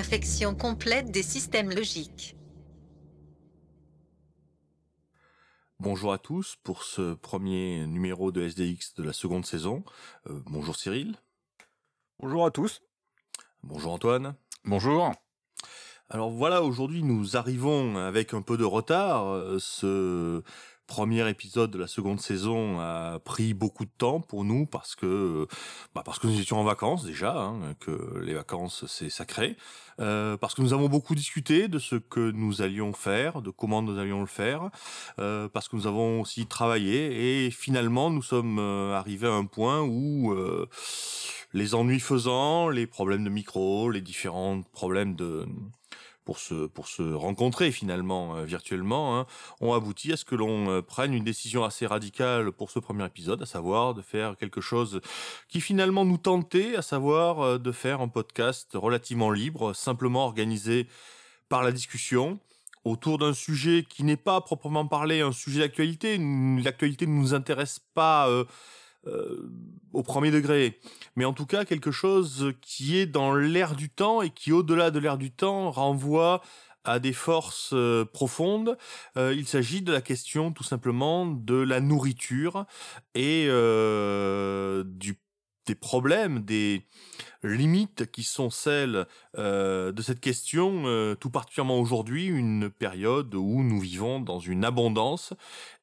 Infection complète des systèmes logiques. Bonjour à tous pour ce premier numéro de SDX de la seconde saison. Euh, bonjour Cyril. Bonjour à tous. Bonjour Antoine. Bonjour. Alors voilà, aujourd'hui nous arrivons avec un peu de retard. Euh, Ce premier épisode de la seconde saison a pris beaucoup de temps pour nous parce que bah parce que nous étions en vacances déjà, hein, que les vacances c'est sacré, euh, parce que nous avons beaucoup discuté de ce que nous allions faire, de comment nous allions le faire, euh, parce que nous avons aussi travaillé et finalement nous sommes euh, arrivés à un point où euh, les ennuis faisant, les problèmes de micro, les différents problèmes de pour se rencontrer finalement euh, virtuellement hein, ont abouti à ce que l'on euh, prenne une décision assez radicale pour ce premier épisode, à savoir de faire quelque chose qui finalement nous tentait, à savoir euh, de faire un podcast relativement libre, simplement organisé par la discussion autour d'un sujet qui n'est pas proprement parlé un sujet d'actualité. L'actualité ne nous intéresse pas au premier degré, mais en tout cas quelque chose qui est dans l'air du temps et qui, au-delà de l'air du temps, renvoie à des forces euh, profondes. Euh, il s'agit de la question tout simplement de la nourriture et euh, du des problèmes, des limites qui sont celles euh, de cette question, euh, tout particulièrement aujourd'hui, une période où nous vivons dans une abondance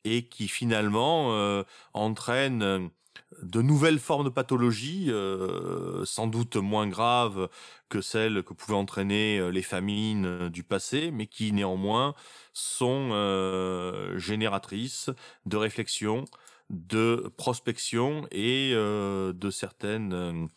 et qui finalement euh, entraîne de nouvelles formes de pathologies, euh, sans doute moins graves que celles que pouvaient entraîner euh, les famines euh, du passé, mais qui néanmoins sont génératrices de réflexion, de prospection et de certaines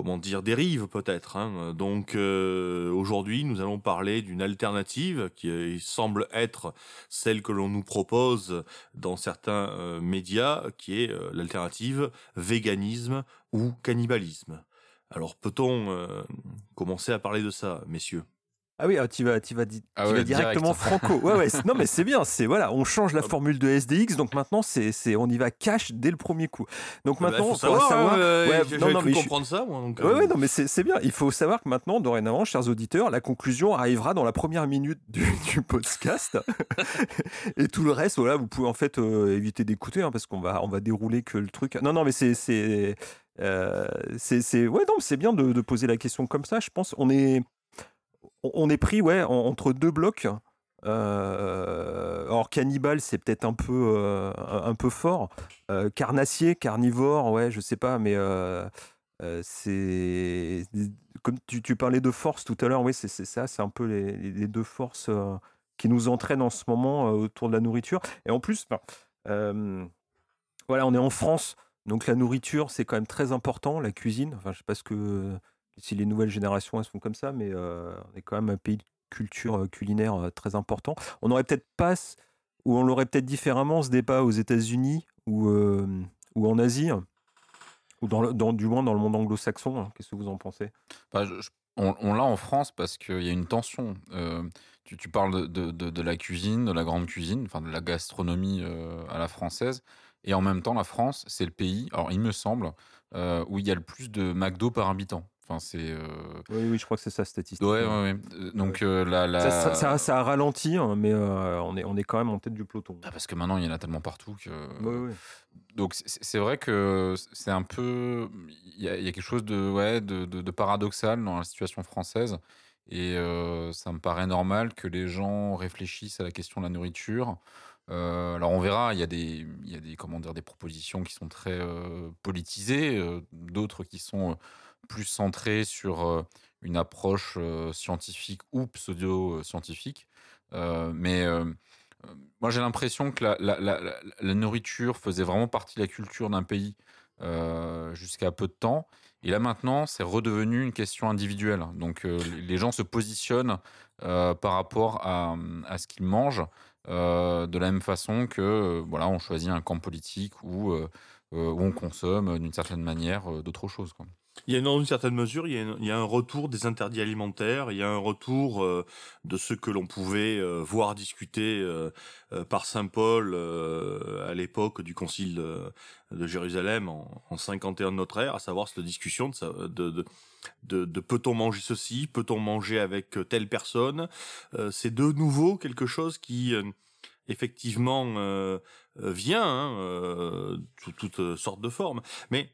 comment dire dérives peut-être. Hein. Donc euh, aujourd'hui, nous allons parler d'une alternative qui euh, semble être celle que l'on nous propose dans certains euh, médias, qui est l'alternative véganisme ou cannibalisme. Alors peut-on commencer à parler de ça, messieurs? Ah oui, ah, tu vas, tu vas, Ah tu ouais, vas directement direct. franco. Ouais, ouais. c'est- Non, mais c'est bien. C'est voilà, on change la formule de SDX, donc maintenant c'est, c'est, on y va cash dès le premier coup. Donc Bah, maintenant, faut faudra savoir, hein, euh, ouais, non, je- comprendre ça, moi. Donc, Ouais, euh, ouais, non, mais c'est, c'est bien. Il faut savoir que maintenant, dorénavant, chers auditeurs, la conclusion arrivera dans la première minute du, du podcast. Et tout le reste, voilà, vous pouvez en fait euh, éviter d'écouter, hein, parce qu'on va, on va dérouler que le truc. Non, non, mais c'est, c'est, euh, c'est, c'est- ouais, non, c'est bien de, de poser la question comme ça. Je pense, on est, on- est pris, ouais, en- entre deux blocs. Euh, alors cannibale, c'est peut-être un peu, euh, fort. Euh, carnassier, carnivore, ouais, je sais pas, mais euh, c'est comme tu, parlais de force tout à l'heure, oui, c'est ça, c'est un peu les, deux forces qui nous entraînent en ce moment autour de la nourriture. Et en plus, on est en France, donc la nourriture, c'est quand même très important, la cuisine. Enfin, je sais pas ce que si les nouvelles générations elles sont comme ça, mais on est quand même un pays de culture culinaire très important. On aurait peut-être pas, ou on l'aurait peut-être différemment ce débat aux États-Unis ou, ou en Asie, ou dans, du moins dans le monde anglo-saxon. hein. Qu'est-ce que vous en pensez? Bah, on l'a en France parce qu'il y a une tension. Tu, parles de, de- de- la cuisine, de la grande cuisine, enfin de la gastronomie à la française. Et en même temps, la France, c'est le pays, alors il me semble, où il y a le plus de McDo par habitant. Enfin, c'est. euh, Oui, oui, je crois que c'est ça statistique. Ouais, ouais, ouais. Donc, la. la... Ça, ça- ça- ça a ralenti, hein, mais euh, on, est, on est quand même en tête du peloton. Ah, parce que maintenant, il y en a tellement partout que. Oui, oui. Donc c'est vrai que c'est un peu, il y, a il y a quelque chose de, ouais, de, de- de paradoxal dans la situation française. Et euh, ça me paraît normal que les gens réfléchissent à la question de la nourriture. Euh, alors on verra, il y a des, il y a des, comment dire, des propositions qui sont très euh, politisées, d'autres qui sont plus centrées sur une approche scientifique ou pseudo-scientifique. Mais moi j'ai l'impression que la, nourriture faisait vraiment partie de la culture d'un pays jusqu'à peu de temps. Et là maintenant, c'est redevenu une question individuelle. Donc les gens se positionnent par rapport à, à ce qu'ils mangent de la même façon que voilà, on choisit un camp politique ou on consomme d'une certaine manière d'autres choses. Il y a dans une certaine mesure, il y, a, un retour des interdits alimentaires, il y a un retour euh, de ce que l'on pouvait euh, voir discuter euh, par saint Paul à l'époque du Concile de, Jérusalem en, en, 51 de notre ère, à savoir cette discussion de, peut-on manger ceci, peut-on manger avec telle personne. C'est de nouveau quelque chose qui effectivement vient hein, sous toutes sortes de formes, mais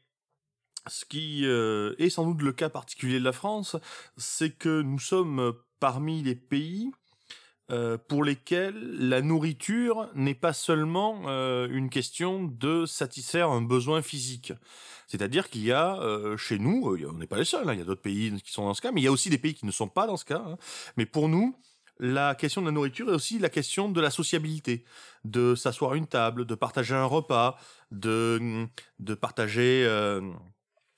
ce qui euh, est sans doute le cas particulier de la France, c'est que nous sommes parmi les pays euh, pour lesquels la nourriture n'est pas seulement euh, une question de satisfaire un besoin physique. C'est-à-dire qu'il y a chez nous, on n'est pas les seuls, hein, il y a d'autres pays qui sont dans ce cas, mais il y a aussi des pays qui ne sont pas dans ce cas. Hein. Mais pour nous, la question de la nourriture est aussi la question de la sociabilité, de s'asseoir à une table, de partager un repas, de, de partager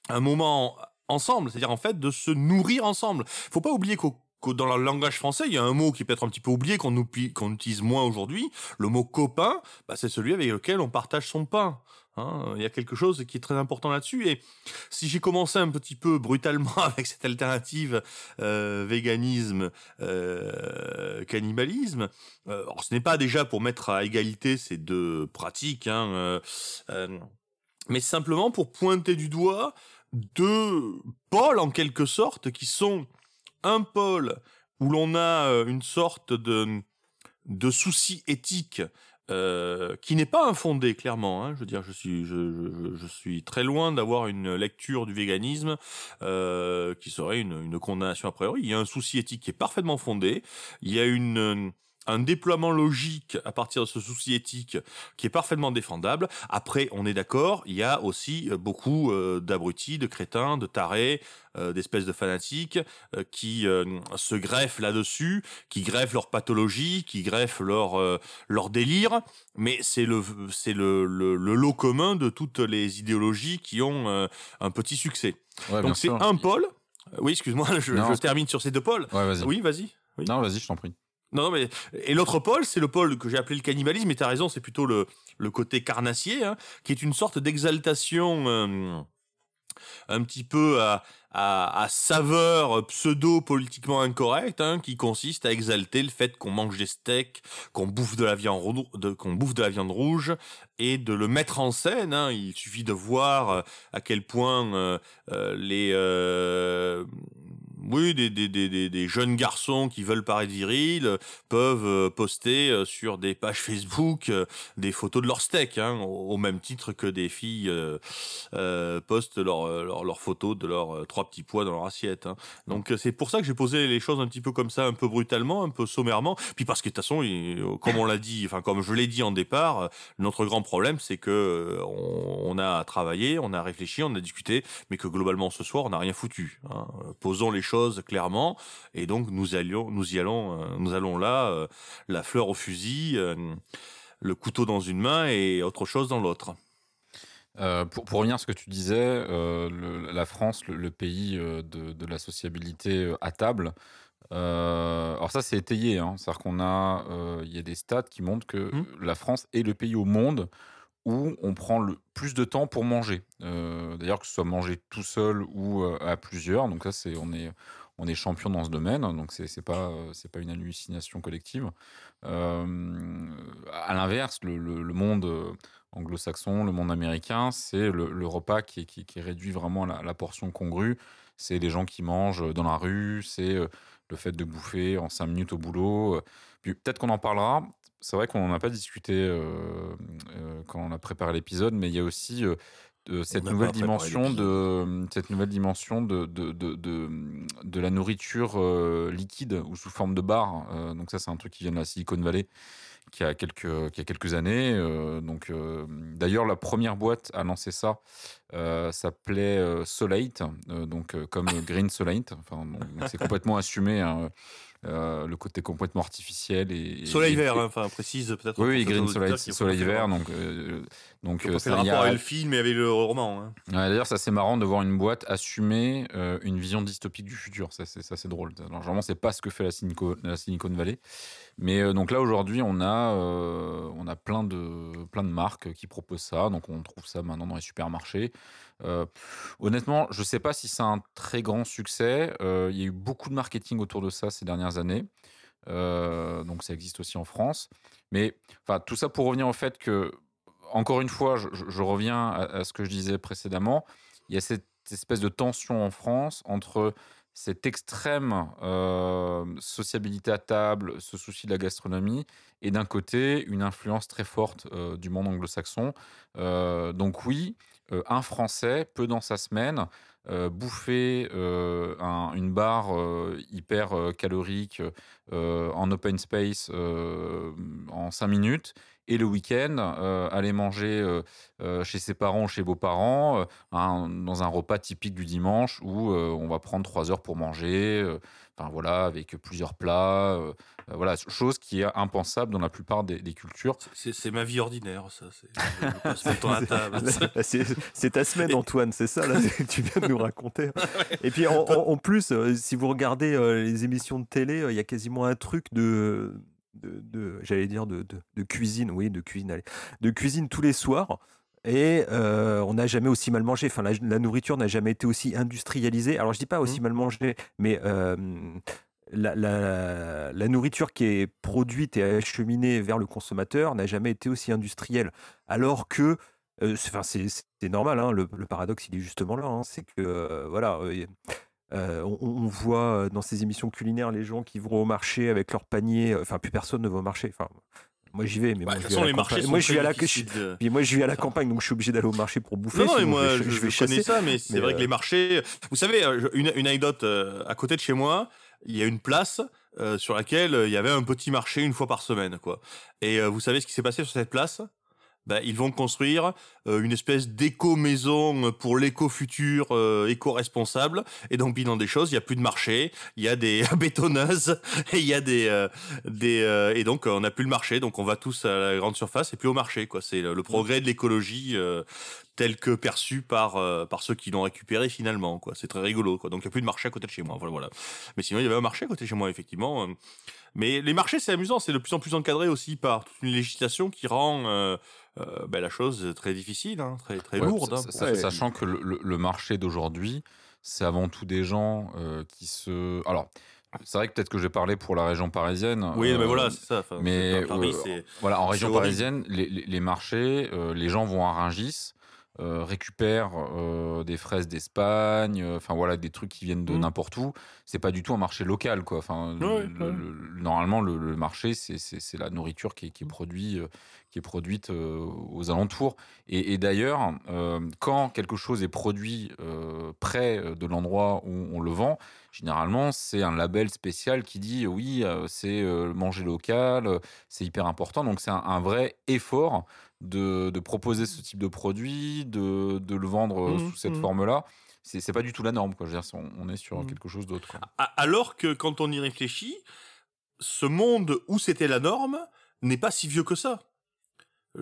un moment ensemble, c'est-à-dire en fait de se nourrir ensemble. Faut pas oublier qu'au dans le langage français, il y a un mot qui peut être un petit peu oublié, qu'on qu'on utilise moins aujourd'hui. Le mot copain, bah, c'est celui avec lequel on partage son pain. Hein. il y a quelque chose qui est très important là-dessus. Et si j'ai commencé un petit peu brutalement avec cette alternative euh, véganisme, euh, cannibalisme, euh, alors ce n'est pas déjà pour mettre à égalité ces deux pratiques, hein, mais simplement pour pointer du doigt deux pôles en quelque sorte qui sont un pôle où l'on a euh, une sorte de, de souci éthique euh, qui n'est pas infondé clairement. Hein. Je veux dire, je suis, je, suis très loin d'avoir une lecture du véganisme euh, qui serait une, une condamnation a priori. Il y a un souci éthique qui est parfaitement fondé. Il y a une un déploiement logique à partir de ce souci éthique qui est parfaitement défendable. Après, on est d'accord, il y a aussi euh, beaucoup euh, d'abrutis, de crétins, de tarés, euh, d'espèces de fanatiques qui se greffent là-dessus, qui greffent leur pathologie, qui greffent leur leur délire. Mais c'est le c'est le, le, lot commun de toutes les idéologies qui ont un petit succès. Donc c'est un pôle. Oui, excuse-moi, je, je, termine sur ces deux pôles. oui, vas-y. Oui. Non, vas-y, je t'en prie. Non, mais et l'autre pôle, c'est le pôle que j'ai appelé le cannibalisme. Et t'as raison, c'est plutôt le, le côté carnassier, hein, qui est une sorte d'exaltation euh, un petit peu à, à, saveur pseudo politiquement incorrecte, hein, qui consiste à exalter le fait qu'on mange des steaks, qu'on bouffe de la viande de la viande rouge et de le mettre en scène. Hein. Il suffit de voir euh, à quel point euh, les oui, des, des, des, des, jeunes garçons qui veulent paraître virils euh, peuvent euh, poster euh, sur des pages Facebook des photos de leur steak, hein, au, même titre que des filles postent leurs leur, leur photos de leurs trois petits pois dans leur assiette. Hein. Donc c'est pour ça que j'ai posé les choses un petit peu comme ça, un peu brutalement, un peu sommairement. Puis parce que de toute façon, comme on l'a dit, enfin comme je l'ai dit en départ, notre grand problème c'est que on, a travaillé, on a réfléchi, on a discuté, mais que globalement ce soir on n'a rien foutu. Hein. Posons les choses clairement, et donc nous allions, nous y allons, euh, nous allons là, euh, la fleur au fusil, euh, le couteau dans une main et autre chose dans l'autre. pour, pour, revenir à ce que tu disais, la France, le, pays de, la sociabilité à table, alors ça c'est étayé, hein. c'est-à-dire qu'on a, il y a des stats qui montrent que mmh. la France est le pays au monde où on prend le plus de temps pour manger. D'ailleurs que ce soit manger tout seul ou à plusieurs, donc ça on est on est champion dans ce domaine, donc c'est n'est pas c'est pas une hallucination collective. à l'inverse, le, monde anglo-saxon, le monde américain, c'est le, repas qui, qui, réduit vraiment la, la portion congrue. C'est les gens qui mangent dans la rue, c'est le fait de bouffer en cinq minutes au boulot. Peut-être qu'on en parlera. C'est vrai qu'on n'en a pas discuté quand on a préparé l'épisode, mais il y a aussi cette nouvelle, dimension de, cette nouvelle dimension de, de, de, de, la nourriture euh, liquide ou sous forme de bar. Euh, donc ça, c'est un truc qui vient de la Silicon Valley qui a quelques, qui a quelques années. Euh, donc, d'ailleurs, la première boîte à lancer ça s'appelait Solate, donc comme Green Solate. Enfin, c'est complètement assumé. Hein. Euh, le côté complètement artificiel et. Soleil et- vert, et- hein, enfin précise peut-être. Oui, oui, Green Soleil, soleil vert, donc euh, donc euh, il y rapport a- avec le film et avec le roman. hein. Ouais, D'ailleurs, ça c'est marrant de voir une boîte assumer euh, une vision dystopique du futur. Ça c'est ça c'est drôle. Alors, généralement, c'est pas ce que fait la Silicon, la Silicon Valley. Mais donc là aujourd'hui, on a on a plein de plein de marques qui proposent ça. Donc on trouve ça maintenant dans les supermarchés. Euh, honnêtement, je sais pas si c'est un très grand succès. Euh, il y a eu beaucoup de marketing autour de ça ces dernières années. Euh, donc ça existe aussi en France. Mais tout ça pour revenir au fait que encore une fois, je, reviens à ce que je disais précédemment. Il y a cette espèce de tension en France entre cette extrême euh, sociabilité à table, ce souci de la gastronomie, et d'un côté, une influence très forte euh, du monde anglo-saxon. Euh, donc oui, un Français peut dans sa semaine euh, bouffer euh, un- une barre euh, hyper calorique en open space en 5 minutes. Et le week-end aller manger chez ses parents ou chez vos parents un- dans un repas typique du dimanche où on va prendre 3 heures pour manger, enfin voilà, avec plusieurs plats, euh, euh, voilà, chose qui est impensable dans la plupart des, des cultures. C'est ma vie ordinaire, ça. c'est- ta semaine, Antoine, c'est ça là, que tu viens de nous raconter. Et puis en, en- en plus, euh, si vous regardez euh, les émissions de télé, euh, il y a quasiment un truc de, de, de- j'allais dire de, de- de cuisine, oui, de cuisine, allez, de cuisine tous les soirs. Et euh, on n'a jamais aussi mal mangé. Enfin, la, la nourriture n'a jamais été aussi industrialisée. Alors, je dis pas aussi mal mangé, mais euh, la, la- la nourriture qui est produite et acheminée vers le consommateur n'a jamais été aussi industrielle. Alors que euh, c'est, enfin, c'est, c'est normal, hein, le, le paradoxe il est justement là, hein, c'est que euh, voilà, euh, on, on voit dans ces émissions culinaires les gens qui vont au marché avec leur panier, enfin plus personne ne va au marché, enfin moi j'y vais, mais Bah, moi, je vis à façon, la les marchés campagne. sont moi je vis très à la difficiles de- puis moi je vis à la campagne donc je suis obligé d'aller au marché pour bouffer. Non, non, mais moi, je, vais connais chasser. ça, mais c'est Mais, vrai que euh, les marchés. Vous savez, euh, une, une anecdote euh, à côté de chez moi, il y a une place euh, sur laquelle euh, il y avait un petit marché une fois par semaine, quoi. Et euh, vous savez ce qui s'est passé sur cette place? Ben, ils vont construire euh, une espèce d'éco-maison pour l'éco-futur, euh, éco-responsable. Et donc, bilan des choses, il n'y a plus de marché, il y a des bétonneuses, et il y a des... euh, des euh, et donc, on n'a plus le marché, donc on va tous à la grande surface et plus au marché. quoi. C'est le, le progrès de l'écologie tel que perçu par, euh, par ceux qui l'ont récupéré finalement. quoi. C'est très rigolo. Quoi. Donc, il n'y a plus de marché à côté de chez moi. Voilà, voilà. Mais sinon, il y avait un marché à côté de chez moi, effectivement. Mais les marchés, c'est amusant. C'est de plus en plus encadré aussi par toute une législation qui rend euh, euh, ben, la chose très difficile, hein, très, très Ouais, lourde. hein, Sachant que le, marché d'aujourd'hui, c'est avant tout des gens euh, qui se. Alors, c'est vrai que peut-être que j'ai parlé pour la région parisienne. Oui, mais voilà, c'est ça. Enfin, mais c'est pas Paris, euh, c'est- voilà, en région parisienne, les, les- les marchés, les gens vont à Rungis, euh, récupèrent euh, des fraises d'Espagne, euh, enfin voilà, des trucs qui viennent de Mm. n'importe où. C'est pas du tout un marché local, quoi. Enfin, Ouais, le- ouais. le- le- normalement, le, le marché, c'est- la nourriture qui est, qui est, produit, qui est produite aux alentours. Et, et d'ailleurs, quand quelque chose est produit près de l'endroit où on le vend, généralement, c'est un label spécial qui dit oui, c'est manger local, c'est hyper important. Donc, c'est un, un vrai effort de, de proposer ce type de produit, de, de le vendre euh, Mhm, sous cette mhm. forme-là. C'est c'est pas du tout la norme. Quoi. Je veux dire, on, on est sur Mhm. quelque chose d'autre. quoi. Alors que quand on y réfléchit, ce monde où c'était la norme n'est pas si vieux que ça.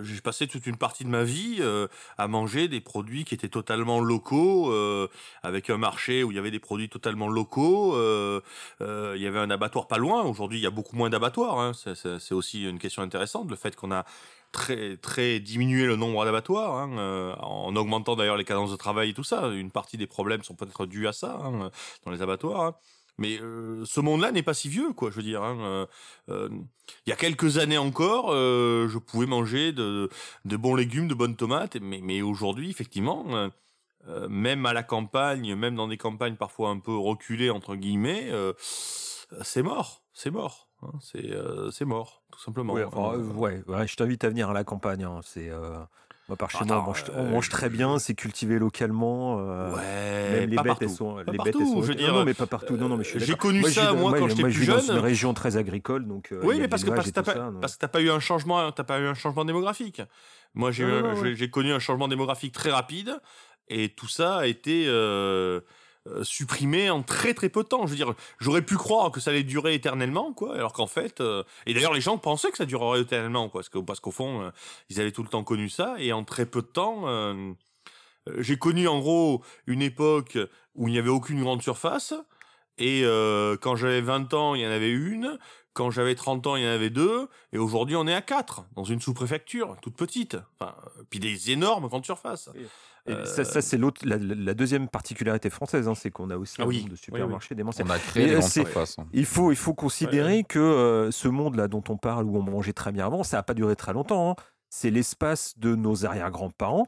J'ai passé toute une partie de ma vie euh, à manger des produits qui étaient totalement locaux, euh, avec un marché où il y avait des produits totalement locaux. euh, il y avait un abattoir pas loin. Aujourd'hui, il y a beaucoup moins d'abattoirs. Hein. C'est- C'est c'est aussi une question intéressante, le fait qu'on a très diminué le nombre d'abattoirs, hein, euh, en augmentant d'ailleurs les cadences de travail et tout ça. Une partie des problèmes sont peut-être dus à ça hein, dans les abattoirs. hein. Mais euh, ce monde-là n'est pas si vieux, quoi. Je veux dire, euh, euh, il y a quelques années encore, euh, je pouvais manger de, bons légumes, de bonnes tomates, mais, mais aujourd'hui, effectivement, euh, euh, même à la campagne, même dans des campagnes parfois un peu reculées entre guillemets, euh, c'est mort, c'est mort, c'est euh, mort, tout simplement. Enfin, Euh, ouais, ouais, je t'invite à venir à la campagne. hein, C'est euh, moi par chez moi, on mange, on mange très bien, c'est cultivé localement. euh, ouais, Même les pas bêtes, partout. elles sont, Pas les partout, bêtes, elles sont. je veux non, dire, non, mais pas partout. Non, non, mais euh, j'ai connu je ça, moi, quand j'étais moi, plus je dans une région très agricole, donc. Oui, mais parce que, parce, tout pas, ça, parce que t'as pas eu un changement, t'as pas eu un changement démographique. Moi, j'ai connu un changement démographique très rapide, et tout ça a été euh, supprimé en très très peu de temps. Je veux dire, j'aurais pu croire que ça allait durer éternellement, quoi, alors qu'en fait, euh, et d'ailleurs les gens pensaient que ça durerait éternellement, quoi, parce que parce qu'au fond, euh, ils avaient tout le temps connu ça, et en très peu de temps, j'ai connu en gros une époque où il n'y avait aucune grande surface, et quand j'avais 20 ans, il y en avait une. Quand j'avais 30 ans, il y en avait deux. Et aujourd'hui, on est à quatre, dans une sous-préfecture, toute petite. Enfin, puis des énormes grandes surfaces. Et Euh, ça, ça, c'est l'autre, la, deuxième particularité française, hein, c'est qu'on a aussi Ah un oui, nombre de oui, oui. supermarchés démentiels. On a créé des grandes c'est- surfaces. hein. Il faut, il faut considérer que euh, ce monde-là dont on parle, où on mangeait très bien avant, ça n'a pas duré très longtemps. hein. C'est l'espace de nos arrière-grands-parents.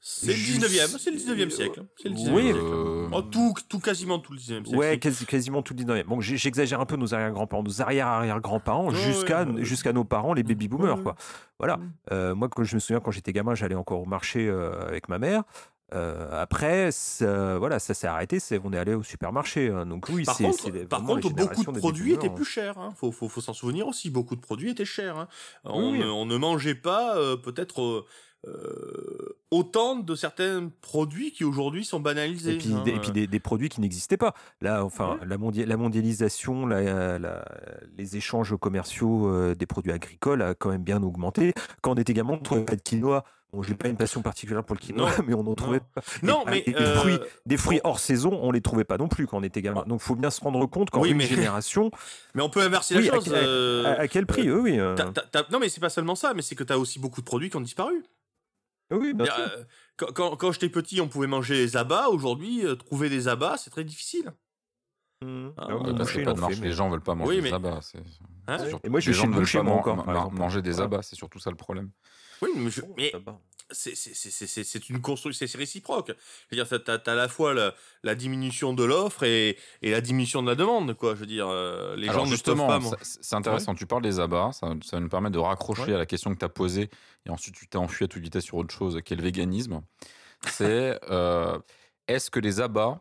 C'est le Juste- 19e, c'est le 19e siècle. C'est le 19e Oui, siècle. Euh, Oh, tout, tout, quasiment tout le 19e siècle. Ouais, quasi- quasiment tout le 19e. Bon, j'exagère un peu nos arrière-grands-parents, nos arrière-arrière-grands-parents, jusqu'à ouais, ouais. jusqu'à nos parents, les baby-boomers. Ouais, quoi. Voilà. Mm. Euh, moi, quand je me souviens, quand j'étais gamin, j'allais encore au marché euh, avec ma mère. Euh, après, ça, voilà, ça s'est arrêté. On est allé au supermarché. hein. Donc oui, Par c'est, contre, par beaucoup de produits étaient hein. plus chers. Hein. Faut, faut, faut s'en souvenir aussi. Beaucoup de produits étaient chers. hein. On, Oui. Ne, on ne mangeait pas euh, peut-être euh, autant de certains produits qui aujourd'hui sont banalisés. Et puis, hein. des, et puis des, des produits qui n'existaient pas. Là, enfin, la, mondia- la mondialisation, la- la- les échanges commerciaux euh, des produits agricoles a quand même bien augmenté. Quand on était gamin, on ne trouvait pas de quinoa? Bon, j'ai pas une passion particulière pour le quinoa, Non, mais on n'en trouvait non. pas. Non, mais des euh, fruits, des fruits hors saison, on les trouvait pas non plus quand on était gamin. Donc, faut bien se rendre compte qu'en Oui, une mais- génération, mais on peut inverser Oui, la à chose. quel- euh, à, à quel prix, oui. euh, t'as- non, mais c'est pas seulement ça, mais c'est que tu as aussi beaucoup de produits qui ont disparu. oui, bien sûr. Euh, quand quand, quand j'étais petit, on pouvait manger les abats. Aujourd'hui, euh, trouver des abats, c'est très difficile. Mmh. Ah, Ah, ouais, parce que il pas en de fait, marché, mais- les gens veulent pas manger Oui, des abats. Hein Et moi, je les suis gens ne le veulent pas man- manger des abats, c'est surtout ça le problème. Oui, mais, je- va. c'est c'est- c'est- c'est- c'est- c'est une construction, c'est réciproque. Je veux dire, tu as, à la fois la, la diminution de l'offre et, et la diminution de la demande, quoi. Je veux dire, euh, les Alors gens justement, c'est intéressant. Tu parles des abats, ça, ça va nous permettre de raccrocher Ouais. à la question que tu as posée et ensuite tu t'es enfui à toute vitesse sur autre chose, qui est le véganisme. C'est euh, est-ce que les abats,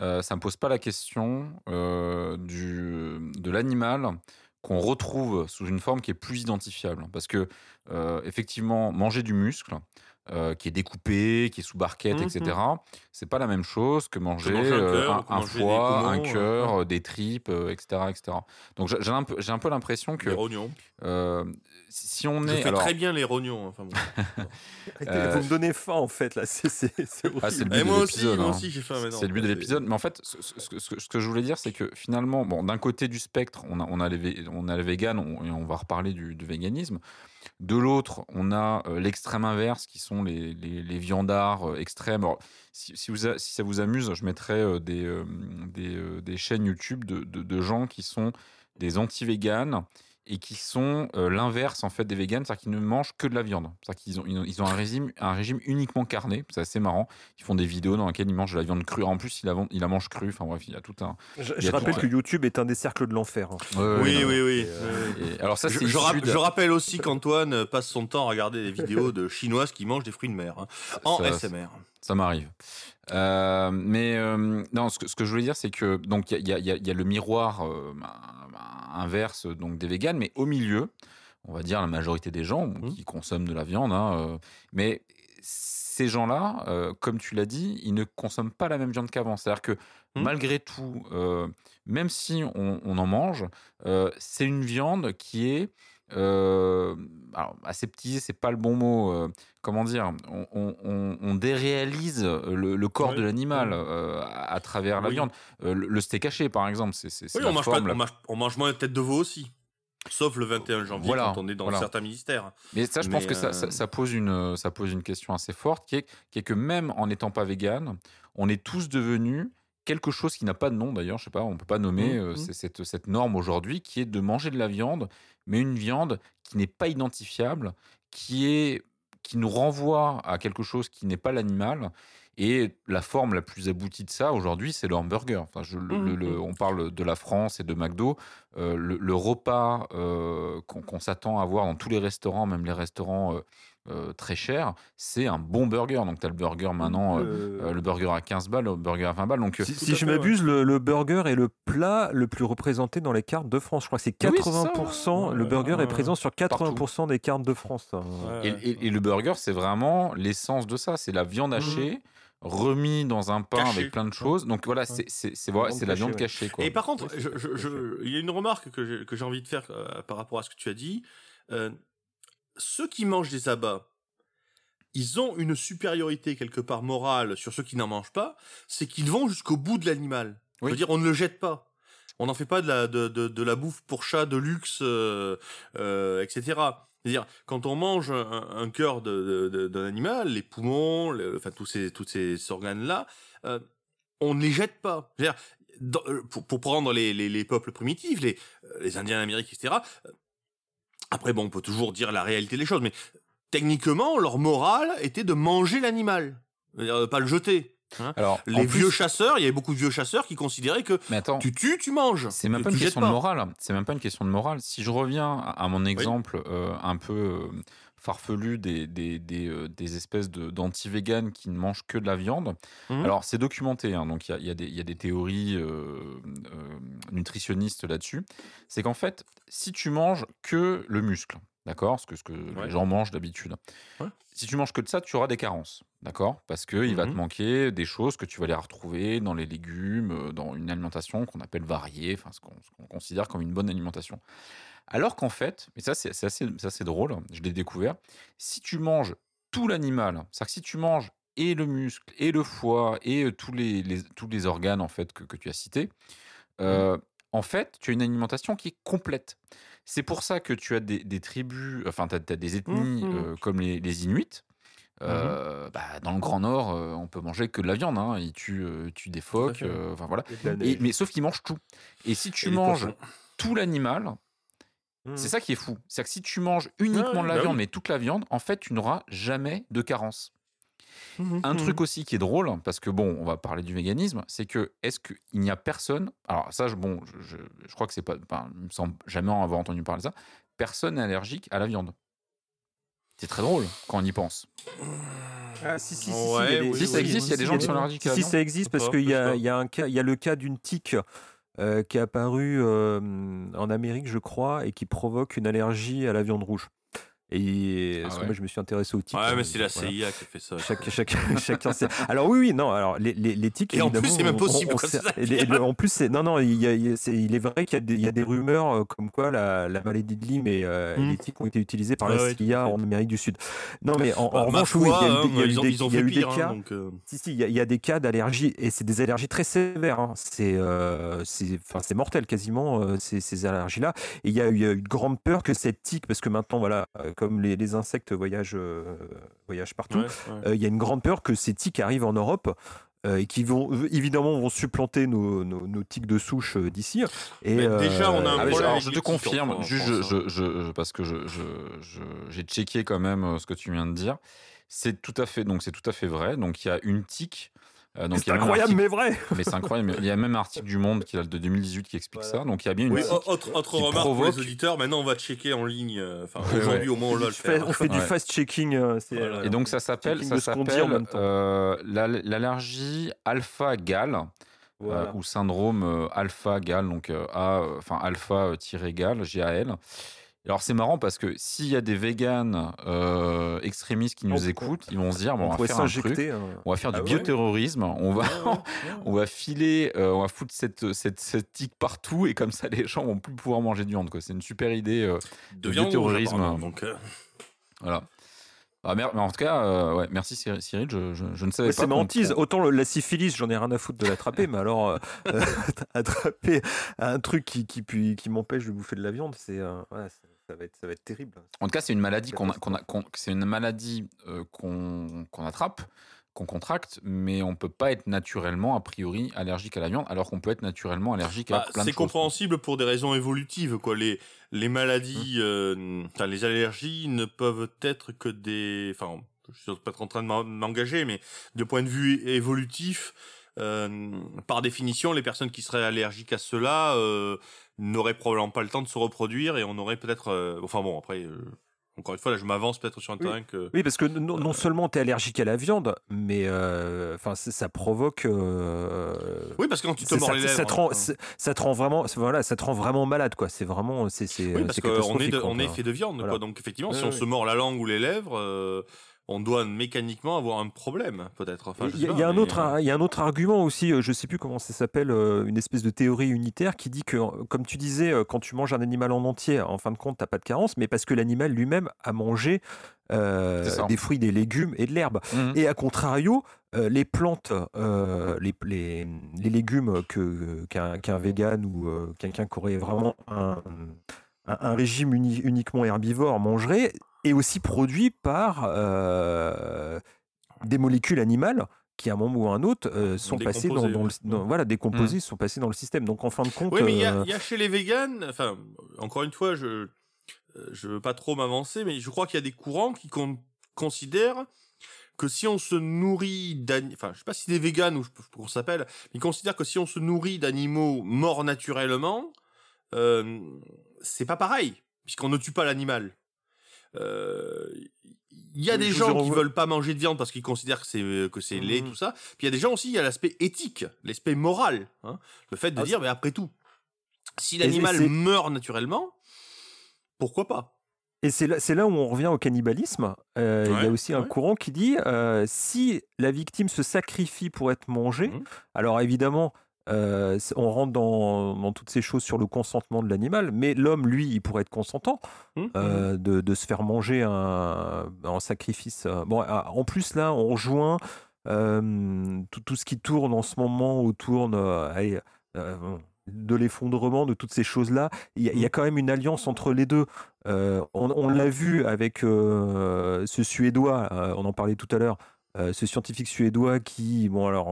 euh, ça ne pose pas la question euh, du, de l'animal qu'on retrouve sous une forme qui est plus identifiable. Parce que euh, effectivement, manger du muscle, euh, qui est découpé, qui est sous barquette, Mhm. etc. C'est pas la même chose que manger, manger un cœur, un, ou que un manger des foie, un cœur, des tripes, euh, etc., etc. Donc j'ai un peu, j'ai un peu l'impression que Les rognons. euh, si on Je est fais alors, très bien les rognons. Enfin, bon. Arrêtez, Vous me donnez faim, en fait, là. C'est, Ah, c'est le horrible. but Et de moi aussi, l'épisode, moi hein. aussi, j'ai faim maintenant. C'est le but de l'épisode. Mais en fait, ce, ce- ce- ce- ce que je voulais dire, c'est que finalement, bon, d'un côté du spectre, on a, on a les, on a les véganes, on- et on va reparler du, du véganisme. De l'autre, on a euh, l'extrême inverse, qui sont les, les- viandards euh, extrêmes. Si, ça vous amuse, je mettrai euh, des, des chaînes YouTube de, de- de gens qui sont des anti-véganes et qui sont euh, l'inverse en fait des véganes, c'est-à-dire qu'ils ne mangent que de la viande. C'est-à-dire qu'ils ont, ils ont, ils ont un, régime, un régime uniquement carné, c'est assez marrant. Ils font des vidéos dans lesquelles ils mangent de la viande crue. En plus, ils la, vend- ils la mangent crue. Enfin bref, il y a tout un. Je, rappelle tout- que YouTube est un des cercles de l'enfer. hein. Oui, non, oui, oui. Et, oui, euh, oui. Et alors ça, Je, de- rappelle aussi qu'Antoine passe son temps à regarder des vidéos de chinoises qui mangent des fruits de mer hein, en Ça- SMR. Ça m'arrive. Euh, mais euh, non, ce que, ce que je voulais dire, c'est que donc il y a, y y le miroir euh, inverse donc des véganes, mais au milieu, on va dire la majorité des gens Mhm. qui consomment de la viande, hein, mais ces gens-là, comme tu l'as dit, ils ne consomment pas la même viande qu'avant. C'est-à-dire que Mhm. malgré tout, même si on, on en mange, c'est une viande qui est alors, aseptisée, c'est pas le bon mot. euh, comment dire on, on- on- on déréalise le, le corps de l'animal Mhm. euh, à, à travers la Oui. viande. Euh, le, steak haché, par exemple, c'est Oui, la on mange, pas, forme la on, mange, on mange moins de tête de veau aussi. Sauf le 21 janvier Voilà, quand on est dans voilà. certains ministères. Mais ça, je pense que ça, ça- euh, ça pose une, ça pose une question assez forte, qui est, qui est que même en n'étant pas vegan, on est tous devenus quelque chose qui n'a pas de nom d'ailleurs, je sais pas, on peut pas nommer Mhm, euh, c'est cette, cette norme aujourd'hui, qui est de manger de la viande, mais une viande qui n'est pas identifiable, qui est qui nous renvoie à quelque chose qui n'est pas l'animal. Et la forme la plus aboutie de ça aujourd'hui, c'est le hamburger. Enfin, je- le- le- le- Mhm. on parle de la France et de McDo. Euh, le, le repas euh, qu'on s'attend à voir dans tous les restaurants, même les restaurants euh, euh, très chers, c'est un bon burger. Donc, tu as le burger maintenant, euh, Euh, le burger à 15 balles, le burger à 20 balles. Donc, si si je ouais. m'abuse, le, le burger est le plat le plus représenté dans les cartes de France. Je crois que c'est Oui, c'est ça, 80%. ouais. le burger Ouais, est présent sur 80% des cartes de France. Et, et- et le burger, c'est vraiment l'essence de ça. C'est la viande Mhm. hachée remis dans un pain Caché. avec plein de choses. Donc voilà, c'est c'est c'est voilà, viande c'est la viande ouais. cachée quoi. Et par contre, je- je- je- il y a une remarque que j'ai que j'ai envie de faire euh, par rapport à ce que tu as dit. Euh, ceux qui mangent des abats, ils ont une supériorité quelque part morale sur ceux qui n'en mangent pas, c'est qu'ils vont jusqu'au bout de l'animal. Oui. Je veux dire, on ne le jette pas. On n'en fait pas de la, de, de, de la bouffe pour chat de luxe, euh, euh, etc. C'est-à-dire, quand on mange un, un cœur d'un animal, les poumons, le- enfin tous ces, tous ces organes-là, euh, on ne les jette pas. Dans- pour, pour prendre les, les, les peuples primitifs, les, les Indiens d'Amérique, etc. euh, Après, bon, on peut toujours dire la réalité des choses, mais techniquement, leur morale était de manger l'animal, pas le jeter. Alors, en Les plus- vieux chasseurs, il y avait beaucoup de vieux chasseurs qui considéraient que Mais attends, tu tues, tu manges. c'est même pas une question de morale. C'est même pas une question de morale. Si je reviens à mon exemple euh, un peu euh, farfelu des, des, des, euh, des espèces de- d'anti-véganes qui ne mangent que de la viande, Mhm. alors c'est documenté, hein, donc il y y a des- il y, a des théories euh, euh, nutritionnistes là-dessus. C'est qu'en fait, si tu manges que le muscle, d'accord, ce que, ce que Ouais. les gens mangent d'habitude, Ouais. si tu manges que de ça, tu auras des carences, d'accord Parce qu'il va te Mhm. manquer des choses que tu vas les retrouver dans les légumes, dans une alimentation qu'on appelle variée, enfin ce qu'on ce qu'on considère comme une bonne alimentation. Alors qu'en fait, et ça c'est assez, drôle, je l'ai découvert, si tu manges tout l'animal, c'est-à-dire que si tu manges et le muscle, et le foie, et euh, tous les, les- tous les organes en fait que, que tu as cités, euh, en fait, tu as une alimentation qui est complète. C'est pour ça que tu as des, des tribus, enfin, tu as, des ethnies Mhm. euh, comme les, les Inuits. Euh, bah, dans le Grand Nord, euh, on peut manger que de la viande. Hein. Ils tuent, euh, tuent des phoques. Enfin voilà. Et mais sauf qu'ils mangent tout. Et si tu Et manges tout l'animal, C'est ça qui est fou. C'est que si tu manges uniquement de la bah viande, oui. mais toute la viande, en fait, tu n'auras jamais de carence. Mhm. Un truc aussi qui est drôle, parce que bon, on va parler du véganisme, c'est que est-ce qu'il n'y a personne, alors ça, je- bon, je, je- je crois que c'est pas, enfin, il me semble jamais en avoir entendu parler de ça, personne n'est allergique à la viande. C'est très drôle quand on y pense. Ah, si, si, si, si, Ouais, oui, Si ça existe, il y a des gens qui sont allergiques à la Si, viande. ça existe parce qu'il y y a le cas d'une tique euh, qui est apparue euh, en Amérique, je crois, et qui provoque une allergie à la viande rouge. Et Ah parce que ouais. moi, je me suis intéressé aux tiques. Ouais, hein, mais c'est la voilà. CIA qui a fait ça. Chaque, chaque, chacun sait. Alors oui, oui, non. Alors les, les, les tiques. Et en plus, c'est même possible, on sait- les- le- en plus, c'est non, non. Il, y a- est vrai qu'il y, a des- il y a des rumeurs euh, comme quoi la, la maladie de Lyme et, euh, Mm. les tiques ont été utilisées par la ouais, CIA en Amérique du Sud. Non, mais en, Bah, revanche, oui, foi, il y a eu hein, des- il y a eu ils ont, des- ils ont il y a eu des pire. hein, cas. donc, euh, Si, si, il y, a- il y a des cas d'allergie et c'est des allergies très sévères. hein. C'est, euh, c'est, enfin, c'est mortel quasiment euh, ces, ces allergies-là. Et il y a eu une grande peur que cette tique, parce que maintenant, voilà, euh, comme les, les insectes voyagent, euh, voyagent partout, ouais, ouais. euh, il y a une grande peur que ces tiques arrivent en Europe. euh, et qui vont euh, évidemment vont supplanter nos, nos, nos tiques de souche euh, d'ici. Et Mais déjà, on a un mais problème alors, je te confirme, France, juste, hein. je, je- je- parce que je, je- je- j'ai checké quand même euh, ce que tu viens de dire. C'est tout à fait, donc c'est tout à fait vrai. Donc il y a une tique. Euh, c'est incroyable, article- mais vrai. mais c'est incroyable. Il y a même un article du Monde qui date de 2018 qui explique Voilà. ça. Donc il y a bien une Oui, autre, autre qui remarque pour provoque- les auditeurs, maintenant on va checker en ligne. euh, Enfin, aujourd'hui ouais. au moins on on fait, on fait du Ouais. fast-checking. euh, Voilà. euh, Et donc ça s'appelle, ça s'appelle euh, l'allergie alpha-gal. voilà. euh, ou syndrome euh, alpha-gal, donc euh, A, euh, enfin alpha-gal, GAL. Alors c'est marrant parce que s'il y a des véganes euh, extrémistes qui On nous peut- écoutent, ils vont se dire bon, on on va faire un truc, s'injecter. un- on va faire du Ah ouais bioterrorisme, on va, Ouais, ouais. on va filer, euh, on va foutre cette, cette, cette tique partout et comme ça les gens vont plus pouvoir manger de viande. quoi. C'est une super idée. euh, de bioterrorisme, Donc, voilà. Ah, mais en tout cas, euh, ouais, merci Cyril, je, je, je ne savais Ouais, pas. c'est ma hantise. Autant le- la syphilis, j'en ai rien à foutre de l'attraper, mais alors euh, attraper un truc qui, qui, qui m'empêche de bouffer de la viande, c'est euh, ouais, ça, va être, ça va être terrible. En tout cas, c'est une maladie qu'on c'est une maladie euh, attrape, qu'on contracte, mais on peut pas être naturellement a priori allergique à la viande, alors qu'on peut être naturellement allergique à bah, plein de c'est choses. quoi. compréhensible pour des raisons évolutives. Quoi. Les, les maladies, euh, enfin, les allergies ne peuvent être que des. Enfin, je suis pas en train de m'en- m'engager, mais de point de vue évolutif, euh, par définition, les personnes qui seraient allergiques à cela euh, n'auraient probablement pas le temps de se reproduire et on aurait peut-être. euh, enfin bon, après, euh, encore une fois, là, je m'avance peut-être sur un Oui. terrain que. Oui, parce que non, non seulement tu es allergique à la viande, mais euh, enfin ça, ça provoque. euh, Oui, parce que quand tu te ça, mords ça- les ça lèvres. te rend, hein, ça te rend vraiment, voilà, ça te rend vraiment malade, quoi. C'est vraiment, c'est, Oui, parce qu'on est, de- on est fait de viande, Voilà. quoi. Donc effectivement, si on se mord la langue ou les lèvres, euh, on doit mécaniquement avoir un problème, peut-être. Enfin, Il y, a- pas, il y a un autre, il y a un autre argument aussi, euh, je sais plus comment ça s'appelle, euh, une espèce de théorie unitaire qui dit que, euh, comme tu disais, quand tu manges un animal en entier, en fin de compte, t'as pas de carence, mais parce que l'animal lui-même a mangé euh, des fruits, des légumes et de l'herbe. Mhm. Et à contrario, euh, les plantes, euh, les, les- les légumes que qu'un vegan ou quelqu'un qui aurait vraiment un, un- un régime uni- uniquement herbivore mangerait, est aussi produit par euh, des molécules animales qui à un moment ou à un autre euh, sont passées dans, Décomposées, dans le, dans- voilà décomposées, sont passées dans le système. Donc en fin de compte, Oui, mais il y, a- euh, il y a chez les véganes, enfin, encore une fois, je je veux pas trop m'avancer, mais je crois qu'il y a des courants qui con- considèrent que si on se nourrit d'animaux, enfin, je sais pas si des véganes ou je- qu'on s'appelle, mais ils considèrent que si on se nourrit d'animaux morts naturellement, euh, c'est pas pareil, puisqu'on ne tue pas l'animal. Euh, Il y a des gens qui veulent pas manger de viande parce qu'ils considèrent que c'est que c'est laid, Mhm. tout ça. Puis il y a des gens aussi, il y a l'aspect éthique, l'aspect moral, hein. le fait de Ah, dire, mais après tout, si l'animal meurt naturellement, pourquoi pas? Et c'est là, c'est là où on revient au cannibalisme. Euh, il y a aussi un ouais. courant qui dit euh, si la victime se sacrifie pour être mangée, Mhm. alors évidemment, euh, on rentre dans, dans toutes ces choses sur le consentement de l'animal, mais l'homme, lui, il pourrait être consentant Mhm. euh, de, de se faire manger un, en sacrifice. euh. Bon, ah, en plus, là, on rejoint euh, tout, tout ce qui tourne en ce moment autour de, de l'effondrement, de toutes ces choses-là. Il y, a- y a quand même une alliance entre les deux. On on l'a vu avec ce Suédois, on en parlait tout à l'heure, euh, ce scientifique suédois qui, bon alors,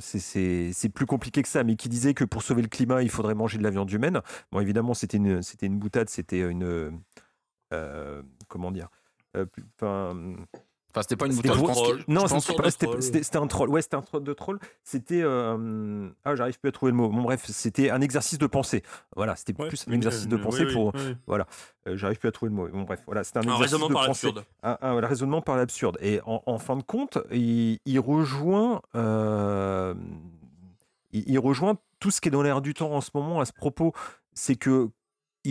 c'est- plus compliqué que ça, mais qui disait que pour sauver le climat, il faudrait manger de la viande humaine. Bon, évidemment, c'était une, c'était une boutade, c'était une. euh, comment dire euh, enfin, c'était pas une pense que- non, c'était troll. un troll. Ouais, c'était un troll de troll. C'était. euh, ah, j'arrive plus à trouver le mot. Bon, bref, c'était un exercice de pensée. Voilà, c'était plus un exercice de pensée pour. euh, j'arrive plus à trouver le mot. Bon, bref, voilà, c'était un Un exercice raisonnement de par pensée. l'absurde. Un, un- voilà, raisonnement par l'absurde. Et en, en fin de compte, il, il rejoint, euh, il, il rejoint tout ce qui est dans l'air du temps en ce moment à ce propos. C'est que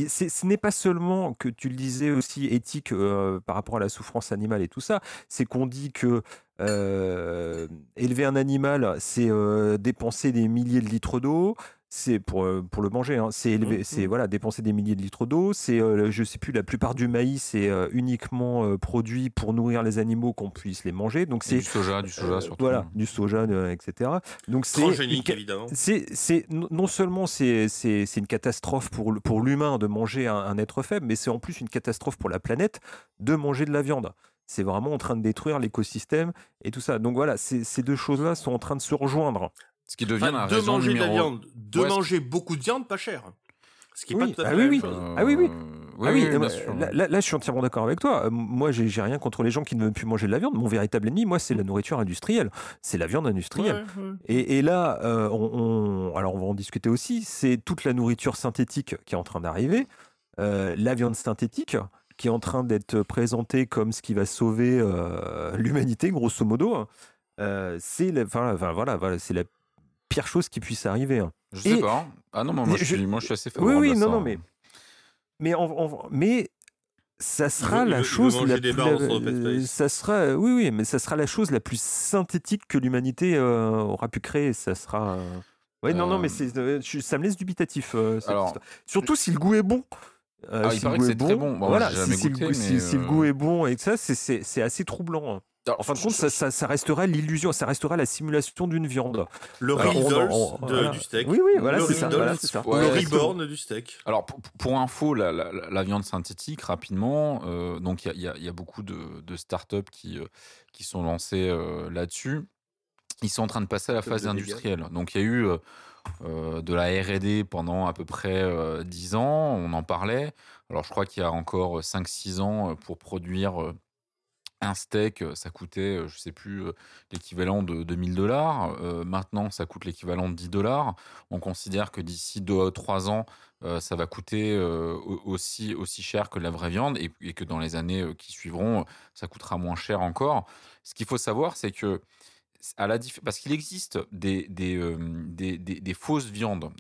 ce n'est pas seulement que tu le disais aussi éthique euh, par rapport à la souffrance animale et tout ça, c'est qu'on dit que euh, élever un animal, c'est euh, dépenser des milliers de litres d'eau. C'est pour, euh, pour le manger, hein. c'est élever, Mhm. c'est voilà, dépenser des milliers de litres d'eau. C'est, euh, je sais plus, la plupart du maïs est euh, uniquement euh, produit pour nourrir les animaux qu'on puisse les manger. Donc c'est du soja, du soja euh, surtout. voilà, du soja, euh, etc. Donc c'est Transgénique, évidemment. c'est, c'est non seulement c'est, c'est, c'est une catastrophe pour, le- pour l'humain de manger un, un être faible, mais c'est en plus une catastrophe pour la planète de manger de la viande. C'est vraiment en train de détruire l'écosystème et tout ça. Donc voilà, ces, deux choses-là sont en train de se rejoindre. Ce qui devient Enfin, la de raison manger de la viande, de Ouais, manger beaucoup de viande, pas cher. Ce qui est Oui, pas tout à ah fait même oui. chose. Ah oui, oui. Euh, ah oui, oui, oui, euh, bien sûr. là, là- là, je suis entièrement d'accord avec toi. Euh, moi, j'ai, j'ai rien contre les gens qui ne veulent plus manger de la viande. Mon véritable ennemi, moi, c'est la nourriture industrielle. C'est la viande industrielle. Ouais, ouais. Et, et là, euh, on, on- alors on va en discuter aussi, c'est toute la nourriture synthétique qui est en train d'arriver, euh, la viande synthétique qui est en train d'être présentée comme ce qui va sauver euh, l'humanité, grosso modo. Euh, c'est la, enfin, enfin, voilà, voilà, c'est la pire chose qui puisse arriver. hein. Je sais Et- pas. Ah non, moi, moi, je, je- suis, moi je suis assez Oui, favorable oui, à non, ça, non, hein. mais mais en- en- mais ça sera la chose manger la plus, space. ça sera oui oui mais ça sera la chose la plus synthétique que l'humanité euh, aura pu créer ça sera euh, ouais non non mais ça me laisse dubitatif euh, cette alors- surtout si le goût est bon Euh, Ah, il si paraît le que goût c'est très bon. Voilà j'ai si, le goûté, goût, si- mais, si le euh, goût est bon et que ça c'est- c'est c'est assez troublant hein. Alors, en fin de compte ça, ça, ça restera l'illusion ça restera la simulation d'une viande Le Riddles on- de- voilà. du steak. oui oui voilà Le c'est ça, Riddles, voilà, c'est ça. ou Ouais, le reborn du steak. Alors, pour, pour info, la, la- la- la viande synthétique, rapidement, euh, donc il y a, il y a- il y a beaucoup de, de startups qui, euh, qui sont lancées euh, là-dessus. Ils sont en train de passer à la phase industrielle. Donc, il y a eu euh, euh, de la R&D pendant à peu près euh, 10 ans, on en parlait. Alors, je crois qu'il y a encore 5-6 ans, euh, pour produire euh, un steak, euh, ça coûtait, euh, je sais plus, euh, l'équivalent de 2000 dollars. maintenant, ça coûte l'équivalent de 10 dollars. On considère que d'ici 2 à 3 ans, euh, ça va coûter euh, au- aussi, aussi cher que la vraie viande et, que dans les années euh, qui suivront, euh, ça coûtera moins cher encore. Ce qu'il faut savoir, c'est que parce qu'il existe des, fausses viandes.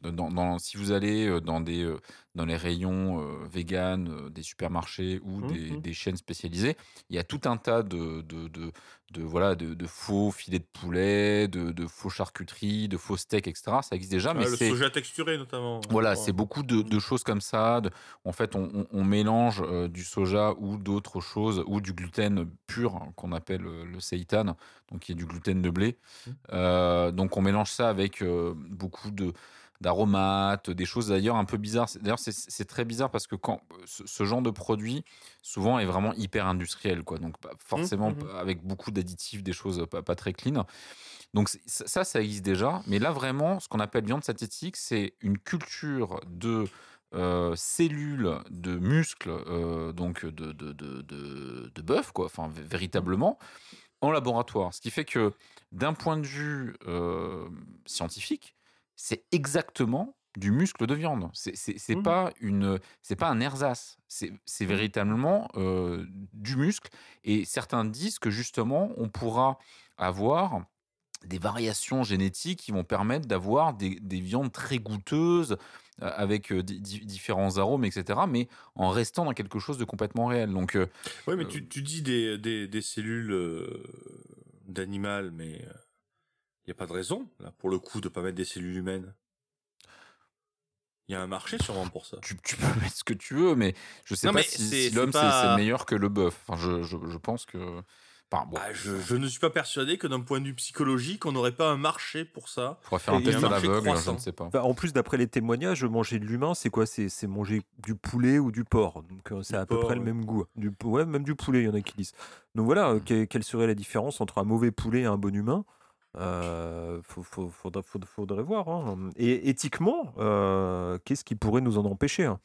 Si vous allez dans, des, dans les rayons euh, vegan euh, des supermarchés ou Mmh, des, mmh. des chaînes spécialisées, il y a tout un tas de, de, de, de, voilà, de, de faux filets de poulet, de, de faux charcuteries, de faux steaks, etc. Ça existe déjà, Ah, mais le soja texturé notamment. Voilà, Ouais. c'est beaucoup de, de choses comme ça. en fait, on, on- on mélange euh, du soja ou d'autres choses, ou du gluten pur, hein, qu'on appelle euh, le seitan, donc qui est du gluten de blé. Mmh. Donc on mélange ça avec beaucoup de d'aromates, des choses d'ailleurs un peu bizarres. D'ailleurs, c'est- très bizarre parce que quand ce, ce genre de produit, souvent, est vraiment hyper industriel, quoi. Donc pas- forcément mhm. avec beaucoup d'additifs, des choses pas, pas très clean. Donc ça, ça, existe déjà. Mais là, vraiment, ce qu'on appelle viande synthétique, c'est une culture de euh, cellules, de muscles, euh, donc de, de, de, de, de bœuf, quoi, enfin vé- véritablement, en laboratoire. Ce qui fait que d'un point de vue euh, scientifique, c'est exactement du muscle de viande. C'est Mhm. pas une, c'est pas un ersatz. C'est c'est véritablement euh, du muscle. Et certains disent que justement, on pourra avoir des variations génétiques qui vont permettre d'avoir des, des viandes très goûteuses euh, avec euh, di- di- différents arômes, etc. Mais en restant dans quelque chose de complètement réel. Donc, Oui, mais tu, tu dis des, des, des cellules d'animal, mais il n'y a pas de raison, là, pour le coup, de pas mettre des cellules humaines. Il y a un marché sûrement pour ça. tu, tu peux mettre ce que tu veux, mais je sais Non, pas si, l'homme c'est pas- meilleur que le bœuf. Enfin, je, je, je pense que. Enfin, bon, Ah, je, je ne suis pas persuadé que d'un point de vue psychologique, on n'aurait pas un marché pour ça. on pourrait faire un test il y a à un marché l'aveugle, je ne sais pas. Enfin, en plus, d'après les témoignages, manger de l'humain, c'est quoi? C'est c'est manger du poulet ou du porc. Donc, euh, c'est à peu près le même goût. Du, pou- ouais, même du poulet, il y en a qui disent. Donc voilà, euh, que- quelle serait la différence entre un mauvais poulet et un bon humain? Euh, faut- faut- faudrait, voir. hein. Et éthiquement, euh, qu'est-ce qui pourrait nous en empêcher hein?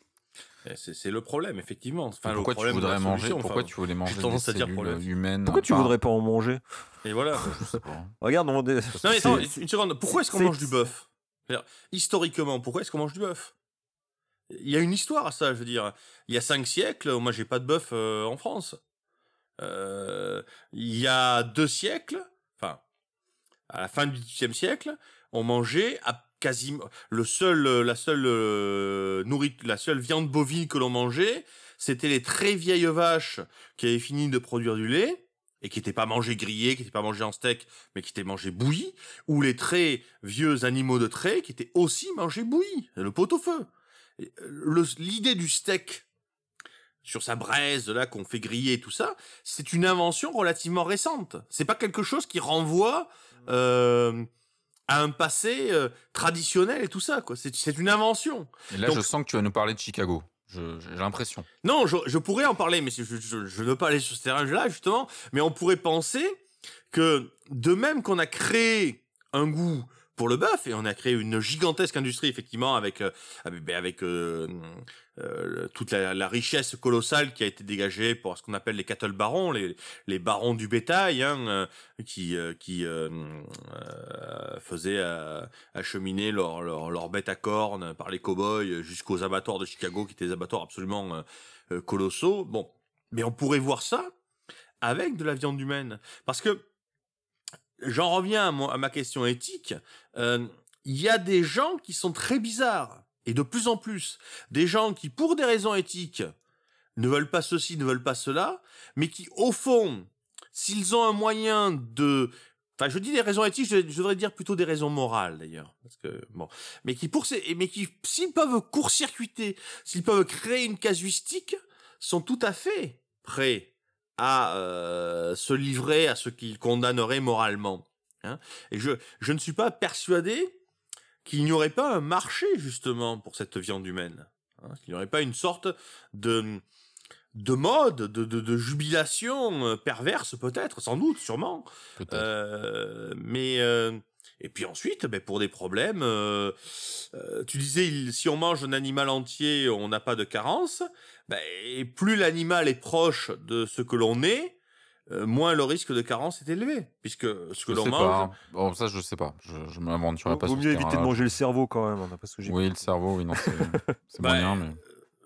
Et C'est le problème, effectivement. Enfin, pourquoi tu problème voudrais manger Pourquoi tu voulais manger des tendance à dire cellules problème. humaines Pourquoi tu voudrais pas en manger? Et voilà. Regarde, on- Non mais attends, une seconde. Pourquoi est-ce qu'on mange du bœuf? Historiquement, pourquoi est-ce qu'on mange du bœuf? Il y a une histoire à ça, je veux dire. Il y a cinq siècles, moi j'ai pas de bœuf euh, en France. Euh, il y a deux siècles, à la fin du XVIIIe siècle, on mangeait à quasiment le seul, euh, la seule euh, nourrit- la seule viande bovine que l'on mangeait, c'était les très vieilles vaches qui avaient fini de produire du lait et qui n'étaient pas mangées grillées, qui n'étaient pas mangées en steak, mais qui étaient mangées bouillies, ou les très vieux animaux de trait qui étaient aussi mangés bouillis, le pot-au-feu. Euh, L'idée du steak sur sa braise là qu'on fait griller et tout ça, c'est une invention relativement récente. C'est pas quelque chose qui renvoie euh, à un passé euh, traditionnel et tout ça quoi. C'est c'est une invention. Et là, Donc- je sens que tu vas nous parler de Chicago. J'ai l'impression. Non, je, je pourrais en parler, mais je, je, je ne veux pas aller sur ce terrain-là, justement. Mais on pourrait penser que, de même qu'on a créé un goût pour le bœuf, et on a créé une gigantesque industrie, effectivement, avec, euh, avec, ben, euh, euh, toute la, la richesse colossale qui a été dégagée pour ce qu'on appelle les cattle barons, les, barons du bétail, hein, euh, qui, euh, qui faisaient acheminer leurs leur, leur bêtes à cornes par les cow-boys jusqu'aux abattoirs de Chicago, qui étaient des abattoirs absolument colossaux. Bon, mais on pourrait voir ça avec de la viande humaine, parce que j'en reviens à, ma question éthique. euh, Il y a des gens qui sont très bizarres, et de plus en plus, des gens qui, pour des raisons éthiques, ne veulent pas ceci, ne veulent pas cela, mais qui, au fond, s'ils ont un moyen de Enfin, je dis des raisons éthiques, je, je devrais dire plutôt des raisons morales d'ailleurs, parce que bon, mais qui pour ces, mais qui s'ils peuvent court-circuiter, s'ils peuvent créer une casuistique, sont tout à fait prêts à euh, se livrer à ce qu'ils condamneraient moralement. hein. Et je, je ne suis pas persuadé qu'il n'y aurait pas un marché justement pour cette viande humaine, hein, qu'il n'y aurait pas une sorte de de mode, de, de, de jubilation euh, perverse peut-être, sans doute, sûrement, euh, mais euh, et puis ensuite, ben, pour des problèmes, euh, euh, tu disais il- si on mange un animal entier, on n'a pas de carence. Ben, et plus l'animal est proche de ce que l'on est, euh, moins le risque de carence est élevé, puisque ce que l'on mange. pas. hein. Bon, ça, je sais pas. Je, je m'aventurerai pas Vaut mieux ce éviter de manger le cerveau quand même, hein, parce que j'ai Oui, le cerveau, oui, non, c'est Bah, moyen, mais.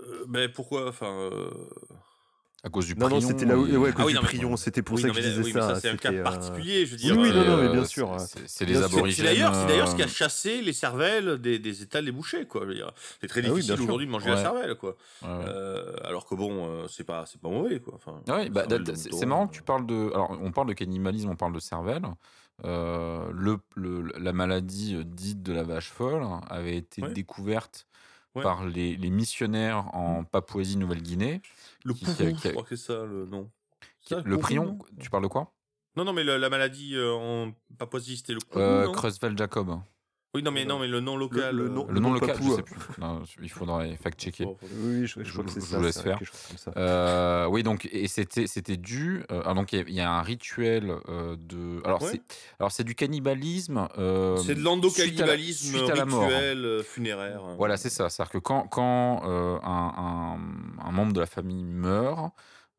euh, ben pourquoi Enfin, euh, À cause du Non, non, prion c'était là où. et- Ouais, à cause Ah oui, du non, mais- prion, c'était pour Oui, ça que je mais, disais oui, mais ça. ça, c'est un cas c'était, euh, particulier, je veux dire. Oui, non, non, mais euh, bien c'est- sûr. C'est Bien les aborigènes. d'ailleurs, c'est d'ailleurs ce qui a euh, chassé les cervelles des, des étals des bouchers, quoi. je veux dire. C'est très Ah oui, difficile bien aujourd'hui de manger la Ouais. cervelle, quoi. ouais, ouais. Euh, alors que bon, c'est pas, c'est pas mauvais, quoi. Enfin, Ah oui, bah, c'est marrant que euh, tu parles de. Alors, on parle de cannibalisme, on parle de cervelle. Euh, le, le- la maladie dite de la vache folle avait été Ouais. découverte Ouais. par les, les missionnaires en Papouasie-Nouvelle-Guinée. Le qui- poupou, qui- je qui- crois que c'est ça le nom. Ça, Le poupou, prion, tu parles de quoi? Non, non, mais le- la maladie euh, en Papouasie, c'était le poupou, euh, Creutzfeldt-Jacob. Oui, non, mais non, mais le nom local. le euh, nom- Le nom local, je sais plus. Non, il faudrait fact-checker. Oui, je, je crois que Je- c'est je ça. vous laisse faire. quelque chose comme ça. Euh, oui, donc et c'était c'était dû. euh, ah, donc il y a- il y, a un rituel euh, de. Alors Ouais. c'est alors c'est du cannibalisme. euh, C'est de suite à la- l'endocannibalisme suite à la mort. rituel euh, funéraire. hein. Voilà, c'est ça. C'est-à-dire que quand, quand euh, un, un- un membre de la famille meurt,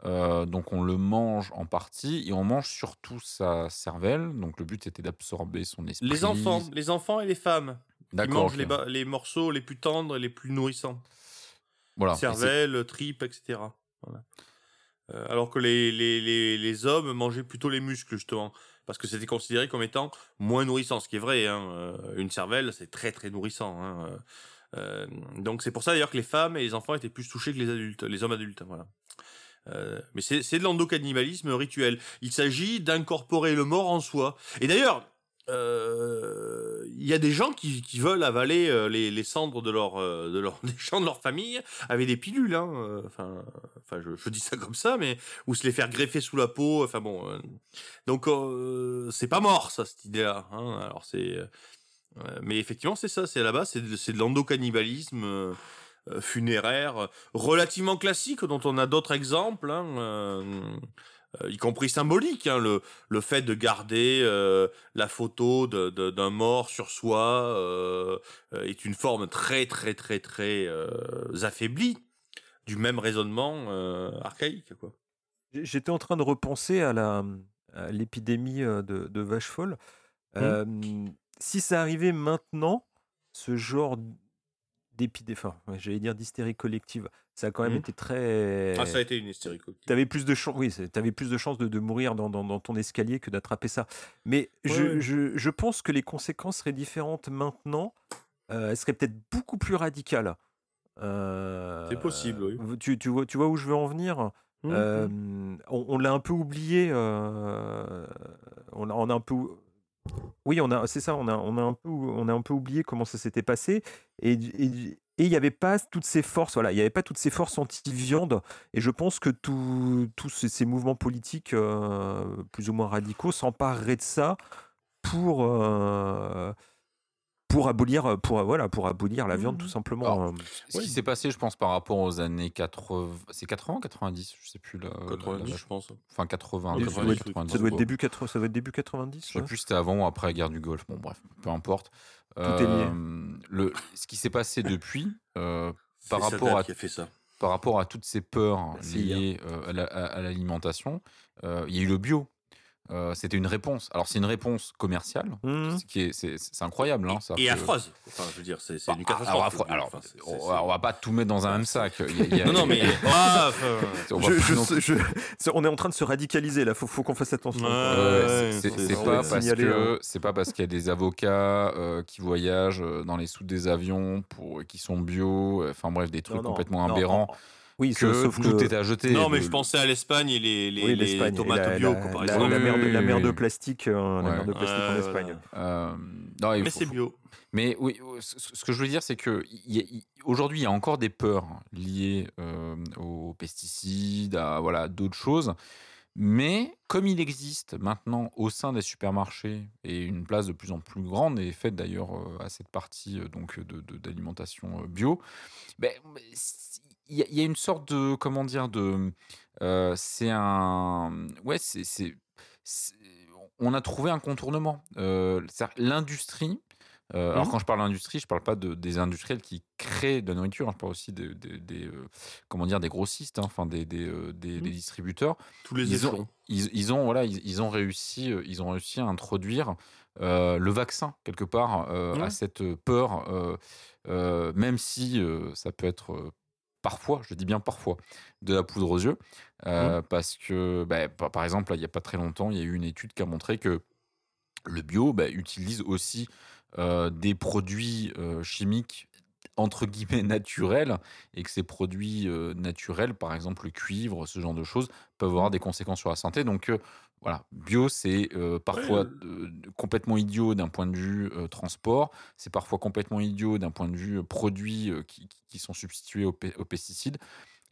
euh, donc on le mange en partie et on mange surtout sa cervelle. Donc le but était d'absorber son esprit. Les enfants, les enfants et les femmes. D'accord. mangent les, morceaux les plus tendres et les plus nourrissants. Voilà. Cervelle, tripes, etc. Voilà. Euh, alors que les, les, les, les hommes mangeaient plutôt les muscles, justement. Parce que c'était considéré comme étant moins nourrissant, ce qui est vrai. hein. Euh, Une cervelle, c'est très très nourrissant. hein. Euh, donc c'est pour ça d'ailleurs que les femmes et les enfants étaient plus touchés que les adultes, les hommes adultes. Voilà. Euh, mais c'est de l'endocannibalisme rituel. Il s'agit d'incorporer le mort en soi. Et d'ailleurs, euh, il y a des gens qui, qui veulent avaler euh, les, cendres de leur, de leur, des gens de leur famille avec des pilules. Hein. Enfin, enfin je, dis ça comme ça, mais ou se les faire greffer sous la peau. Enfin bon, donc c'est pas mort ça cette idée-là. Hein. Alors c'est, mais effectivement c'est ça. C'est là-bas, c'est de, c'est de l'endocannibalisme. Euh, funéraire euh, relativement classique dont on a d'autres exemples hein, euh, y compris symbolique hein, le, le fait de garder euh, la photo de- de- d'un mort sur soi euh, est une forme très très très très euh, affaiblie du même raisonnement archaïque quoi. J'étais en train de repenser à la à l'épidémie de, de vache folle. Euh, si ça arrivait maintenant, ce genre ouais, j'allais dire d'hystérie collective, ça a quand même Mhm. été très. Ah ça a été une hystérie collective. Tu avais plus de chances, oui, t'avais plus de chances de, de mourir dans, dans- dans ton escalier que d'attraper ça. Mais je, Ouais, ouais. je- je pense que les conséquences seraient différentes maintenant. Euh, elles seraient peut-être beaucoup plus radicales. Euh, C'est possible, oui. Tu, tu vois, tu vois où je veux en venir? Mhm. Euh, on, on l'a un peu oublié. on, on a un peu. Ou- Oui, on a, c'est ça. On a, on a un peu, on a un peu oublié comment ça s'était passé. Et il n'y avait pas toutes ces forces. Voilà, il n'y avait pas toutes ces forces anti-viande. Et je pense que tous ces, ces mouvements politiques euh, plus ou moins radicaux s'empareraient de ça pour. euh, pour abolir, pour, voilà, pour abolir la viande, tout simplement. Alors, euh. Ce Ouais. qui s'est passé, je pense, par rapport aux années 80, c'est 80 90, je sais plus. La, la- 90 la- je pense. enfin 80, Oui, 90, ça doit être- 90. ça, doit être début 80, ça doit être début 90. Je sais ouais. plus si c'était avant ou après la guerre du Golfe. Bon, bref, peu importe. est lié. Euh, le, ce qui s'est passé depuis, euh, Par rapport à- qui a fait ça. par rapport à toutes ces peurs liées euh, à la- l'alimentation, euh, il y a eu le bio. Euh, C'était une réponse. Alors, c'est une réponse commerciale, Mhm. ce qui est, c'est, c'est incroyable. Hein, Et que- affreuse. Enfin, je veux dire, c'est c'est Bah, une alors, catastrophe. alors, Enfin, c'est- on, c'est- on va pas tout mettre dans un même sac. Il y a- il y a- Non, non, mais. Ah, on va Je- pas je- non plus- je- c'est- on est en train de se radicaliser là, faut, faut qu'on fasse attention. Ouais, c'est- pas parce signalé, que c'est pas parce qu'il y a des avocats euh, qui voyagent euh, dans les soutes des avions pour qui sont bio, enfin bref des trucs Non, non, complètement non, aberrants Oui, que sauf tout que est à jeter. Non, mais Le- je pensais à l'Espagne et les, les, oui, les l'Espagne, et tomates la, bio, la- par la- exemple. la mer de, la mer de plastique, euh, la Ouais. mer de plastique Ouais, en Espagne. Euh, non, Mais faut- c'est bio. Mais oui, ce ce que je veux dire, c'est que il y a- il- aujourd'hui, il y a encore des peurs liées euh, aux pesticides, à voilà d'autres choses. Mais comme il existe maintenant au sein des supermarchés et une place de plus en plus grande est faite d'ailleurs euh, à cette partie donc de de- d'alimentation euh, bio, ben, il y, a- il y a une sorte de comment dire de euh, c'est un ouais c'est on a trouvé un contournement. Euh, l'industrie euh, Alors Mhm. quand je parle d'industrie, je parle pas de, des industriels qui créent de la nourriture, hein, je parle aussi des, des- des, comment dire des grossistes, hein, enfin des, des, euh, des- des distributeurs. Tous les Ils ont, ils, ils ont voilà, ils, ils ont réussi, ils ont réussi à introduire euh, le vaccin quelque part euh, à Ouais. cette peur, même si ça peut être parfois, je dis bien parfois, de la poudre aux yeux. Euh, parce que, bah, par exemple, là, il n'y a pas très longtemps, il y a eu une étude qui a montré que le bio bah, utilise aussi euh, des produits euh, chimiques entre guillemets naturels et que ces produits naturels, par exemple le cuivre, ce genre de choses, peuvent avoir des conséquences sur la santé. Donc voilà, bio, c'est euh, parfois euh, complètement idiot d'un point de vue euh, transport, c'est parfois complètement idiot d'un point de vue euh, produits qui, sont substitués aux, pe- aux pesticides,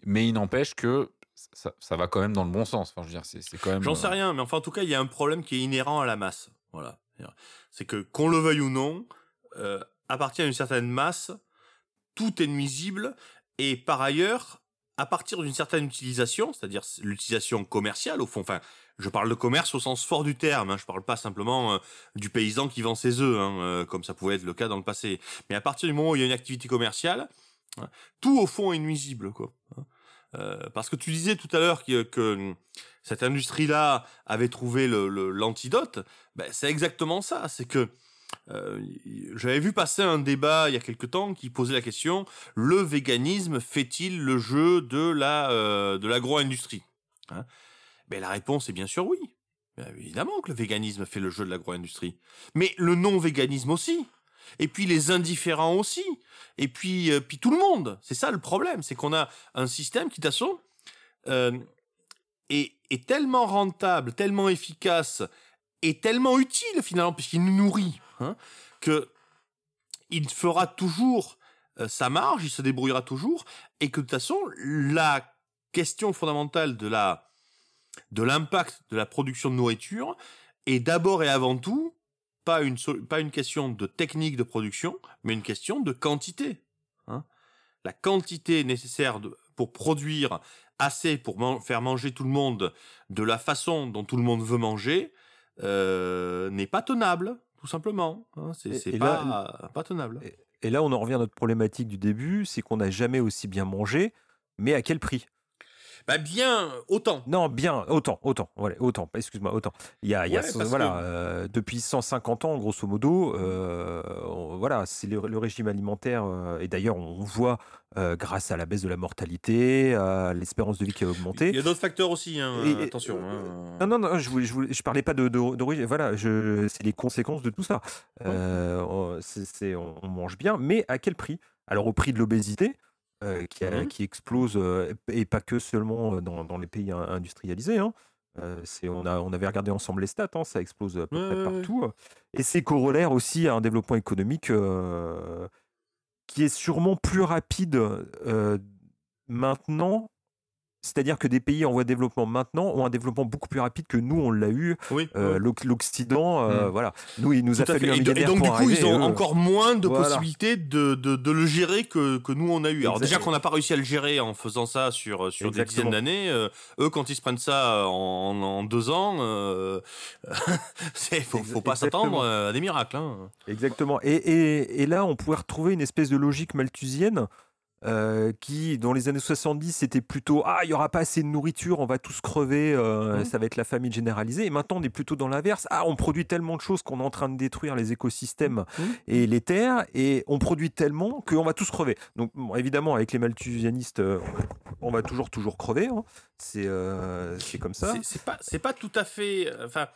mais il n'empêche que ça, ça va quand même dans le bon sens. Enfin, je veux dire, c'est quand même. J'en sais rien, mais enfin, en tout cas, il y a un problème qui est inhérent à la masse. Voilà. C'est que, qu'on le veuille ou non, à partir d'une certaine masse, tout est nuisible. Et par ailleurs, à partir d'une certaine utilisation, c'est-à-dire l'utilisation commerciale, au fond, enfin, je parle de commerce au sens fort du terme, hein, je parle pas simplement euh, du paysan qui vend ses œufs, hein, euh, comme ça pouvait être le cas dans le passé. Mais à partir du moment où il y a une activité commerciale, hein, tout au fond est nuisible, quoi. hein. Euh, parce que tu disais tout à l'heure que, que cette industrie-là avait trouvé l'antidote, ben, c'est exactement ça. C'est que j'avais vu passer un débat il y a quelque temps qui posait la question le véganisme fait-il le jeu de la de l'agro-industrie ben, la réponse est bien sûr oui. Ben, évidemment que le véganisme fait le jeu de l'agro-industrie, mais le non-véganisme aussi. Et puis les indifférents aussi. Et puis, euh, puis tout le monde. C'est ça le problème, c'est qu'on a un système qui, de toute façon, euh, est, est tellement rentable, tellement efficace et tellement utile finalement, puisqu'il nous nourrit, hein, que il fera toujours euh, sa marge, il se débrouillera toujours, et que de toute façon, la question fondamentale de la de l'impact de la production de nourriture est d'abord et avant tout pas une, pas une question de technique de production, mais une question de quantité. hein. La quantité nécessaire de- pour produire assez pour man- faire manger tout le monde de la façon dont tout le monde veut manger euh, n'est pas tenable, tout simplement. hein. C'est Et- et pas, là- pas tenable. Et là, on en revient à notre problématique du début, c'est qu'on n'a jamais aussi bien mangé, mais à quel prix? Bah bien, autant. Non, bien, autant, autant, voilà, autant, excuse-moi, autant. Il y a, il y voilà, que- euh, depuis 150 ans, grosso modo, euh, voilà, c'est le, le régime alimentaire, euh, et d'ailleurs, on voit, euh, grâce à la baisse de la mortalité, à l'espérance de vie qui a augmenté, Il y a d'autres facteurs aussi, hein, Et- attention. hein. Non, non, non, je, voulais, je, voulais- je parlais pas de, de- d'origine. Voilà, c'est les conséquences de tout ça. On mange bien, mais à quel prix? Alors, au prix de l'obésité, euh, qui, a- Mhm. qui explose, euh, et pas que seulement dans, dans les pays in- industrialisés. hein. Euh, on, a, on avait regardé ensemble les stats, hein, ça explose à peu Ouais, près ouais, ouais. partout. Et c'est corollaire aussi à un développement économique euh, qui est sûrement plus rapide euh, maintenant. C'est-à-dire que des pays en voie de développement maintenant ont un développement beaucoup plus rapide que nous, on l'a eu. Oui, Euh, L'Occident, euh, Mm. voilà. Nous, il nous Tout a fallu fait. un de- et millénaire donc, du pour coup, ils ont eux. encore moins de Voilà. possibilités de, de, de le gérer que, que nous, on a eu. Alors, déjà qu'on n'a pas réussi à le gérer en faisant ça sur, sur des dizaines d'années, euh, eux, quand ils se prennent ça en, en deux ans, c'est faut, faut pas s'attendre à des miracles. Hein. Exactement. Et, et- et là, on pourrait retrouver une espèce de logique malthusienne euh, qui, dans les années 70, c'était plutôt Ah, il n'y aura pas assez de nourriture, on va tous crever, euh, ça va être la famine généralisée. Et maintenant, on est plutôt dans l'inverse Ah, on produit tellement de choses qu'on est en train de détruire les écosystèmes Mhm. et les terres, et on produit tellement qu'on va tous crever. Donc, bon, évidemment, avec les malthusianistes, euh, on va toujours, toujours crever. hein. C'est comme ça. C'est- pas, pas tout à fait. Enfin,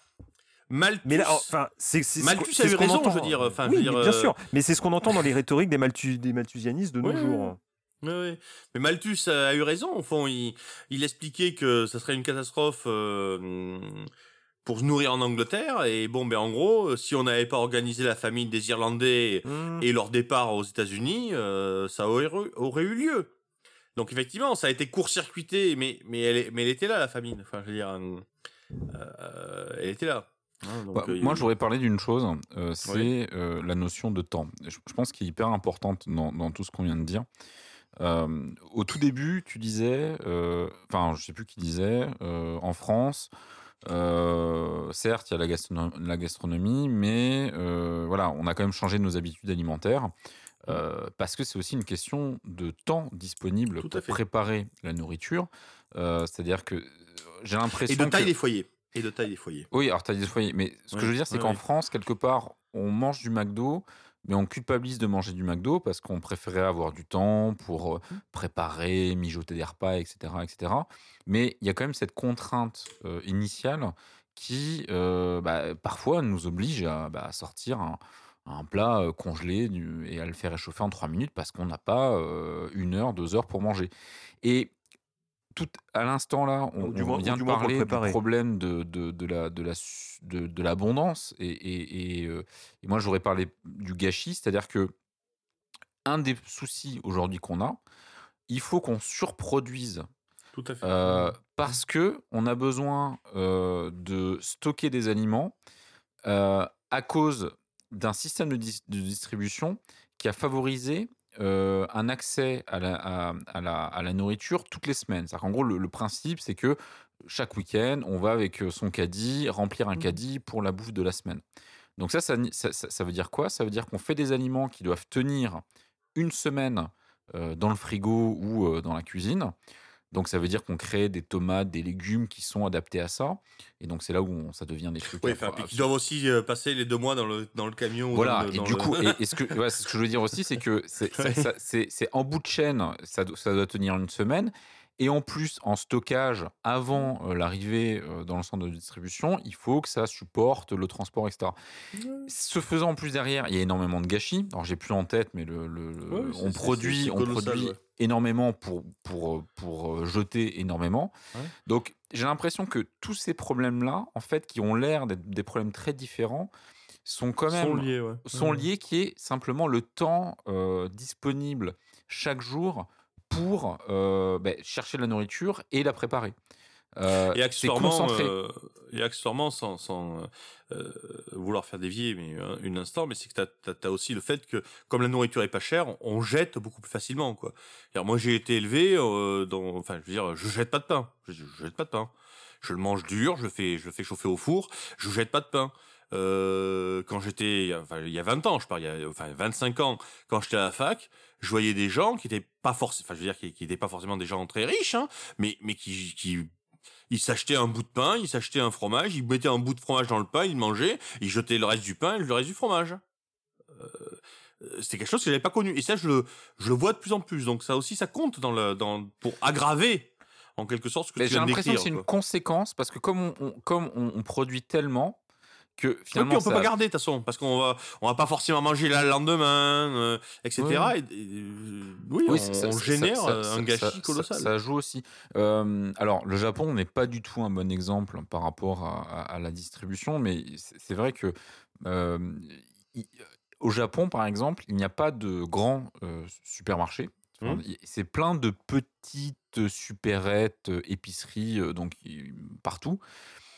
Malthus. Mais là, enfin, c'est c'est ce Malthus a eu raison, entend. je veux dire, enfin, je oui, veux dire, mais bien euh, sûr. Mais c'est ce qu'on entend dans les rhétoriques des, Malthus, des malthusianistes de nos jours. Oui, oui. Mais Malthus a eu raison. Au fond, il, il expliquait que ça serait une catastrophe euh, pour se nourrir en Angleterre. Et bon, ben en gros, si on n'avait pas organisé la famine des Irlandais Mmh. et leur départ aux États-Unis, euh, ça aurait, aurait eu lieu. Donc effectivement, ça a été court-circuité, mais mais elle, est- mais elle était là la famine. Enfin, je veux dire, euh, elle était là. Hein, donc, Bah, euh, moi, voudrais parler d'une chose, euh, c'est euh, la notion de temps. Je, je pense qu'elle est hyper importante dans, dans tout ce qu'on vient de dire. Euh, au tout début, tu disais, euh, enfin, je sais plus qui disait, euh, en France, certes, il y a la, gastrono- la gastronomie, mais voilà, on a quand même changé nos habitudes alimentaires. euh, parce que c'est aussi une question de temps disponible Tout pour préparer la nourriture. Euh, C'est-à-dire que j'ai l'impression Et de taille que... des foyers. Et de taille des foyers. Oui, alors taille des foyers. Mais ce que je veux dire, c'est ouais, qu'en ouais. France, quelque part, on mange du McDo mais on culpabilise de manger du McDo parce qu'on préférait avoir du temps pour euh, Mmh. préparer, mijoter des repas, etc., etc. Mais il y a quand même cette contrainte euh, initiale qui, euh, bah, parfois, nous oblige à, bah, sortir un, un plat euh, congelé du- et à le faire réchauffer en trois minutes parce qu'on n'a pas une heure, deux heures pour manger. Et tout à l'instant là, on, Ou du on moins- ou vient du de parler du problème de, de, de la de la su- de, de l'abondance et, et, et, euh, et moi j'aurais parlé du gâchis, c'est-à-dire que un des soucis aujourd'hui qu'on a, il faut qu'on surproduise Tout à fait. euh, parce que on a besoin euh, de stocker des aliments euh, à cause d'un système de distribution qui a favorisé euh, un accès à la, à, à la, à la nourriture toutes les semaines. C'est-à-dire qu'en gros, le, le principe, c'est que chaque week-end, on va avec euh, son caddie remplir un Mhm. caddie pour la bouffe de la semaine. Donc ça, ça, ni- ça, ça- ça veut dire quoi? Ça veut dire qu'on fait des aliments qui doivent tenir une semaine euh, dans le frigo ou euh, dans la cuisine. Donc ça veut dire qu'on crée des tomates, des légumes qui sont adaptés à ça. Et donc c'est là où on- ça devient des trucs. Oui, enfin, puis qui doivent aussi euh, passer les deux mois dans le, dans le camion. ou voilà, dans et dans du le- coup, et, et ce que, ouais, c'est ce que je veux dire aussi, c'est que c'est en bout de chaîne, ça doit tenir une semaine. Et en plus, en stockage, avant euh, l'arrivée euh, dans le centre de distribution, il faut que ça supporte le transport, etc. Ce faisant, en plus derrière, il y a énormément de gâchis. Alors, j'ai plus en tête, mais le, on produit, on produit ouais. énormément pour, pour, euh, pour jeter énormément. Ouais. Donc, j'ai l'impression que tous ces problèmes-là, en fait, qui ont l'air d'être des problèmes très différents, sont quand même sont liés, ouais. sont Ouais. liés qui est simplement le temps euh, disponible chaque jour pour euh, ben, chercher de la nourriture et la préparer. Euh, Et accessoirement, euh, et accessoirement sans, sans euh, vouloir faire dévier mais un, un instant, mais c'est que tu as, aussi le fait que comme la nourriture est pas chère, on jette beaucoup plus facilement quoi. Moi j'ai été élevé dans, enfin je veux dire, je jette pas de pain, je, je jette pas de pain. Je le mange dur, je le fais, je le fais chauffer au four, je jette pas de pain. Quand j'étais, enfin, il y a 20 ans, je parle, il y a, enfin 25 ans, quand j'étais à la fac, je voyais des gens qui étaient pas forcément, enfin je veux dire, qui, qui étaient pas forcément des gens très riches, hein, mais mais qui, qui ils s'achetaient un bout de pain, ils s'achetaient un fromage, ils mettaient un bout de fromage dans le pain, ils mangeaient, ils jetaient le reste du pain et le reste du fromage. Euh, euh, C'était quelque chose que j'avais pas connu. Et ça, je le, je le vois de plus en plus. Donc ça aussi, ça compte dans le, dans, pour aggraver, en quelque sorte, ce que tu j'ai l'impression que c'est une conséquence parce que comme on, on- comme on, on produit tellement que Oui, puis finalement on peut ça- pas garder de toute façon, parce qu'on va, on va pas forcément manger là le lendemain, euh, etc. Oui. Et, et, euh, oui, Oui, on, ça- on génère ça- un gâchis colossal. Ça, joue aussi. Euh, alors, le Japon n'est pas du tout un bon exemple par rapport à, à- à la distribution, mais c'est vrai que euh, il- au Japon, par exemple, il n'y a pas de grands supermarchés. Il- C'est plein de petites supérettes, épiceries, donc partout.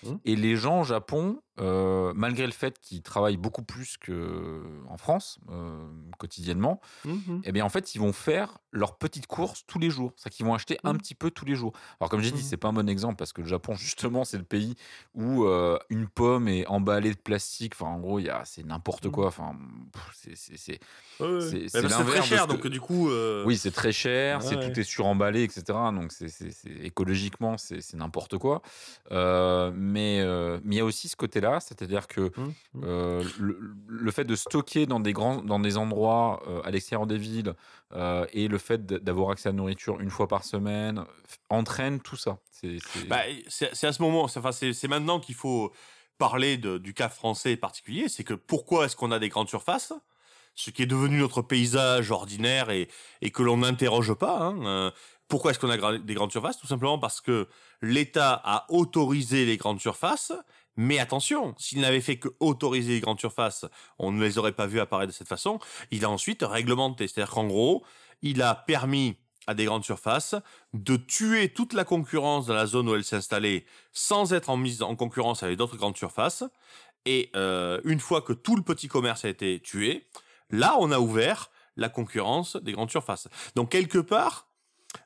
Mhm. Et les gens au Japon, euh, malgré le fait qu'ils travaillent beaucoup plus qu'en France, euh, quotidiennement, Mhm. eh bien en fait ils vont faire leurs petites courses tous les jours, c'est-à-dire qu'ils vont acheter un Mhm. petit peu tous les jours. Alors comme j'ai dit, Mhm. c'est pas un bon exemple parce que le Japon justement c'est le pays où euh, une pomme est emballée de plastique. Enfin en gros c'est n'importe Mhm. quoi. Enfin c'est c'est très cher, que- donc du coup. oui, c'est très cher, Ouais, c'est ouais. tout est suremballé, etc. Donc c'est écologiquement c'est n'importe quoi. Mais mais il y a aussi ce côté-là, c'est-à-dire que Mhm. euh, le, le fait de stocker dans des grands dans des endroits euh, à l'extérieur des villes euh, et le fait d'avoir accès à la nourriture une fois par semaine entraîne tout ça. C'est c'est- Bah, à ce moment, c'est- enfin, c'est c'est maintenant qu'il faut parler de- du cas français particulier. C'est que pourquoi est-ce qu'on a des grandes surfaces? Ce qui est devenu notre paysage ordinaire et, et que l'on n'interroge pas. hein, euh, pourquoi est-ce qu'on a gra- des grandes surfaces? Tout simplement parce que l'État a autorisé les grandes surfaces. Mais attention, s'il n'avait fait que autoriser les grandes surfaces, on ne les aurait pas vues apparaître de cette façon. Il a ensuite réglementé. C'est-à-dire qu'en gros, il a permis à des grandes surfaces de tuer toute la concurrence dans la zone où elle s'installait sans être en mise en concurrence avec d'autres grandes surfaces. Et euh, une fois que tout le petit commerce a été tué, là, on a ouvert la concurrence des grandes surfaces. Donc, quelque part,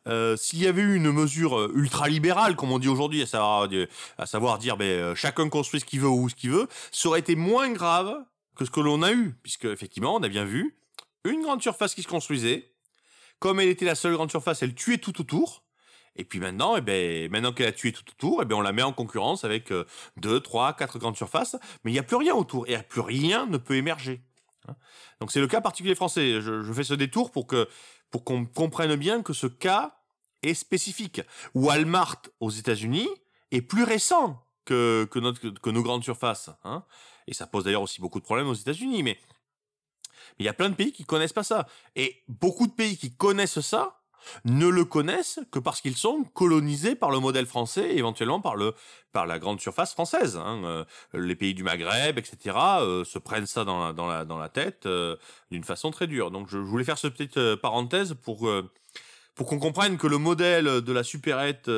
euh, s'il y avait eu une mesure euh, ultra-libérale, comme on dit aujourd'hui, à savoir, euh, à savoir dire ben, chacun construit ce qu'il veut ou ce qu'il veut, ça aurait été moins grave que ce que l'on a eu, puisque effectivement, on a bien vu une grande surface qui se construisait. Comme elle était la seule grande surface, elle tuait tout autour. Et puis maintenant, eh ben, maintenant qu'elle a tué tout autour, eh ben, on la met en concurrence avec euh, deux, trois, quatre grandes surfaces. Mais il n'y a plus rien autour. Et plus rien ne peut émerger. hein. Donc c'est le cas particulier français. Je fais ce détour pour que pour qu'on comprenne bien que ce cas est spécifique. Walmart aux États-Unis est plus récent que, nos grandes surfaces. Hein. Et ça pose d'ailleurs aussi beaucoup de problèmes aux États-Unis. Mais il y a plein de pays qui connaissent pas ça. Et beaucoup de pays qui connaissent ça ne le connaissent que parce qu'ils sont colonisés par le modèle français, et éventuellement par le par la grande surface française. Hein. Euh, les pays du Maghreb, etc., euh, se prennent ça dans la, dans la, dans la tête euh, d'une façon très dure. Donc je, voulais faire cette petite parenthèse pour pour qu'on comprenne que le modèle de la supérette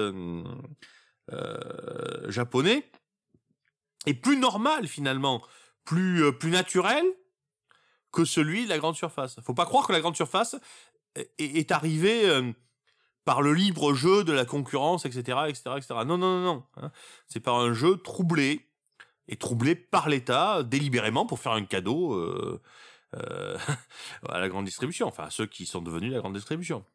japonais est plus normal finalement, plus plus naturel que celui de la grande surface. Faut pas croire que la grande surface est, arrivée euh, par le libre jeu de la concurrence, etc., etc., etc. Non, non, non, non. Hein. C'est par un jeu troublé et troublé par l'État délibérément pour faire un cadeau euh, euh, à la grande distribution, enfin à ceux qui sont devenus la grande distribution.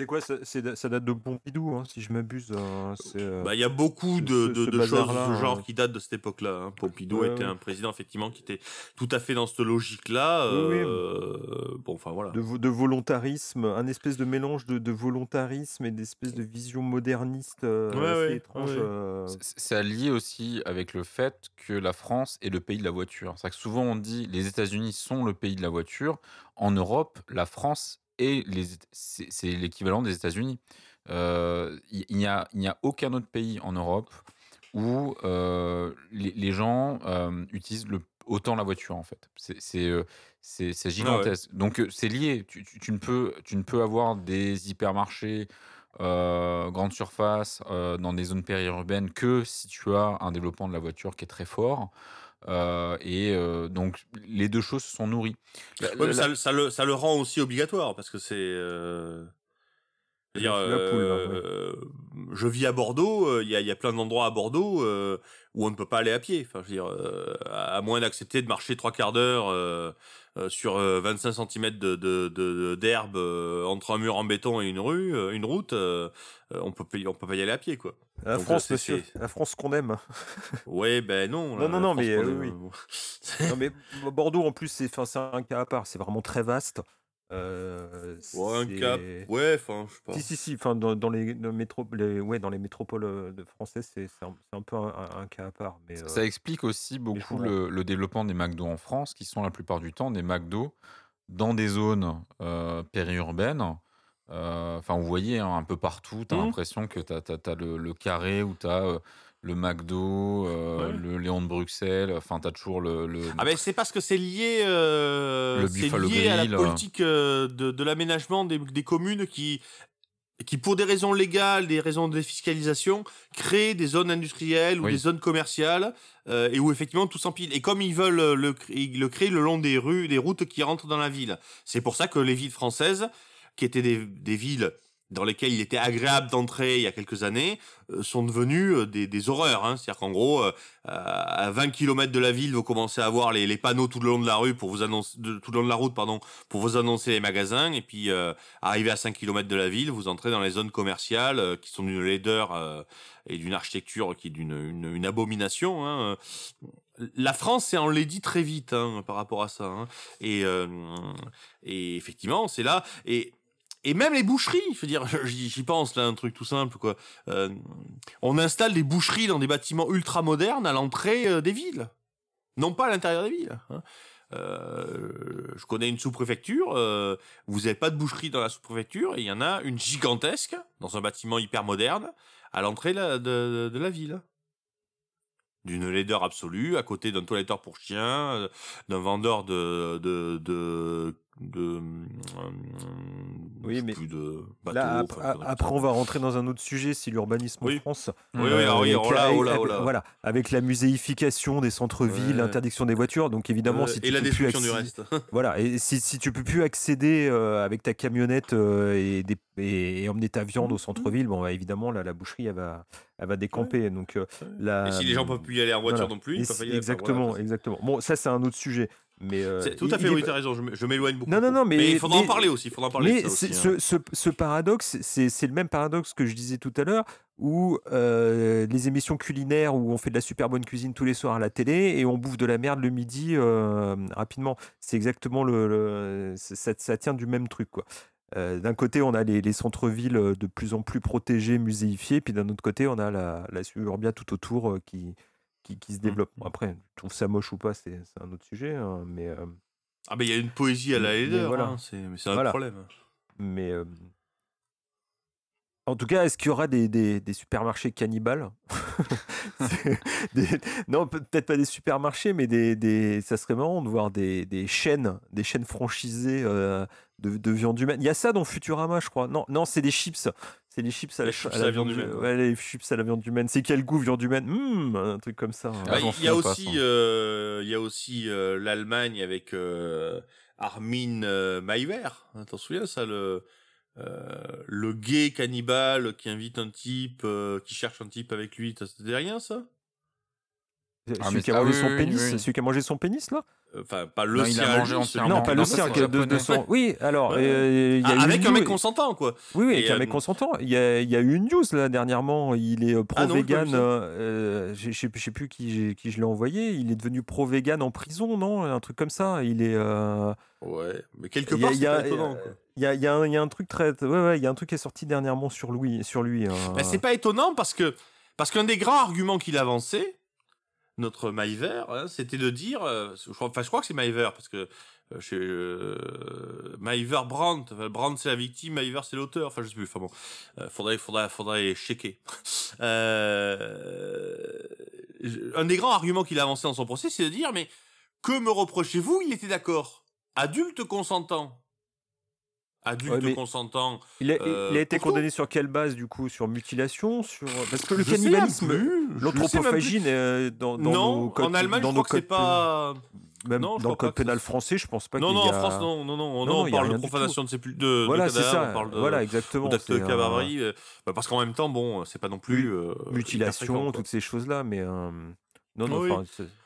C'est quoi ça, c'est- ça date de Pompidou, hein, si je m'abuse. hein, c'est, euh, Bah, il y a beaucoup de, ce- de, ce de choses de ce genre hein. qui datent de cette époque-là. hein. Pompidou Ouais, était ouais. un président effectivement qui était tout à fait dans cette logique-là. Oui, oui. euh, Bon, enfin voilà. de, vo- de volontarisme, un espèce de mélange de, de volontarisme et d'espèce de vision moderniste euh, Ouais, assez ouais, étrange. euh, C'est allié aussi avec le fait que la France est le pays de la voiture. C'est que souvent on dit les États-Unis sont le pays de la voiture. En Europe, la France Éta- c'est l'équivalent des États-Unis. Euh, Il n'y a, aucun autre pays en Europe où euh, les, les gens euh, utilisent le, autant la voiture en fait. C'est c'est gigantesque. Donc c'est lié. Tu, tu- tu ne peux, tu ne peux avoir des hypermarchés euh, grande surface euh, dans des zones périurbaines que si tu as un développement de la voiture qui est très fort. Euh, et euh, donc les deux choses se sont nourries. La- Ouais, mais la- ça, le- ça le, ça le rend aussi obligatoire parce que c'est. euh, je dire, poule, euh, vis à Bordeaux, euh, il y, a, y a plein d'endroits à Bordeaux euh, où on ne peut pas aller à pied. Enfin, je veux dire, euh, à à moins d'accepter de marcher trois quarts d'heure euh, euh, sur euh, 25 cm de, de, de- d'herbe euh, entre un mur en béton et une rue, euh, une route, euh, euh, on peut on peut pas y aller à pied quoi. la Donc, France, monsieur, la France qu'on aime. Ouais, ben non. Non, non, la non, France, mais, euh, oui, non, mais Bordeaux, en plus, c'est un cas à part. C'est vraiment très vaste. Euh, Ouais, un cap. Ouais, enfin, je sais pas. Si, si, si. Enfin, dans, dans les, dans métro- les- ouais, dans les métropoles euh, de françaises, c'est un, peu un, un- un cas à part. Mais, Ça- euh, Ça explique aussi beaucoup le, le développement des McDo en France, qui sont la plupart du temps des McDo dans des zones euh, périurbaines. Euh, Enfin, vous voyez, hein, un peu partout, tu as Mhm. l'impression que tu as, le, le carré où tu as le McDo, euh, Ouais. le Léon de Bruxelles, enfin, tu as toujours le. le- Ah ben c'est parce que c'est lié, euh, c'est lié à la Grill, politique euh, de, de l'aménagement des, des communes qui, qui, pour des raisons légales, des raisons de défiscalisation, créent des zones industrielles ou Oui. des zones commerciales euh, et où effectivement tout s'empile. Et comme ils veulent le, ils le créer le long des rues, des routes qui rentrent dans la ville. C'est pour ça que les villes françaises, qui étaient des, des villes dans lesquelles il était agréable d'entrer il y a quelques années, euh, sont devenues euh, des, horreurs. Hein. C'est-à-dire qu'en gros, euh, à 20 km de la ville, vous commencez à voir les, panneaux tout le long de la rue pour vous annoncer, tout le long de la route, pardon, pour vous annoncer les magasins. Et puis, arrivé à 5 km de la ville, vous entrez dans les zones commerciales qui sont d'une laideur et d'une architecture qui est d'une une, une abomination. Hein. La France s'est enlaidie très vite hein, par rapport à ça. Et, et effectivement, c'est là. Et et même les boucheries, je veux dire, j'y pense là, un truc tout simple quoi. Euh, on installe des boucheries dans des bâtiments ultra modernes à l'entrée euh, des villes, non pas à l'intérieur des villes. hein. Euh, je connais une sous-préfecture, vous n'avez pas de boucherie dans la sous-préfecture, il y en a une gigantesque dans un bâtiment hyper moderne à l'entrée de, la ville. D'une laideur absolue, à côté d'un toiletteur pour chien, d'un vendeur de de de, de, euh, Oui, mais plus de bateaux, Là, enfin, ap- conneries après, on va rentrer dans un autre sujet, c'est l'urbanisme Oui. en France. Oui, oui, alors oui, avec oh là, oh là, avec- oh là. Voilà, avec la muséification des centres-villes, Ouais. l'interdiction des voitures. Donc évidemment, Euh, si tu et la peux plus destruction du accéder- reste. Voilà, et si, si tu peux plus accéder euh, avec ta camionnette euh, et, des- et, et emmener ta viande Mmh, au centre-ville, bon, bah, évidemment, là, la boucherie, elle va, elle va décamper. Donc, euh, la- Et si les gens peuvent plus y aller en voiture voilà. non plus, ils peuvent si- y aller. exactement, voilà. exactement. Bon, ça, c'est un autre sujet. Mais euh, C'est tout à fait, oui, t'as raison, je m'éloigne beaucoup. Non, non, non, mais- il faudra mais- en parler aussi, il faudra en parler Mais de ça c'est- aussi, ce, hein. ce- ce paradoxe, c'est le même paradoxe que je disais tout à l'heure, où euh, les émissions culinaires, où on fait de la super bonne cuisine tous les soirs à la télé et on bouffe de la merde le midi euh, rapidement. C'est exactement le, ça, ça tient du même truc, quoi. Euh, d'un côté, on a les, les centres-villes de plus en plus protégés, muséifiés, puis d'un autre côté, on a la, la suburbia tout autour euh, qui, qui, qui se développe. Bon, après, je trouve ça moche ou pas, c'est un autre sujet, hein, mais. euh, Ah, mais il y a une poésie à la Header, voilà. hein, c'est un Voilà. problème. Mais euh, en tout cas, est-ce qu'il y aura des, des- des supermarchés cannibales? Des- Non, peut- peut-être pas des supermarchés, mais des, des- ça serait marrant de voir des, des chaînes, des chaînes franchisées euh, de, de viande humaine. Il y a ça dans Futurama, je crois. Non, non, c'est des chips. C'est des chips à la, Les chips à la viande humaine, humaine. ouais. Ouais, les chips à la viande humaine. C'est quel goût viande humaine? Hum, Un truc comme ça. Ah, Bah, j'en il y a aussi, euh, il y a aussi euh, l'Allemagne avec euh, Armin euh, Maiver. Hein, T'en souviens ça le euh, le gay cannibale qui invite un type, euh, qui cherche un type avec lui. C'était rien ça? Ah, celui qui a mangé oui, son oui, pénis, oui. celui qui a mangé son pénis là? Enfin pas le Non, il a sien, mangé entièrement. Non, pas le sien de, de son. Oui, alors Ouais. euh, il y a Ah, avec un news- mec consentant quoi. Oui, oui, avec un euh, mec consentant. Il y, a, il y a eu une news là dernièrement. Il est euh, Ah j'ai pas pro-vegan. vu ça. euh, je ne sais, plus qui, je l'ai envoyé. Il est devenu pro-vegan en prison, non Un truc comme ça. Il est. euh, Ouais, mais quelque part il y c'est étonnant. quoi. Il y a, il y a un, il y a un truc très. Ouais, ouais, il y a un truc qui est sorti dernièrement sur lui. Sur lui c'est pas étonnant parce que parce qu'un des grands arguments qu'il avançait, notre Maiver, hein, c'était de dire, euh, je crois, enfin je crois que c'est Maiver parce que euh, chez euh, Maiver Brandt, Brandt c'est la victime, Maiver c'est l'auteur, enfin je sais plus, enfin bon, euh, faudrait faudrait faudrait checker. Euh, un des grands arguments qu'il a avancé dans son procès, c'est de dire mais que me reprochez-vous Il était d'accord, adulte consentant. Adulte Ouais, consentant. il, a, euh, il a été condamné sur quelle base du coup? Sur mutilation? Sur... Parce que le Je cannibalisme. L'anthropophagie euh, dans, dans non, nos codes- en Allemagne, dans je nos crois que pas. Même Non, dans le code pénal ça- français, je pense pas Non, qu'il non, y en a... France, non, non, non, Non, non, non, on parle de profanation de, sépu- de, Voilà, c'est ça. on parle de, Voilà, exactement. d'actes de cavalerie. euh, bah, parce qu'en même temps, bon, c'est pas non plus. mutilation, toutes ces choses-là, mais non, non, Oui.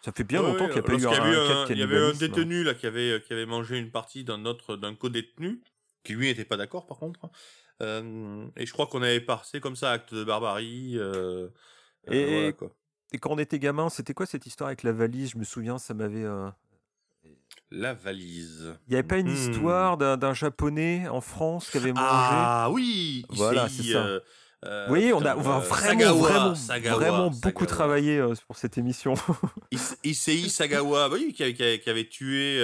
ça fait bien Ouais, longtemps qu'il n'y a pas eu un, Il y avait un détenu là qui avait qui avait mangé une partie d'un autre d'un co-détenu qui lui n'était pas d'accord par contre. hein. Euh, et je crois qu'on avait passé comme ça acte de barbarie. euh, euh, Et- voilà, quoi. Et quand on était gamin, c'était quoi cette histoire avec la valise? Je me souviens, ça m'avait. La valise. Il n'y avait pas une Hmm. histoire d'un japonais en France qui avait mangé? Ah oui. Voilà, c'est ça. voyez, on a, on vraiment, Sagawa, vraiment, Sagawa, vraiment Sagawa. beaucoup travailler euh, pour cette émission. Is- Issei Sagawa, oui, qui avait, qui avait- qui avait tué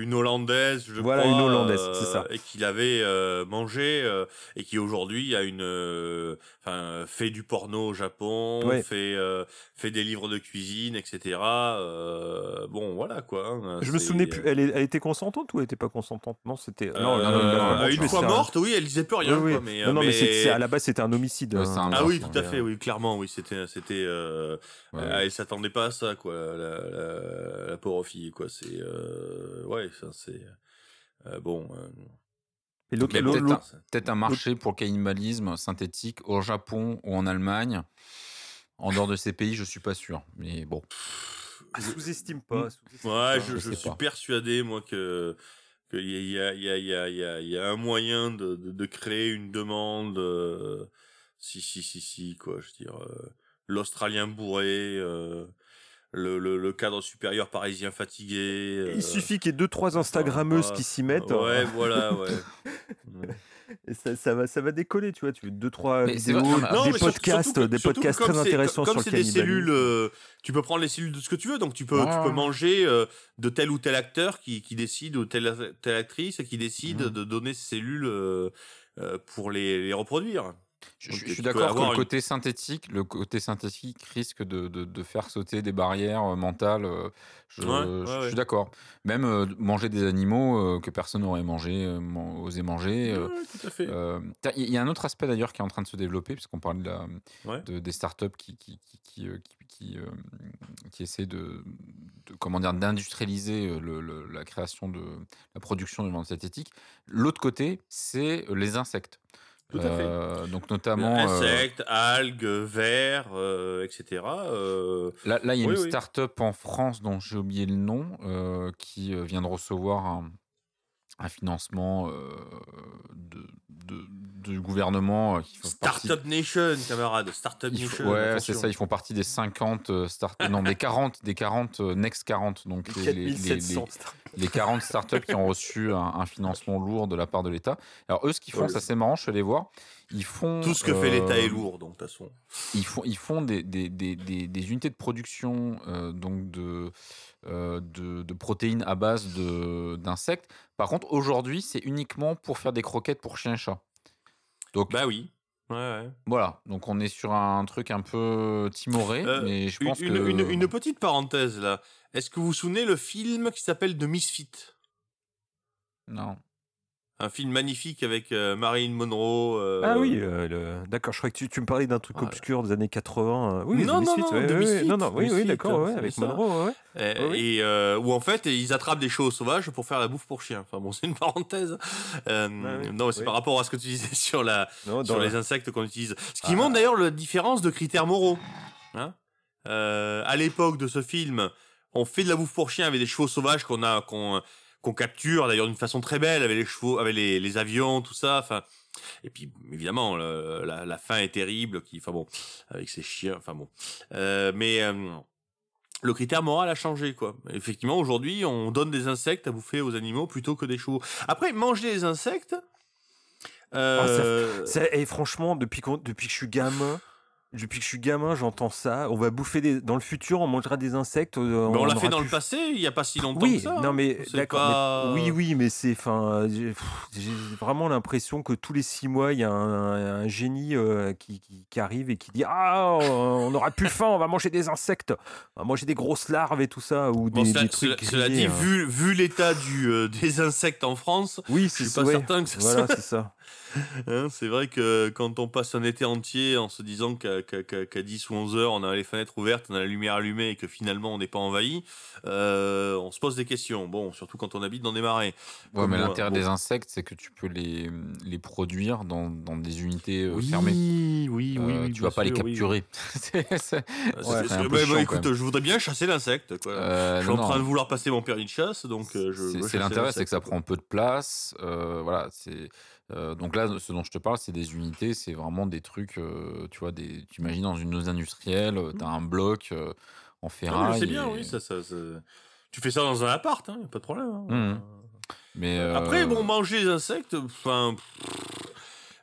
une Hollandaise, je Voilà, crois, une Hollandaise, euh, c'est ça. et qu'il avait euh, mangé, euh, et qui aujourd'hui a une, euh, enfin, fait du porno au Japon, Ouais. fait, euh, fait des livres de cuisine, etc. euh, bon, voilà quoi. hein, Je me souvenais plus. Elle, est- elle était consentante ou elle était pas consentante? Non, c'était. Euh, non, non, non, une fois un- morte, oui, elle disait plus rien. Oui, oui. Quoi, mais, non, non, mais, à la base, c'était un homicide. Ouais, un. Ah oui, tout à fait, oui, clairement, oui, c'était, c'était, euh, Ouais. euh, elle s'attendait pas à ça, quoi, la, la, la pauvre fille, quoi, c'est, euh, ça, c'est, euh, bon, euh, Et l'autre, Mais l'autre- peut-être un marché pour le cannibalisme synthétique au Japon ou en Allemagne. En dehors de ces pays, je suis pas sûr. Mais bon. Ah, sous-estime pas. sous-estime ouais, pas. je, je je sais suis pas. persuadé, moi, que, qu'il y a, il y a, il y a, il y a, il y a un moyen de, de, de créer une demande, euh, si, si, si, si, quoi, je veux dire, euh, l'Australien bourré, euh, le, le, le cadre supérieur parisien fatigué. euh, Il suffit qu'il y ait deux trois Instagrammeuses ah, qui s'y mettent. Ouais, euh, voilà, ouais. Ouais. Et ça, ça va, ça va décoller, tu vois. Tu deux trois vidéos, vrai- non, Non, des podcasts, surtout des surtout podcasts très intéressants comme sur c'est le des cellules, euh, tu peux prendre les cellules de ce que tu veux, donc tu peux, tu Ouais. peux manger euh, de tel ou tel acteur qui, qui décide ou telle, telle actrice qui décide Mhm. de donner ces cellules euh, euh, pour les, les reproduire. Je, suis d'accord que le une- côté synthétique, le côté synthétique risque de, de, de faire sauter des barrières euh, mentales. euh, Je, Ouais, ouais, je- je ouais. suis d'accord. Même euh, manger des animaux euh, que personne n'aurait mangé, euh, osé manger. Il y a un autre aspect d'ailleurs qui est en train de se développer, puisqu'on de la, de- des startups qui, qui, qui, qui, qui, qui, qui essaient de, comment dire, d'industrialiser le- le- la création de la production de viande synthétique. L'autre côté, c'est les insectes. Tout à fait. Euh, donc notamment, euh, Insectes, algues, vers, euh, etc. euh, là, là, il y a Oui, une oui. start-up en France dont j'ai oublié le nom, euh, qui vient de recevoir un, un financement euh, de, de- du gouvernement. euh, qui partie- Startup Nation, camarade. Startup Nation. ouais, c'est ça, ils font partie des 50 euh, start non, des 40, des 40 euh, Next 40, donc les, les- les- 4700. Les- les 40 startups qui ont reçu un, un financement lourd de la part de l'État. Alors eux, ce qu'ils font, c'est assez marrant, je suis allé voir. Ils font Tout ce que fait euh, l'État est lourd, donc de toute façon. Ils font, ils font des, des, des, des, des unités de production euh, donc de, euh, de, de protéines à base de- d'insectes. Par contre, aujourd'hui, c'est uniquement pour faire des croquettes pour chiens et chats. Donc Bah oui. Ouais, ouais. voilà, donc on est sur un truc un peu timoré, Euh, mais je Une, pense une- que... une- une petite parenthèse là. Est-ce que vous vous souvenez le film qui s'appelle The Misfit? Non. Un film magnifique avec euh, Marilyn Monroe. euh, Ah oui, euh, le- d'accord, je crois que tu, tu me parlais d'un truc Ouais. obscur des années 80. euh, Oui, Non, non, non, ouais, ouais, non, non, oui, oui, d'accord, avec. Monroe. Et euh, où en fait ils attrapent des chevaux sauvages pour faire la bouffe pour chiens. Enfin bon, c'est une parenthèse. Oui. Non, c'est par rapport à ce que tu disais sur la Non, sur les insectes qu'on utilise. Ce qui Ah. montre d'ailleurs la différence de critères moraux. Hein à l'époque de ce film, on fait de la bouffe pour chiens avec des chevaux sauvages qu'on a qu'on qu'on capture d'ailleurs d'une façon très belle avec les chevaux, avec les, les avions, tout ça. Enfin. Et puis évidemment le- la, la fin est terrible, qui, enfin bon, avec ces chiens, enfin bon. Euh, mais euh, le critère moral a changé, quoi. Effectivement, aujourd'hui, on donne des insectes à bouffer aux animaux plutôt que des chevaux. Après, manger les insectes. euh, C'est- Et franchement, depuis, depuis que je suis gamin, depuis que je suis gamin, j'entends ça. On va bouffer des. Dans le futur, on mangera des insectes. euh, mais on, l'a fait dans plus- le passé, il n'y a pas si longtemps Oui, que ça. non hein. mais d'accord. pas- Oui, oui, mais c'est, enfin, j'ai vraiment l'impression que tous les six mois, il y a un, un génie euh, qui, qui- qui arrive et qui dit ah, on aura plus faim, on va manger des insectes, on va manger des grosses larves et tout ça ou des, Bon, cela, des trucs. cela- cela grillés, dit, hein. vu, vu l'état du, euh, des insectes en France, oui, je c'est suis pas ouais, certain que ça Voilà, soit- c'est ça. Hein, c'est vrai que quand on passe un été entier en se disant qu'à qu'à 10 ou 11 heures, on a les fenêtres ouvertes, on a la lumière allumée et que finalement on n'est pas envahi, euh, on se pose des questions. Bon, surtout quand on habite dans des marais. Ouais, Comme mais moi. l'intérêt Bon. des insectes, c'est que tu peux les, les produire dans, dans des unités euh, oui, fermées. oui, oui, Euh, oui, tu vas pas les sûr, capturer. C'est- Ah, Ouais, bah, bah, chiant, quand écoute, je voudrais bien chasser l'insecte. Euh, je suis non, en train non. de vouloir passer mon permis de chasse, donc euh, je. C'est- l'intérêt, c'est que ça prend peu de place. euh, voilà, c'est euh, donc là, ce dont je te parle, c'est des unités, c'est vraiment des trucs, euh, tu vois, des, tu imagines dans une usine industrielle, tu as un bloc euh, en Ah, ferraille. c'est bien, et- oui, ça, ça, ça- Tu fais ça dans un appart, hein, pas de problème. hein. Mais Après, euh, bon, manger les insectes, enfin.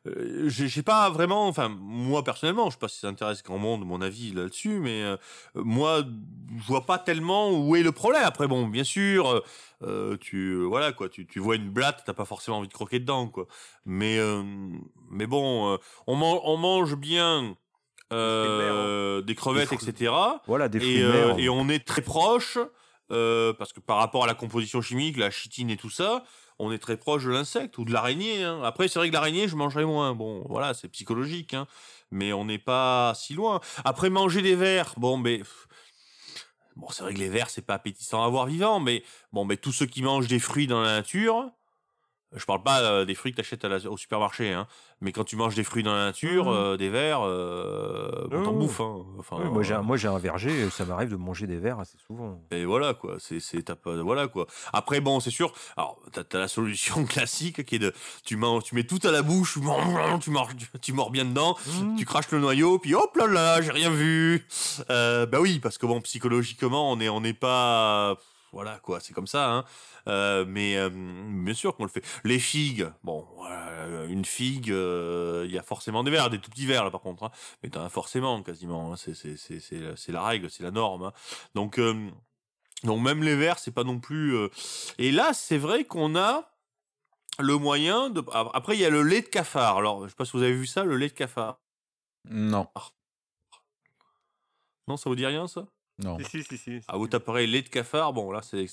Euh, j'ai pas vraiment, enfin, moi personnellement, je sais pas si ça intéresse grand monde, mon avis là-dessus, mais euh, moi, je vois pas tellement où est le problème. Après, bon, bien sûr, euh, tu, voilà, quoi, tu, tu vois une blatte, t'as pas forcément envie de croquer dedans, quoi. Mais, euh, mais bon, on, man- on mange bien euh, des crevettes, Des fruits. etc. Voilà, des fruits Et, euh, mer. et on est très proche, euh, parce que par rapport à la composition chimique, la chitine et tout ça, on est très proche de l'insecte ou de l'araignée. hein. Après, c'est vrai que l'araignée, je mangerai moins. Bon, voilà, c'est psychologique, hein. mais on n'est pas si loin. Après, manger des vers, bon, mais. Bon, c'est vrai que les vers, c'est pas appétissant à voir vivant, mais bon, mais tous ceux qui mangent des fruits dans la nature, je parle pas euh, des fruits que tu achètes au supermarché, hein, mais quand tu manges des fruits dans la nature, Mhm. euh, des vers, euh, bon, t'en Mhm. bouffes. hein. Enfin, Oui, moi, j'ai un, moi, j'ai un verger, ça m'arrive de manger des vers assez souvent. et voilà quoi, c'est c'est t'as pas voilà quoi. Après bon, c'est sûr. Alors t'as as la solution classique qui est de tu manges, tu mets tout à la bouche, tu mords, tu mords bien dedans, Mmh. tu craches le noyau, puis hop là là, j'ai rien vu. Bah oui, parce que bon psychologiquement on est on n'est pas voilà quoi, c'est comme ça. Hein. Euh, mais euh, bien sûr qu'on le fait. Les figues, bon, voilà, une figue, euh, il y a forcément des vers, des tout petits vers là par contre. Hein. Mais t'en as forcément quasiment. hein. C'est c'est c'est c'est la règle, c'est la norme. Hein. Donc donc même les vers, c'est pas non plus. Et là, c'est vrai qu'on a le moyen de. Après, il y a le lait de cafard. Alors, je sais pas si vous avez vu ça, le lait de cafard. Non, Non, ça vous dit rien ça? Non. Si, si, si, si. Ah, vous taperez lait de cafard. Bon, là, c'est.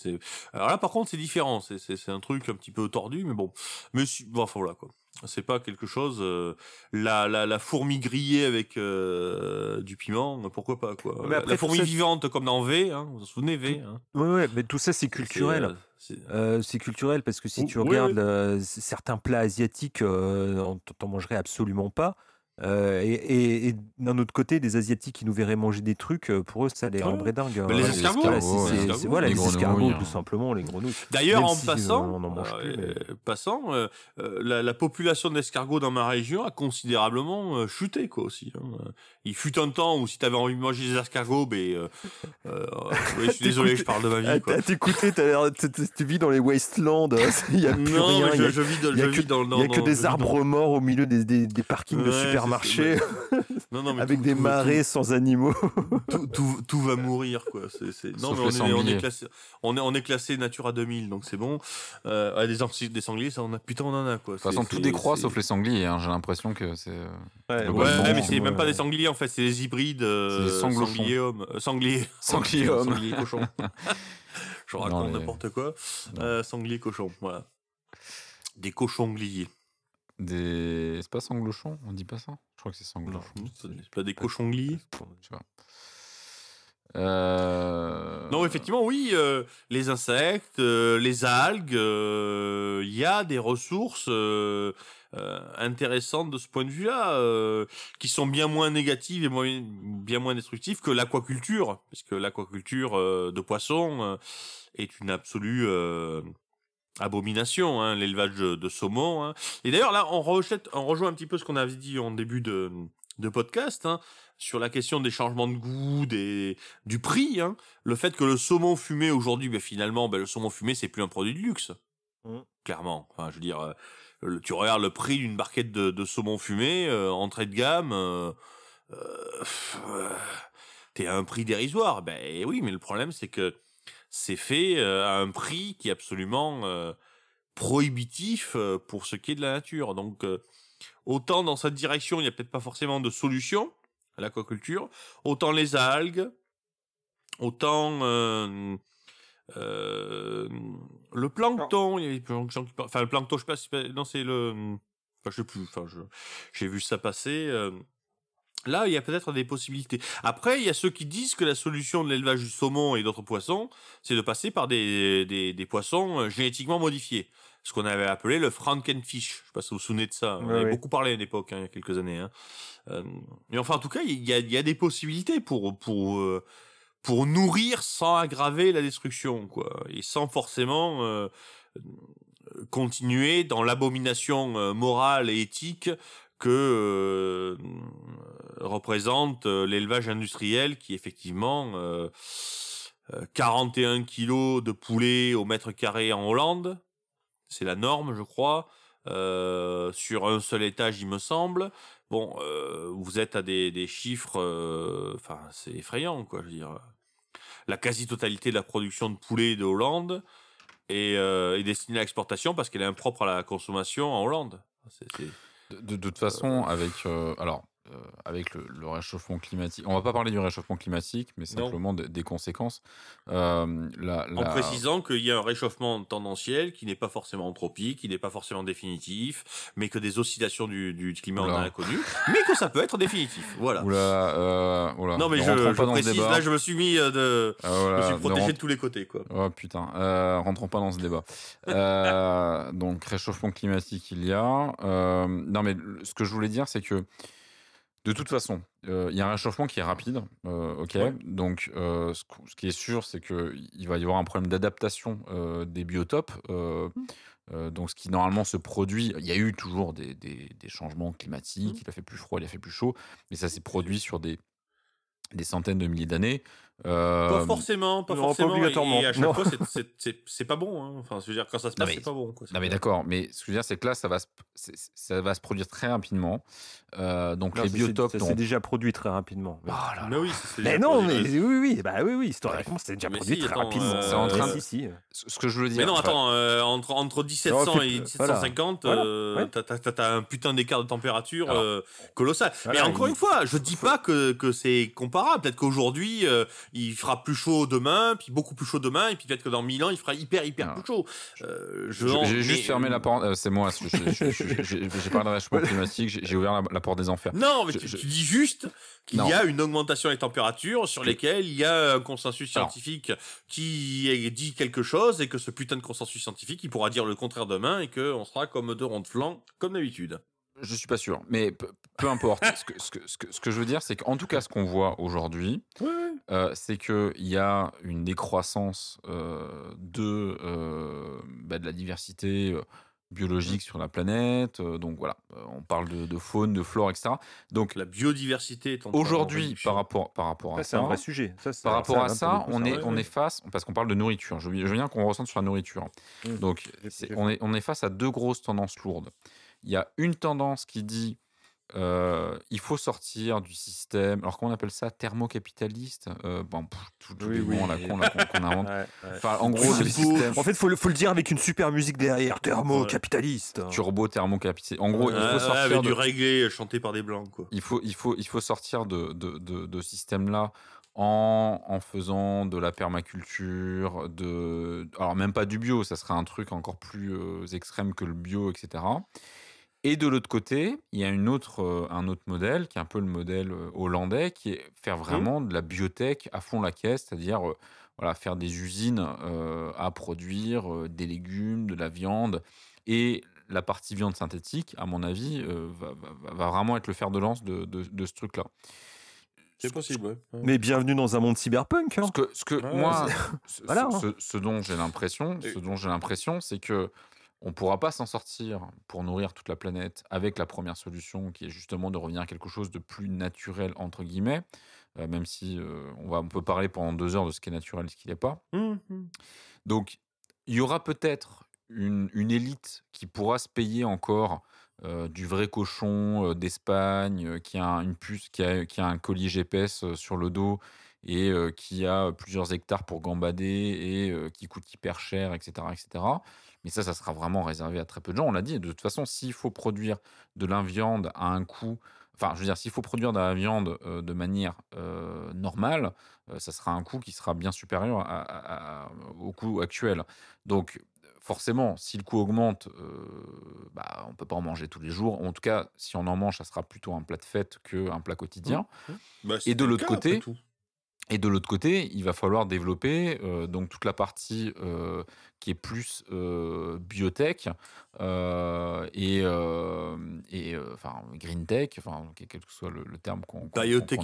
Alors là, par contre, c'est différent. C'est un truc un petit peu tordu, mais bon. Mais si- bon, enfin voilà quoi. C'est pas quelque chose. euh, la, la, la fourmi grillée avec euh, du piment, pourquoi pas quoi. Mais La- après, la fourmi ça- vivante comme dans V, hein, vous vous souvenez V hein. Ouais, ouais, mais tout ça, c'est culturel. euh, c'est- Euh, culturel parce que si tu regardes euh, certains plats asiatiques, euh, on- t'en mangerais absolument pas. Euh, et, et- et d'un autre côté, des Asiatiques qui nous verraient manger des trucs, euh, pour eux, ça les Ouais. rendrait dingues. Les escargots, voilà, les escargots, les voilà, les les hein. tout simplement, les grenouilles. D'ailleurs, en si passant, plus, mais- euh, la, la population d'escargots dans ma région a considérablement euh, chuté quoi aussi. hein. Il fut un temps où si tu avais envie de manger des escargots, ben, ouais, je suis désolé, je parle de ma vie. Quoi. T'écoutais, tu vis dans les wastelands, il n'y a plus Non, rien, y je, a, je vis, dans- il y a je que- vis dans, dans, il y a que dans- des arbres morts au milieu des, des- des parkings de Ouais, Non, non, mais avec tout- des tout- marais sans animaux. tout, tout, tout va mourir quoi. C'est. Non mais on est, on sangliers. est classé, on est, on est classé Natura 2000 donc c'est bon. Euh, des, des sangliers, ça on a putain on en a quoi. De toute façon, tout décroît sauf les sangliers. hein. J'ai l'impression que c'est. euh, Ouais, mais c'est même pas ouais. des sangliers en fait, c'est des hybrides euh, sangliers hommes, euh, sangliers, Sangliers hommes. sangliers cochons. Je raconte n'importe quoi. Euh, sangliers cochons, voilà. Des cochons gliés. Des. C'est pas sanglochon On dit pas ça? Je crois que c'est sanglochon. C'est pas des. Tu vois. Euh... Non, effectivement, oui, euh, les insectes, euh, les algues, euh, il y a des ressources euh, euh, intéressantes de ce point de vue-là, euh, qui sont bien moins négatives et moins- bien moins destructives que l'aquaculture, puisque l'aquaculture euh, de poissons euh, est une absolue euh, abomination, hein, l'élevage de, saumon. hein. Et d'ailleurs, là, on, rejette, on rejoint un petit peu ce qu'on avait dit en début de, de podcast, hein, sur la question des changements de goût, des, du prix, hein, le fait que le saumon fumé aujourd'hui, ben, finalement, ben, le saumon fumé, c'est plus un produit de luxe. Mm. Clairement. Enfin, je veux dire, euh, le- tu regardes le prix d'une barquette de, de saumon fumé, euh, entrée de gamme, euh, t'es à un prix dérisoire. Ben oui, mais le problème, c'est que c'est fait à un prix qui est absolument prohibitif pour ce qui est de la nature. Donc, autant dans cette direction, il n'y a peut-être pas forcément de solution à l'aquaculture, autant les algues, autant euh, euh, le plancton, il y a des gens qui parlent- enfin le plancton, je sais pas, non c'est le, enfin je sais plus, enfin j'ai vu ça passer. euh, Là, il y a peut-être des possibilités. Après, il y a ceux qui disent que la solution de l'élevage du saumon et d'autres poissons, c'est de passer par des, des, des poissons euh, génétiquement modifiés. Ce qu'on avait appelé le Frankenfish. Je sais pas si vous vous souvenez de ça. On Ouais, avait beaucoup parlé à l'époque, hein, il y a quelques années. Hein. Euh, mais enfin, en tout cas, il y a, il y a des possibilités pour, pour, euh, pour nourrir sans aggraver la destruction, quoi. Et sans forcément euh, continuer dans l'abomination morale et éthique que euh, représente euh, l'élevage industriel qui effectivement euh, euh, 41 kilos de poulet au mètre carré en Hollande, c'est la norme je crois, sur un seul étage il me semble. Bon, vous êtes à des, chiffres, enfin c'est effrayant quoi, je veux dire. La quasi-totalité de la production de poulet de Hollande est, est destinée à l'exportation parce qu'elle est impropre à la consommation en Hollande. C'est- De, toute façon, avec, euh, alors, avec le, le réchauffement climatique, on va pas parler du réchauffement climatique, mais simplement de- des conséquences. Euh, la- En précisant qu'il y a un réchauffement tendanciel qui n'est pas forcément anthropique, qui n'est pas forcément définitif, mais que des oscillations du, du climat on Oula. en a connu, mais que ça peut être définitif. Voilà. Oula, euh, oula, Non mais ne je, je pas dans précise, débat. là je me suis mis euh, de, Ah, je me suis ne protégé rentre- de tous les côtés quoi. Oh putain, euh, rentrons pas dans ce débat. Euh, donc réchauffement climatique il y a. Euh, non mais ce que je voulais dire c'est que de toute façon, euh, il y a un réchauffement qui est rapide, euh, ok. Ouais. Donc euh, ce, qu- ce qui est sûr c'est que il va y avoir un problème d'adaptation des biotopes. euh, donc ce qui normalement se produit, il y a eu toujours des, des- des changements climatiques, il a fait plus froid, il a fait plus chaud, mais ça s'est produit sur des, des centaines de milliers d'années. Euh, Pas forcément, pas non, forcément. et- obligatoirement. Et, à chaque Non. fois, c'est- c'est- c'est c'est pas bon. Hein. Enfin, je veux dire, quand ça se passe, c'est pas bon. Quoi. Non mais d'accord, mais ce que je veux dire c'est que là ça va se, ça va se produire très rapidement. Euh, donc Non, les biotopes c'est- ça dont- s'est déjà produit très rapidement. Mais- Ah là là. Mais oui, Mais non, produit. mais oui, oui, bah oui, oui, historiquement, c'est déjà Mais produit si, très attends, rapidement. euh, C'est en train de- Si, si, si. Ce que je veux dire. Mais non, attends, euh, entre, entre 1700 fait- et voilà. 1750, Voilà. euh, Ouais. t'as- un putain d'écart de température euh, colossal. Mais encore une fois, je dis pas que, que c'est comparable. Peut-être qu'aujourd'hui, euh, il fera plus chaud demain, puis beaucoup plus chaud demain, et puis peut-être que dans 1000 ans, il fera hyper, hyper Ah. plus chaud. Euh, je- J'ai mais- juste fermé la porte. euh, c'est moi. J'ai parlé de réchauffement climatique. J'ai ouvert la, la porte des enfers. Non, mais Je- tu, je- tu dis juste qu'il y a une augmentation des températures sur Que- lesquelles il y a un consensus Alors. scientifique qui dit quelque chose et que ce putain de consensus scientifique, il pourra dire le contraire demain et qu'on sera comme deux ronds de flanc, comme d'habitude. Je suis pas sûr, mais peu, peu importe. ce, que, ce, que, ce, que, ce que je veux dire, c'est qu'en tout cas, ce qu'on voit aujourd'hui, euh, c'est qu'il y a une décroissance euh, de, euh, bah, de la diversité biologique sur la planète. donc voilà, on parle de, de faune, de flore, etc. Donc La biodiversité est aujourd'hui, par rapport, par rapport Ça, à c'est ça, un vrai sujet. Ça, c'est- par rapport ça, à ça, on c'est est, on est face, parce qu'on parle de nourriture, je veux, je bien qu'on ressente sur la nourriture. Mm. Donc, c'est- on, est, on est face à deux grosses tendances lourdes. Il y a une tendance qui dit euh, il faut sortir du système, alors comment on appelle ça Thermocapitaliste euh, bon, pff, Tous tous Oui, les oui. con là, qu'on qu'on invente. Ouais, ouais. Enfin, en gros, Oui, le il faut- système En fait, faut le, faut le dire avec une super musique derrière, thermo-capitaliste. turbo thermocapitaliste. En gros, il faut sortir avec de, du reggae chanté par des blancs, quoi. il faut, il faut, il faut sortir de, de, de, de ce système-là en, en faisant de la permaculture, de, alors même pas du bio, ça serait un truc encore plus euh, extrême que le bio, etc. Et de l'autre côté, il y a une autre, euh, un autre modèle qui est un peu le modèle euh, hollandais, qui est faire vraiment de la biotech à fond la caisse, c'est-à-dire euh, voilà, faire des usines euh, à produire euh, des légumes, de la viande. Et la partie viande synthétique, à mon avis, euh, va, va- va vraiment être le fer de lance de, de- de ce truc-là. C'est possible, ouais. Mais bienvenue dans un monde cyberpunk. hein. Ce que, ce que Ouais, moi, ce, Voilà, ce- hein. ce- dont j'ai l'impression, ce dont j'ai l'impression, c'est que on pourra pas s'en sortir pour nourrir toute la planète avec la première solution, qui est justement de revenir à quelque chose de plus naturel entre guillemets, euh, même si euh, on va, on peut parler pendant deux heures de ce qui est naturel et ce qui n'est pas. Hum. Donc, il y aura peut-être une, une élite qui pourra se payer encore euh, du vrai cochon euh, d'Espagne, qui a une puce, qui a, qui a un collier GPS sur le dos et qui a plusieurs hectares pour gambader et qui coûte hyper cher, etc., etc. Mais ça, ça sera vraiment réservé à très peu de gens. On l'a dit, de toute façon, s'il faut produire de la viande à un coût, enfin, je veux dire, s'il faut produire de la viande euh, de manière euh, normale, euh, ça sera un coût qui sera bien supérieur à- à- à- au coût actuel. Donc, forcément, si le coût augmente, euh, bah, on peut pas en manger tous les jours. En tout cas, si on en mange, ça sera plutôt un plat de fête qu'un plat quotidien. Bah, Et de l'autre côté. Et de l'autre côté, il va falloir développer euh, donc toute la partie euh, qui est plus euh, biotech et, et enfin green tech, enfin quel que soit le, le terme qu'on qu'on- Biotech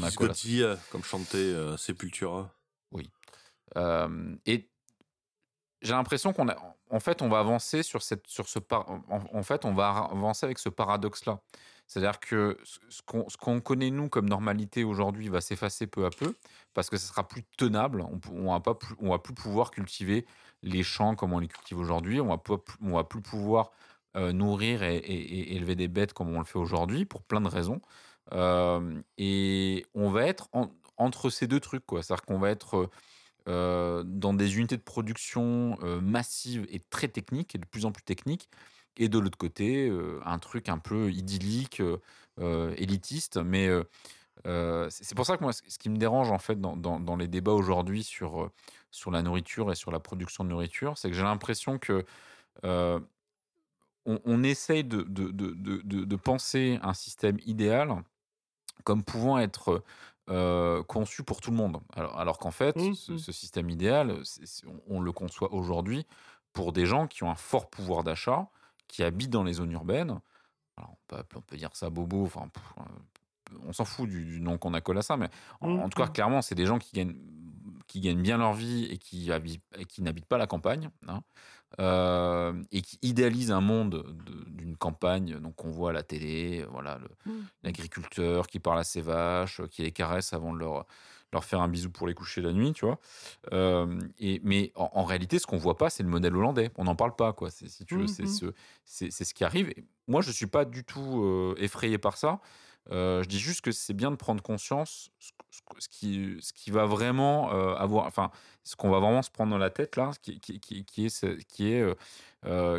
euh, comme chantait Sepultura. Euh, et j'ai l'impression qu'on a, en fait, on va avancer sur cette, sur ce, par- en, en fait, on va avancer avec ce paradoxe-là. C'est-à-dire que ce qu'on qu'on connaît nous comme normalité aujourd'hui va s'effacer peu à peu parce que ce sera plus tenable. On, on va plus, on va plus pouvoir cultiver les champs comme on les cultive aujourd'hui. On on va plus pouvoir euh, nourrir et, et- élever des bêtes comme on le fait aujourd'hui pour plein de raisons. Euh, et on va être en- entre ces deux trucs. C'est-à-dire qu'on va être euh, dans des unités de production massives et très techniques, et de plus en plus techniques, et de l'autre côté, euh, un truc un peu idyllique, euh, euh, élitiste, mais euh, c'est pour ça que moi, ce qui me dérange en fait dans, dans- dans les débats aujourd'hui sur, sur la nourriture et sur la production de nourriture, c'est que j'ai l'impression que on, on essaye de, de, de, de- penser un système idéal comme pouvant être euh, conçu pour tout le monde. Alors, alors qu'en fait, Mhm. ce, ce système idéal, on le conçoit aujourd'hui pour des gens qui ont un fort pouvoir d'achat, qui habitent dans les zones urbaines. Alors, on, peut, on peut dire ça bobo, enfin, pff, euh, on s'en fout du, du nom qu'on accole à ça, mais en, en tout cas, Mhm. clairement, c'est des gens qui gagnent, qui gagnent bien leur vie et qui, habitent- et qui n'habitent pas la campagne. hein, euh, et qui idéalisent un monde de- d'une campagne, donc on voit à la télé, voilà, le- l'agriculteur qui parle à ses vaches, qui les caresse avant de leur, leur faire un bisou pour les coucher la nuit, tu vois. Euh, et, mais en, en réalité, ce qu'on voit pas, c'est le modèle hollandais. On n'en parle pas, quoi. C'est, si tu veux, c'est, Mhm. ce, c'est, ce qui arrive. Et moi, je suis pas du tout euh, effrayé par ça. Euh, je dis juste que c'est bien de prendre conscience ce, ce- ce qui, ce qui va vraiment euh, avoir, enfin, ce qu'on va vraiment se prendre dans la tête là, qui, qui, qui, qui est, qui est, euh,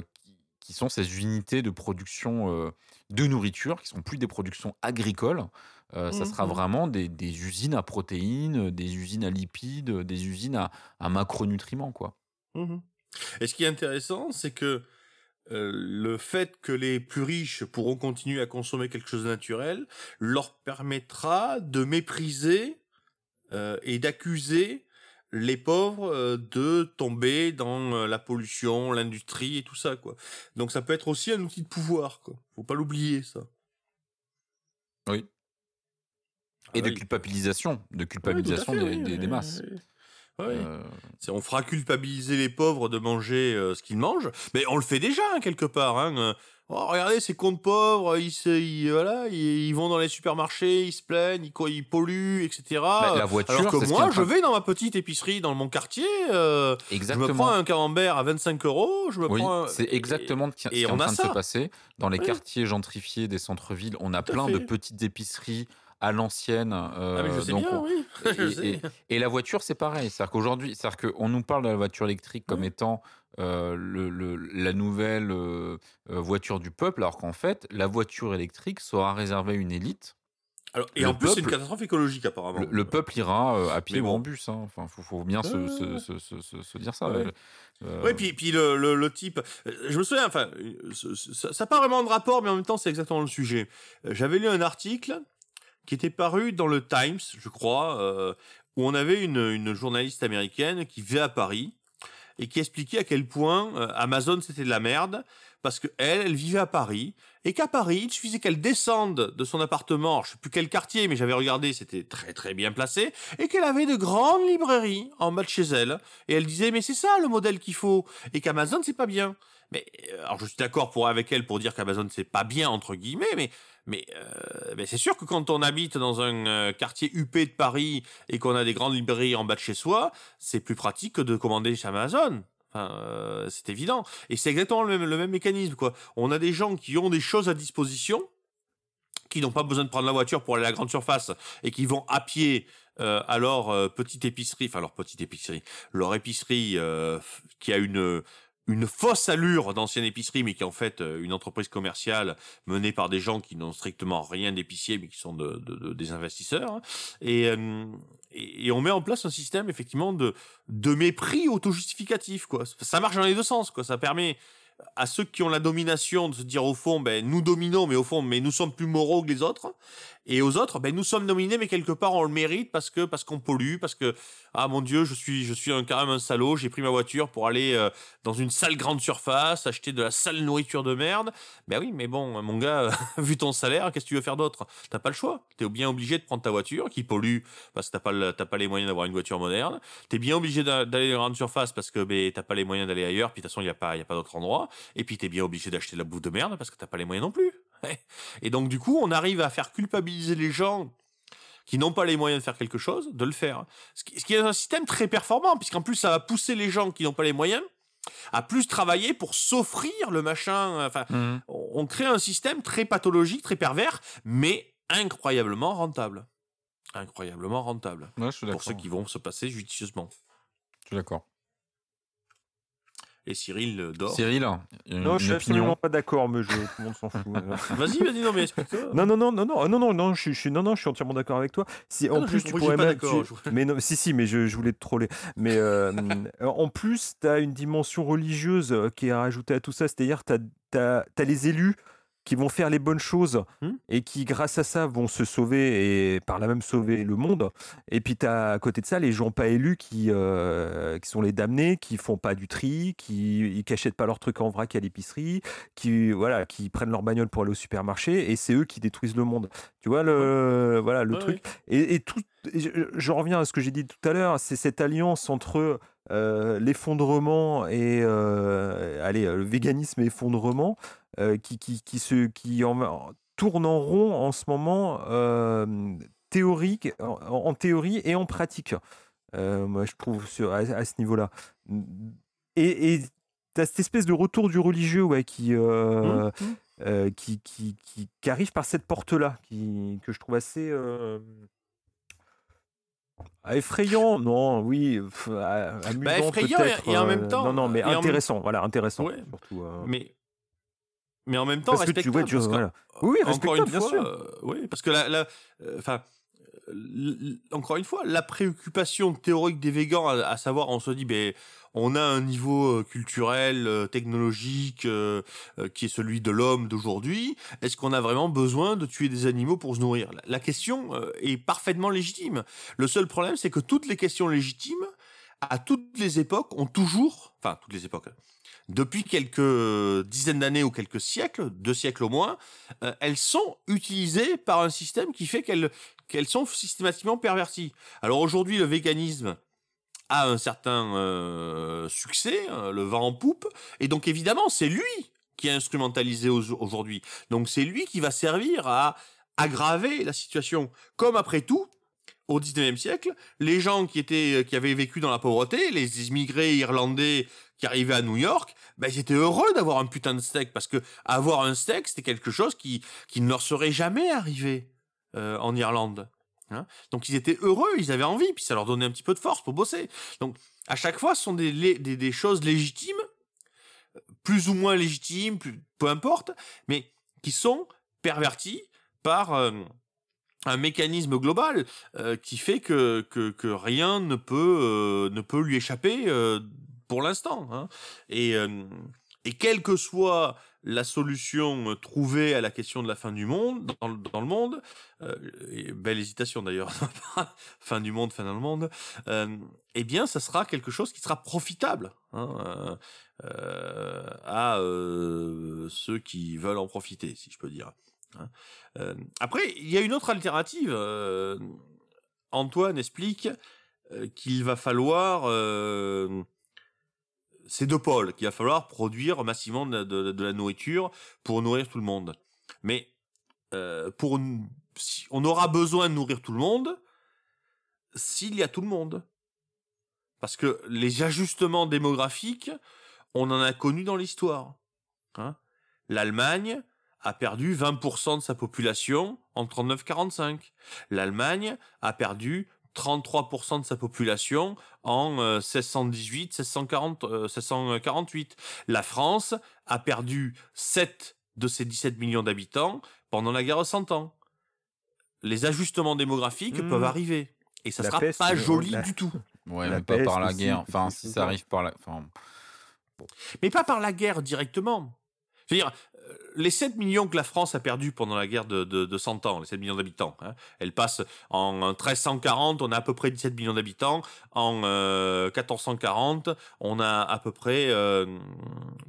qui- sont ces unités de production de nourriture, qui sont plus des productions agricoles. Euh, ça Mmh, sera mmh. vraiment des, des usines à protéines, des usines à lipides, des usines à, à macronutriments, quoi. Mhm. Et ce qui est intéressant, c'est que euh, le fait que les plus riches pourront continuer à consommer quelque chose de naturel leur permettra de mépriser euh, et d'accuser les pauvres euh, de tomber dans euh, la pollution, l'industrie et tout ça quoi. Donc ça peut être aussi un outil de pouvoir quoi. Faut pas l'oublier ça. Oui. Ah Et de oui. culpabilisation, de Oui, à culpabilisation fait, des, oui, des- oui, des masses. Euh, On fera culpabiliser les pauvres de manger euh, ce qu'ils mangent, mais on le fait déjà hein, quelque part. Hein. euh. Oh, regardez ces comptes pauvres, ils, se, ils- voilà, ils, ils vont dans les supermarchés, ils se plaignent, ils, polluent, etc. bah, la voiture, Alors que moi, je vais dans ma petite épicerie dans mon quartier, euh, je me Exactement. prends un camembert à 25 euros, je me Oui, prends. un- c'est exactement ce qui est en train de se passer. Dans les Oui. quartiers gentrifiés des centres-villes, on a Tout plein de petites épiceries à l'ancienne. Ah, mais je euh, sais donc bien, on- oui. je et, sais. et- et la voiture, c'est pareil. C'est-à-dire qu'aujourd'hui, c'est-à-dire qu'on nous parle de la voiture électrique comme étant euh, le, le- la nouvelle euh, voiture du peuple, alors qu'en fait, la voiture électrique sera réservée à une élite. Alors, et le en plus, c'est une catastrophe écologique apparemment. Le, le peuple ira euh, à pied ou en bus. hein. Enfin, faut, faut bien se, se- se- se- se- se dire ça. Ouais. Euh, Oui, puis, puis le, le, le type, je me souviens, enfin, ça n'a pas vraiment de rapport, mais en même temps, c'est exactement le sujet. J'avais lu un article qui était paru dans le Times, je crois, euh, où on avait une, journaliste américaine qui vivait à Paris et qui expliquait à quel point euh, Amazon c'était de la merde parce que elle, elle vivait à Paris et qu'à Paris, il suffisait qu'elle descende de son appartement, je sais plus quel quartier, mais j'avais regardé, c'était très très bien placé, et qu'elle avait de grandes librairies en bas de chez elle. Et elle disait, mais c'est ça le modèle qu'il faut, et qu'Amazon c'est pas bien. Mais euh, alors je suis d'accord pour avec elle pour dire qu'Amazon c'est pas bien entre guillemets, mais mais, euh, mais c'est sûr que quand on habite dans un euh, quartier huppé de Paris et qu'on a des grandes librairies en bas de chez soi, c'est plus pratique que de commander chez Amazon. Euh, c'est évident. Et c'est exactement le même, le même mécanisme, quoi. On a des gens qui ont des choses à disposition, qui n'ont pas besoin de prendre la voiture pour aller à la grande surface et qui vont à pied euh, à leur petite épicerie, enfin leur petite épicerie, leur épicerie qui a une une fausse allure d'ancienne épicerie, mais qui est en fait euh, une entreprise commerciale menée par des gens qui n'ont strictement rien d'épicier, mais qui sont de, de- de- des investisseurs. Et, euh, et, on met en place un système effectivement de, de mépris auto-justificatif. Quoi. Ça marche dans les deux sens. Quoi. Ça permet à ceux qui ont la domination de se dire au fond, ben, nous dominons, mais au fond, mais nous sommes plus moraux que les autres. Et aux autres, ben, nous sommes dominés, mais quelque part, on le mérite parce que, parce qu'on pollue, parce que, ah mon Dieu, je suis, je suis un, quand même un salaud, j'ai pris ma voiture pour aller euh, dans une sale grande surface, acheter de la sale nourriture de merde. Ben oui, mais bon, mon gars, vu ton salaire, qu'est-ce que tu veux faire d'autre? T'as pas le choix. T'es bien obligé de prendre ta voiture qui pollue parce que t'as pas, t'as pas les moyens d'avoir une voiture moderne. T'es bien obligé d'a- d'aller dans la grande surface parce que ben, t'as pas les moyens d'aller ailleurs, puis de toute façon, il n'y a pas, y a pas d'autre endroit. Et puis t'es bien obligé d'acheter de la bouffe de merde parce que t'as pas les moyens non plus. Et donc, du coup, on arrive à faire culpabiliser les gens qui n'ont pas les moyens de faire quelque chose, de le faire. Ce qui, est un système très performant, puisqu'en plus, ça va pousser les gens qui n'ont pas les moyens à plus travailler pour s'offrir le machin. Enfin, Mhm. on crée un système très pathologique, très pervers, mais incroyablement rentable. Incroyablement rentable. Ouais, je suis Pour ceux qui vont se passer judicieusement. Je suis d'accord. Et Cyril euh, dort. Cyril, une, Non, je suis absolument pas d'accord, mais je, tout le monde s'en fout. Vas-y, vas-y, non, mais explique-toi. Non, non, non, non, non, non, non, non, je, suis- non, non, je suis entièrement d'accord avec toi. Si, Ah en non, plus, tu pourrais même. pas d'accord, tu- Mais non, si, si, mais je, je voulais te troller. Mais euh, en plus, tu as une dimension religieuse euh, qui est à rajouter à tout ça. C'est-à-dire, tu as, les élus qui vont faire les bonnes choses Hmm. et qui, grâce à ça, vont se sauver et par là même sauver le monde. Et puis, tu as à côté de ça les gens pas élus qui, euh, qui sont les damnés, qui font pas du tri, qui qui achètent pas leurs trucs en vrac à l'épicerie, qui, voilà, qui prennent leur bagnole pour aller au supermarché et c'est eux qui détruisent le monde. Tu vois le, voilà, le Ouais, truc. Et, et tout, et je, je reviens à ce que j'ai dit tout à l'heure, c'est cette alliance entre euh, l'effondrement et euh, allez, le véganisme et effondrement euh, qui, qui, qui, se, qui en, tourne en rond en ce moment, euh, théorique, en, en théorie et en pratique. Euh, moi, je trouve sur, à, à ce niveau-là. Et, et tu as cette espèce de retour du religieux ouais, qui, euh, Mmh, mmh. euh, qui, qui, qui, qui arrive par cette porte-là, qui, que je trouve assez euh, effrayant. Non, oui, pff, ah, amusant Bah, effrayant et- en euh, même temps- non, non, mais même- intéressant. Voilà, intéressant. Ouais. Surtout, euh. Mais mais en même temps Parce que tu respectable. vois, tu- parce que-. Oui, encore respectable, une bien fois, sûr. euh, oui, parce que la, euh, enfin, euh, encore une fois, la préoccupation théorique des végans, à, à savoir, on se dit, ben, on a un niveau euh, culturel, euh, technologique, euh, qui est celui de l'homme d'aujourd'hui. Est-ce qu'on a vraiment besoin de tuer des animaux pour se nourrir? La, question est parfaitement légitime. Le seul problème, c'est que toutes les questions légitimes, à toutes les époques, ont toujours, enfin, toutes les époques, depuis quelques dizaines d'années ou quelques siècles, deux siècles au moins, elles sont utilisées par un système qui fait qu'elles qu'elles sont systématiquement perverties. Alors aujourd'hui, le véganisme a un certain euh, succès, hein, le vent en poupe, et donc évidemment, c'est lui qui est instrumentalisé au- aujourd'hui. Donc c'est lui qui va servir à aggraver la situation. Comme après tout, au 19e siècle, les gens qui étaient qui avaient vécu dans la pauvreté, les immigrés irlandais qui arrivaient à New York, ben ils étaient heureux d'avoir un putain de steak parce que avoir un steak, c'était quelque chose qui qui ne leur serait jamais arrivé euh, en Irlande. Hein. Donc ils étaient heureux, ils avaient envie, puis ça leur donnait un petit peu de force pour bosser. Donc à chaque fois, ce sont des, choses légitimes, plus ou moins légitimes, peu importe, mais qui sont perverties par euh, un mécanisme global euh, qui fait que, rien ne peut, euh, ne peut lui échapper pour l'instant. hein. Et, quelle que soit la solution euh, trouvée à la question de la fin du monde, dans, le- monde, euh, belle hésitation d'ailleurs, fin du monde, fin dans le monde, euh, eh bien, ça sera quelque chose qui sera profitable hein, à ceux qui veulent en profiter, si je peux dire. hein. Après, il y a une autre alternative. Antoine explique qu'il va falloir euh, ces deux pôles, qu'il va falloir produire massivement de, de- la nourriture pour nourrir tout le monde. Mais euh, pour, si- on aura besoin de nourrir tout le monde s'il y a tout le monde. Parce que les ajustements démographiques, on en a connu dans l'histoire. hein. L'Allemagne a perdu 20% de sa population en 39-45. L'Allemagne a perdu 33% de sa population en euh, 1618, 1640, euh, 1648. La France a perdu 7 de ses 17 millions d'habitants pendant la guerre de 100 ans. Les ajustements démographiques Mmh. peuvent arriver. Et ça La sera peste, pas euh, joli la- du tout. Ouais, La mais pas par la aussi, guerre. Enfin, si ça arrive par la. Enfin, Mais pas par la guerre directement. Je veux dire, euh, les 7 millions que la France a perdus pendant la guerre de, de, de 100 ans, les 7 millions d'habitants, hein, elle passe en 1340, on a à peu près 17 millions d'habitants. En euh, 1440, on a à peu près... Euh,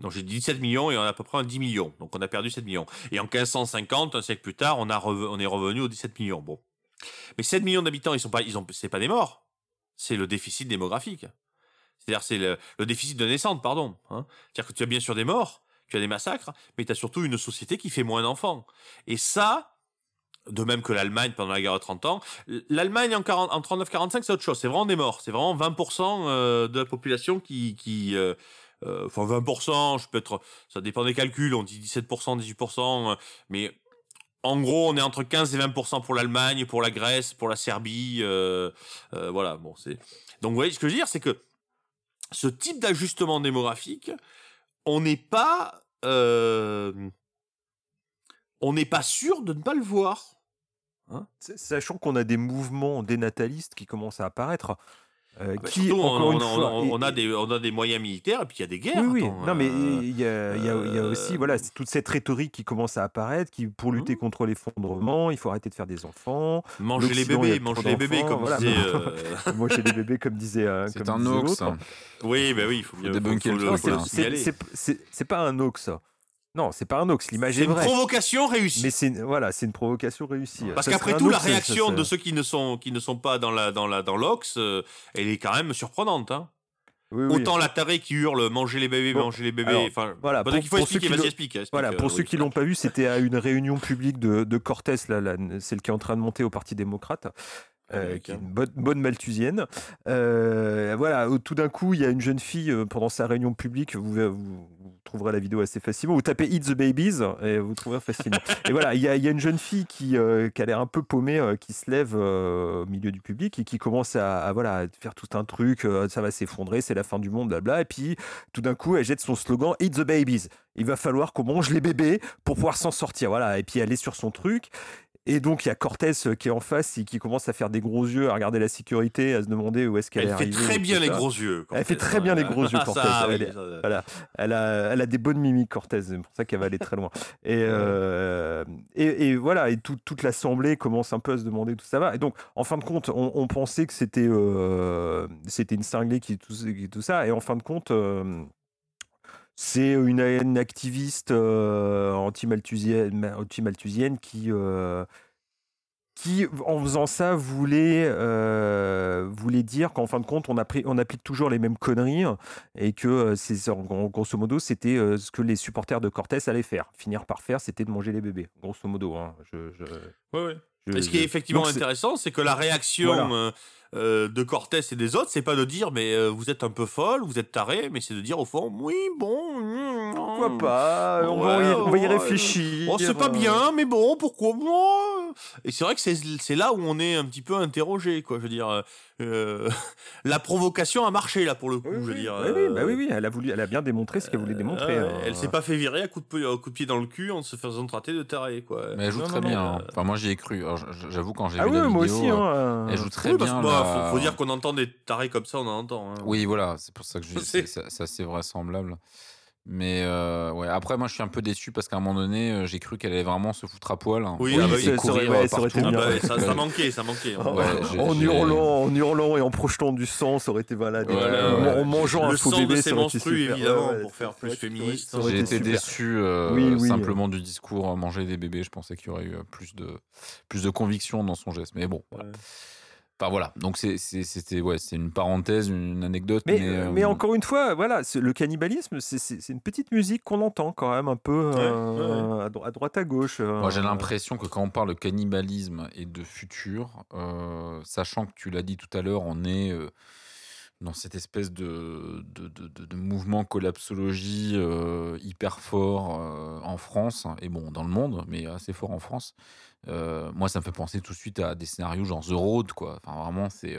non, j'ai dit 17 millions et on a à peu près un 10 millions. Donc on a perdu 7 millions. Et en 1550, un siècle plus tard, on, a on est revenu aux 17 millions. Bon. Mais 7 millions d'habitants, ils sont pas, ils ont, c'est pas des morts. C'est le déficit démographique. C'est-à-dire, c'est le, le déficit de naissance, pardon. hein. C'est-à-dire que tu as bien sûr des morts, tu as des massacres, mais tu as surtout une société qui fait moins d'enfants. Et ça, de même que l'Allemagne pendant la guerre de 30 ans, l'Allemagne en, 40 en 39-45, c'est autre chose. C'est vraiment des morts. C'est vraiment 20% euh, de la population qui. qui euh, euh, enfin, 20%, je peux être. Ça dépend des calculs, on dit 17%, 18%, euh, mais. En gros, on est entre 15 et 20% pour l'Allemagne, pour la Grèce, pour la Serbie. euh, voilà, bon, c'est. Donc, vous voyez, ce que je veux dire, c'est que ce type d'ajustement démographique, on n'est pas, euh, on n'est pas sûr de ne pas le voir. Sachant qu'on a des mouvements dénatalistes qui commencent à apparaître. Euh, bah, qui, surtout, on, encore une on- fois, on- et- on a des, on a des moyens militaires et puis il y a des guerres. Oui, oui. attends, non, mais euh, il y a, y y a aussi euh, voilà, c'est toute cette rhétorique qui commence à apparaître, qui pour lutter Mhm. contre l'effondrement, il faut arrêter de faire des enfants. manger les bébés, manger les bébés, comme voilà. disait. euh, chez les bébés, comme disait, euh, c'est un l'autre. Oui, bah oui, il faut bien débunker le c'est- pas un hoax. Non, c'est pas un hoax. L'image C'est est une provocation réussie. Mais c'est voilà, c'est une provocation réussie. Parce qu'après tout, la hoax, réaction ça- de ceux qui ne sont qui ne sont pas dans la dans la dans l'ox, euh, elle est quand même surprenante. Hein. Oui, oui. Autant la tarée qui hurle manger les bébés, Bon, manger les bébés. enfin, voilà, pour- faut pour ceux expliquer. qui explique. explique, Voilà, euh, pour ceux oui. qui l'ont pas vu, c'était à une réunion publique de, de Cortés, là, là, celle qui est en train de monter au Parti démocrate. euh, qui est Américain. une bonne, bonne malthusienne. Euh, voilà, tout d'un coup, il y a une jeune fille pendant sa réunion publique. Vous, vous, vous trouverez la vidéo assez facilement. Vous tapez Eat the Babies et vous trouverez facilement. et voilà, il y, a- il y a une jeune fille qui, euh, qui a l'air un peu paumée, euh, qui se lève euh, au milieu du public et qui commence à, à, voilà, à faire tout un truc. ça va s'effondrer, c'est la fin du monde, blabla. Et puis tout d'un coup, elle jette son slogan Eat the Babies. Il va falloir qu'on mange les bébés pour pouvoir s'en sortir. Voilà. Et puis elle est sur son truc. Et donc, il y a Cortez euh, qui est en face et qui commence à faire des gros yeux, à regarder la sécurité, à se demander où est-ce qu'elle est Elle fait arrivée. très et bien tout les gros yeux. Elle fait très bien les gros yeux, Ah, Cortez. ça, oui, Elle est- Voilà. Elle a, elle a des bonnes mimiques, Cortez. C'est pour ça qu'elle va aller très loin. Et, euh, et, et voilà, et tout- toute l'assemblée commence un peu à se demander tout ça va. Et donc, en fin de compte, on, on pensait que c'était euh, c'était une cinglée qui tout, qui tout ça. Et en fin de compte, euh, c'est une, une activiste euh, anti-malthusienne qui, euh, qui, en faisant ça, voulait, euh, voulait dire qu'en fin de compte, on, applique toujours les mêmes conneries et que, c'est, grosso modo, c'était ce que les supporters de Cortés allaient faire. Finir par faire, c'était de manger les bébés, grosso modo. hein. Je, je- Ouais, ouais. je- Et ce qui est effectivement intéressant, c'est que la réaction Voilà. Euh, de Cortés et des autres, c'est pas de dire mais euh, vous êtes un peu folle, vous êtes taré, mais c'est de dire au fond oui bon. mm, Pourquoi mm. pas On, va, y, Ouais, on va y ouais. réfléchir. Oh, c'est pas euh. bien, mais bon, pourquoi moi? Et c'est vrai que c'est c'est là où on est un petit peu interrogé, quoi. Je veux dire, euh, la provocation a marché là pour le coup. Oui, je veux dire, oui, oui, bah oui, oui, elle a voulu, elle a bien démontré ce qu'elle voulait démontrer. hein. Elle s'est pas fait virer à coup de, pied- à coup de pied dans le cul en se faisant traiter de taré, quoi. Mais elle joue Non, très non, bien. non, hein. euh, Enfin, moi, j'y ai cru. J'avoue, quand j'ai Ah vu oui, la moi vidéo, aussi. euh, hein. elle joue très bien. que moi, faut, faut dire qu'on entend des tarés comme ça, on en entend. hein. Oui, voilà, c'est pour ça que je dis C'est- assez vraisemblable. Mais euh, ouais, après, moi, je suis un peu déçu parce qu'à un moment donné, euh, j'ai cru qu'elle allait vraiment se foutre à poil. Oui, ah bah oui, et ça aurait- courir ouais, euh, ça aurait été partout. Ah bien. bah ça, ça manquait, ça manquait. hein. Ouais, en hurlant, en hurlant et en projetant du sang, ça aurait été Voilà, en, ouais. en mangeant Le un faux sang de bébé, ces ça aurait été menstrues, super. évidemment, pour faire plus féministe. J'ai été super. déçu euh, Oui, oui. simplement du discours euh, manger des bébés. Je pensais qu'il y aurait eu euh, plus de, plus de conviction dans son geste. Mais bon, voilà. Enfin voilà, donc c'est- c'est- c'était ouais, c'est une parenthèse, une anecdote. Mais, Mais, euh, euh, mais encore une fois, voilà, c'est- le cannibalisme, c'est- une petite musique qu'on entend quand même un peu euh, À, dro- à droite à gauche. euh. Moi, j'ai l'impression que quand on parle de cannibalisme et de futur, euh, sachant que tu l'as dit tout à l'heure, on est euh, dans cette espèce de, de, de- mouvement collapsologie euh, hyper fort euh, en France, et bon, dans le monde, mais assez fort en France. Euh, moi, ça me fait penser tout de suite à des scénarios genre The Road, quoi. Enfin, vraiment, c'est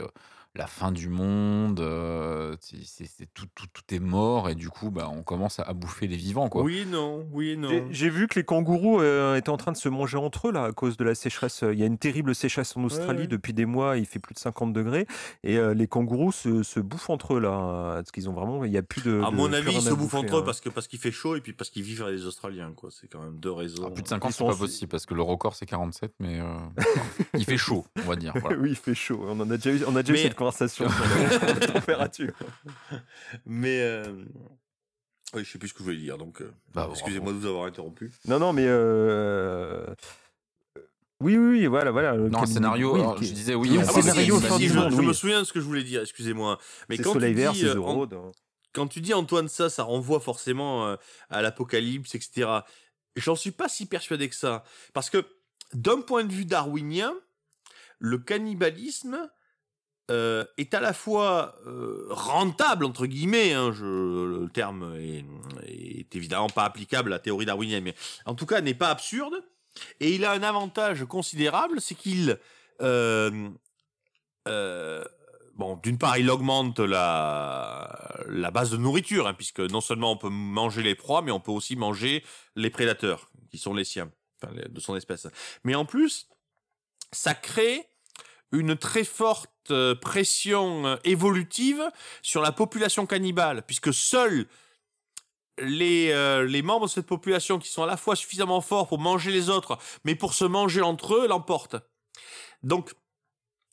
la fin du monde, euh, c'est- tout, tout, tout est mort, et du coup, bah, on commence à, à bouffer les vivants, quoi. Oui, non, oui, non. J'ai- J'ai vu que les kangourous euh, étaient en train de se manger entre eux là à cause de la sécheresse. Il y a une terrible sécheresse en Australie ouais. depuis des mois. Il fait plus de 50 degrés et euh, les kangourous se, se bouffent entre eux là parce qu'ils ont vraiment. Il y a plus de. À mon avis, ils se bouffent bouffer, entre eux hein. parce que parce qu'il fait chaud et puis parce qu'ils vivent avec les Australiens, quoi. C'est quand même deux raisons. Ah, plus de 50, Ils c'est sont pas possible parce que le record c'est 47, mais euh, il fait chaud, on va dire. voilà. oui, il fait chaud. On en a déjà eu, on a déjà eu cette conversation sur la température. Mais euh, oui, je sais plus ce que je voulais dire, donc euh, Bah, excusez-moi de vous avoir interrompu. Non, non, mais euh, oui, oui, oui, voilà, voilà. le Non, cabinet- scénario, oui, alors, qui- je disais oui, on Ah, scénario si, si, je, monde, je oui. me souviens de ce que je voulais dire, excusez-moi. Mais quand Soleil tu vert, c'est euh, en- quand tu dis Antoine ça, ça renvoie forcément euh, à l'apocalypse, etc. J'en suis pas si persuadé que ça. Parce que d'un point de vue darwinien, le cannibalisme euh, est à la fois euh, rentable, entre guillemets, hein, le terme est, évidemment pas applicable à la théorie darwinienne, mais en tout cas n'est pas absurde, et il a un avantage considérable, c'est qu'il... euh, Bon, d'une part, il augmente la, base de nourriture, hein, puisque non seulement on peut manger les proies, mais on peut aussi manger les prédateurs, qui sont les siens, enfin, de son espèce. Mais en plus, ça crée une très forte euh, pression euh, évolutive sur la population cannibale, puisque seuls les, euh, les membres de cette population qui sont à la fois suffisamment forts pour manger les autres, mais pour se manger entre eux, l'emportent. Donc,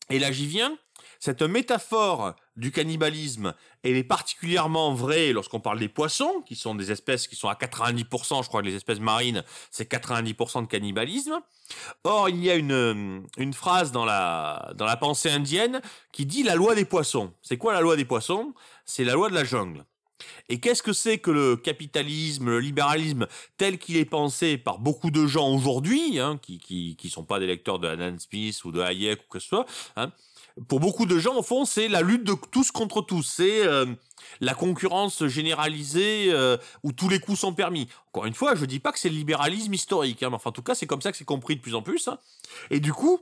et là j'y viens, cette métaphore du cannibalisme, elle est particulièrement vraie lorsqu'on parle des poissons, qui sont des espèces qui sont à 90%, je crois que les espèces marines, c'est 90% de cannibalisme. Or, il y a une, phrase dans la, dans la pensée indienne qui dit la loi des poissons. C'est quoi la loi des poissons? C'est la loi de la jungle. Et qu'est-ce que c'est que le capitalisme, le libéralisme tel qu'il est pensé par beaucoup de gens aujourd'hui, hein, qui, qui qui sont pas des lecteurs de Adam Smith ou de Hayek ou que ce soit, hein, pour beaucoup de gens, au fond, c'est la lutte de tous contre tous. C'est euh, la concurrence généralisée euh, où tous les coups sont permis. Encore une fois, je dis pas que c'est le libéralisme historique, hein, mais en tout cas, c'est comme ça que c'est compris de plus en plus. hein. Et du coup,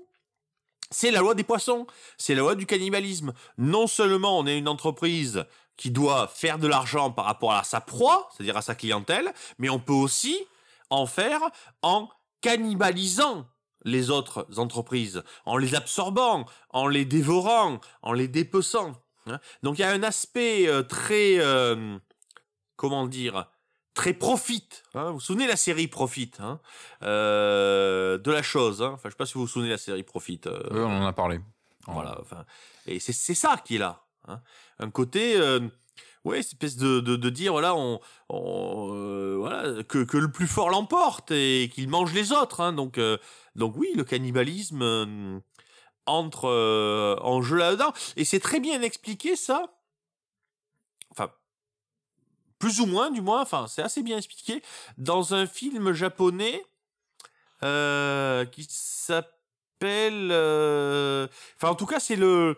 c'est la loi des poissons, c'est la loi du cannibalisme. Non seulement on est une entreprise qui doit faire de l'argent par rapport à sa proie, c'est-à-dire à sa clientèle, mais on peut aussi en faire en cannibalisant les autres entreprises, en les absorbant, en les dévorant, en les dépeçant. hein. Donc il y a un aspect euh, très, euh, comment dire, très profit. hein. Vous vous souvenez de la série Profit hein, euh, de la chose. hein? Enfin, je sais pas si vous vous souvenez de la série Profit. euh, Oui, on en a parlé. voilà. Enfin, et c'est ça qui est là. Un côté, ouais, espèce de, de, de dire voilà, on, on, euh, voilà, que, que le plus fort l'emporte et qu'il mange les autres. hein. Donc, euh, donc oui, le cannibalisme entre euh, en jeu là-dedans. Et c'est très bien expliqué ça. Enfin, plus ou moins, du moins. Enfin, c'est assez bien expliqué dans un film japonais qui s'appelle. Enfin, en tout cas, c'est le.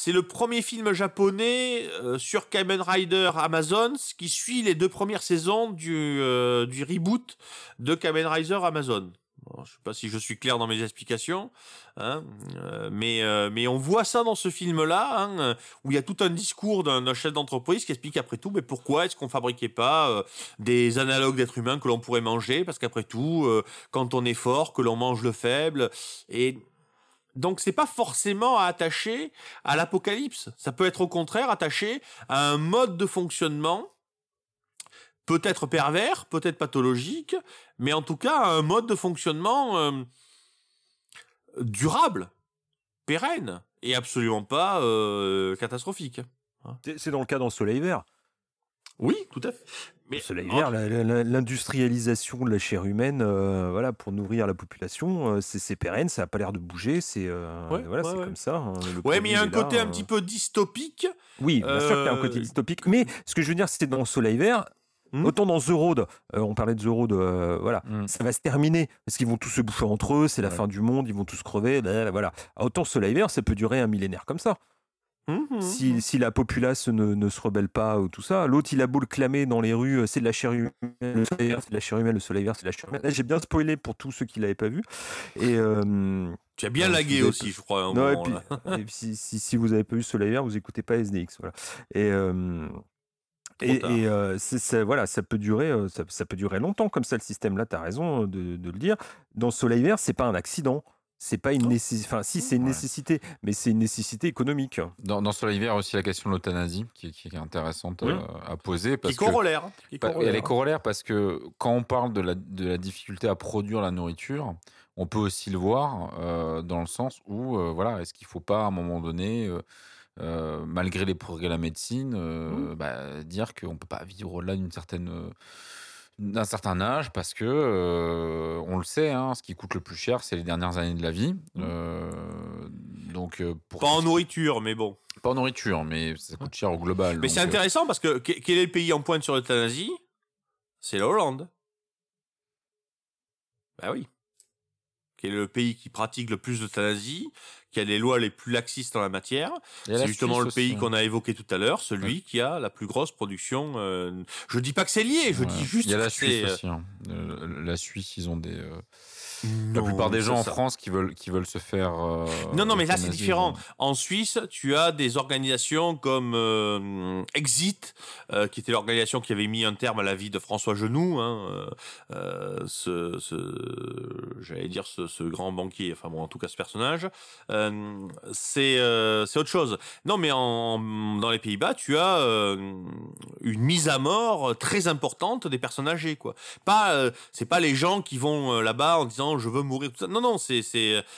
C'est le premier film japonais euh, sur Kamen Rider Amazon qui suit les deux premières saisons du, euh, du reboot de Kamen Rider Amazon. Bon, je sais pas si je suis clair dans mes explications, hein, euh, mais, on voit ça dans ce film-là, hein, où il y a tout un discours d'un chef d'entreprise qui explique après tout, mais pourquoi est-ce qu'on fabriquait pas des analogues d'êtres humains que l'on pourrait manger, parce qu'après tout, quand on est fort, que l'on mange le faible, et donc c'est pas forcément attaché à l'apocalypse. Ça peut être au contraire attaché à un mode de fonctionnement peut-être pervers, peut-être pathologique, mais en tout cas à un mode de fonctionnement euh, durable, pérenne et absolument pas euh, catastrophique. C'est c'est dans le cas dans le Soleil Vert. Oui, tout à fait. Mais l'industrialisation de la chair humaine, euh, voilà, pour nourrir la population, euh, c'est pérenne, ça n'a pas l'air de bouger, c'est euh, Ouais, voilà, ouais, c'est ouais. comme ça. hein, Ouais, mais il y a un là, côté un euh. petit peu dystopique. Oui, bien sûr qu'il y a un côté dystopique. Mais ce que je veux dire, c'est dans le Soleil Vert, Hmm. autant dans The Road, euh, on parlait de The Road, euh, voilà, Mm. ça va se terminer parce qu'ils vont tous se bouffer entre eux, c'est la Ouais. fin du monde, ils vont tous crever, voilà. Autant Soleil Vert, ça peut durer un millénaire comme ça. Mhm. Si, si la populace ne, ne se rebelle pas ou tout ça, l'autre il a beau le clamer dans les rues, euh, c'est de la chair humaine, le soleil vert, c'est de la chair humaine, le soleil vert, c'est de la chair humaine. J'ai bien spoilé pour tous ceux qui l'avaient pas vu. Et, euh, Tu as bien Ouais, lagué aussi, je crois. à un non, et moment, puis, là. et puis si, si, si vous avez pas vu Soleil Vert, vous écoutez pas SDX. Voilà. Et, euh, et, tard. et, euh, c'est- ça, voilà, ça peut durer, euh, ça, ça peut durer longtemps comme ça le système. Là, tu as raison euh, de, de le dire. Dans Soleil Vert, c'est pas un accident. C'est pas une nécessité. Enfin, si, c'est une Ouais. nécessité, mais c'est une nécessité économique. Dans, dans Soleil Vert aussi la question de l'euthanasie qui, qui est intéressante Oui. euh, à poser Qui parce que corollaire. qui Bah, corollaire. Elle est corollaire parce que quand on parle de la, de la difficulté à produire la nourriture, on peut aussi le voir euh, dans le sens où, euh, voilà, est-ce qu'il ne faut pas à un moment donné, euh, euh, malgré les progrès de la médecine, euh, bah, dire qu'on ne peut pas vivre au-delà d'une certaine. D'un certain âge parce que euh, on le sait hein, ce qui coûte le plus cher c'est les dernières années de la vie Euh, donc euh, pour Pas en nourriture, mais bon. pas en nourriture mais ça coûte cher au global Mais c'est euh, intéressant parce que que- quel est le pays en pointe sur l'euthanasie? C'est la Hollande. Bah oui. Quel est le pays qui pratique le plus d'euthanasie? Qui a les lois les plus laxistes en la matière C'est justement le pays qu'on a évoqué tout à l'heure, celui qui a la plus grosse production. euh, Je dis pas que c'est lié, je Ouais. dis juste Il y a la que Suisse c'est. euh, aussi. hein. Euh, la Suisse, ils ont des. euh, la plupart des gens en ça. France qui veulent, qui veulent se faire. Non, non, mais là, c'est différent. En Suisse, tu as des organisations comme Exit, qui était l'organisation qui avait mis un terme à la vie de François Genoux, hein, ce, ce- j'allais dire ce, ce grand banquier, enfin bon, en tout cas ce personnage. Euh, c'est autre chose. Non, mais en, dans les Pays-Bas, tu as une mise à mort très importante des personnes âgées, quoi. Pas, c'est pas les gens qui vont là-bas en disant je veux mourir. Tout ça. Non, non, c'est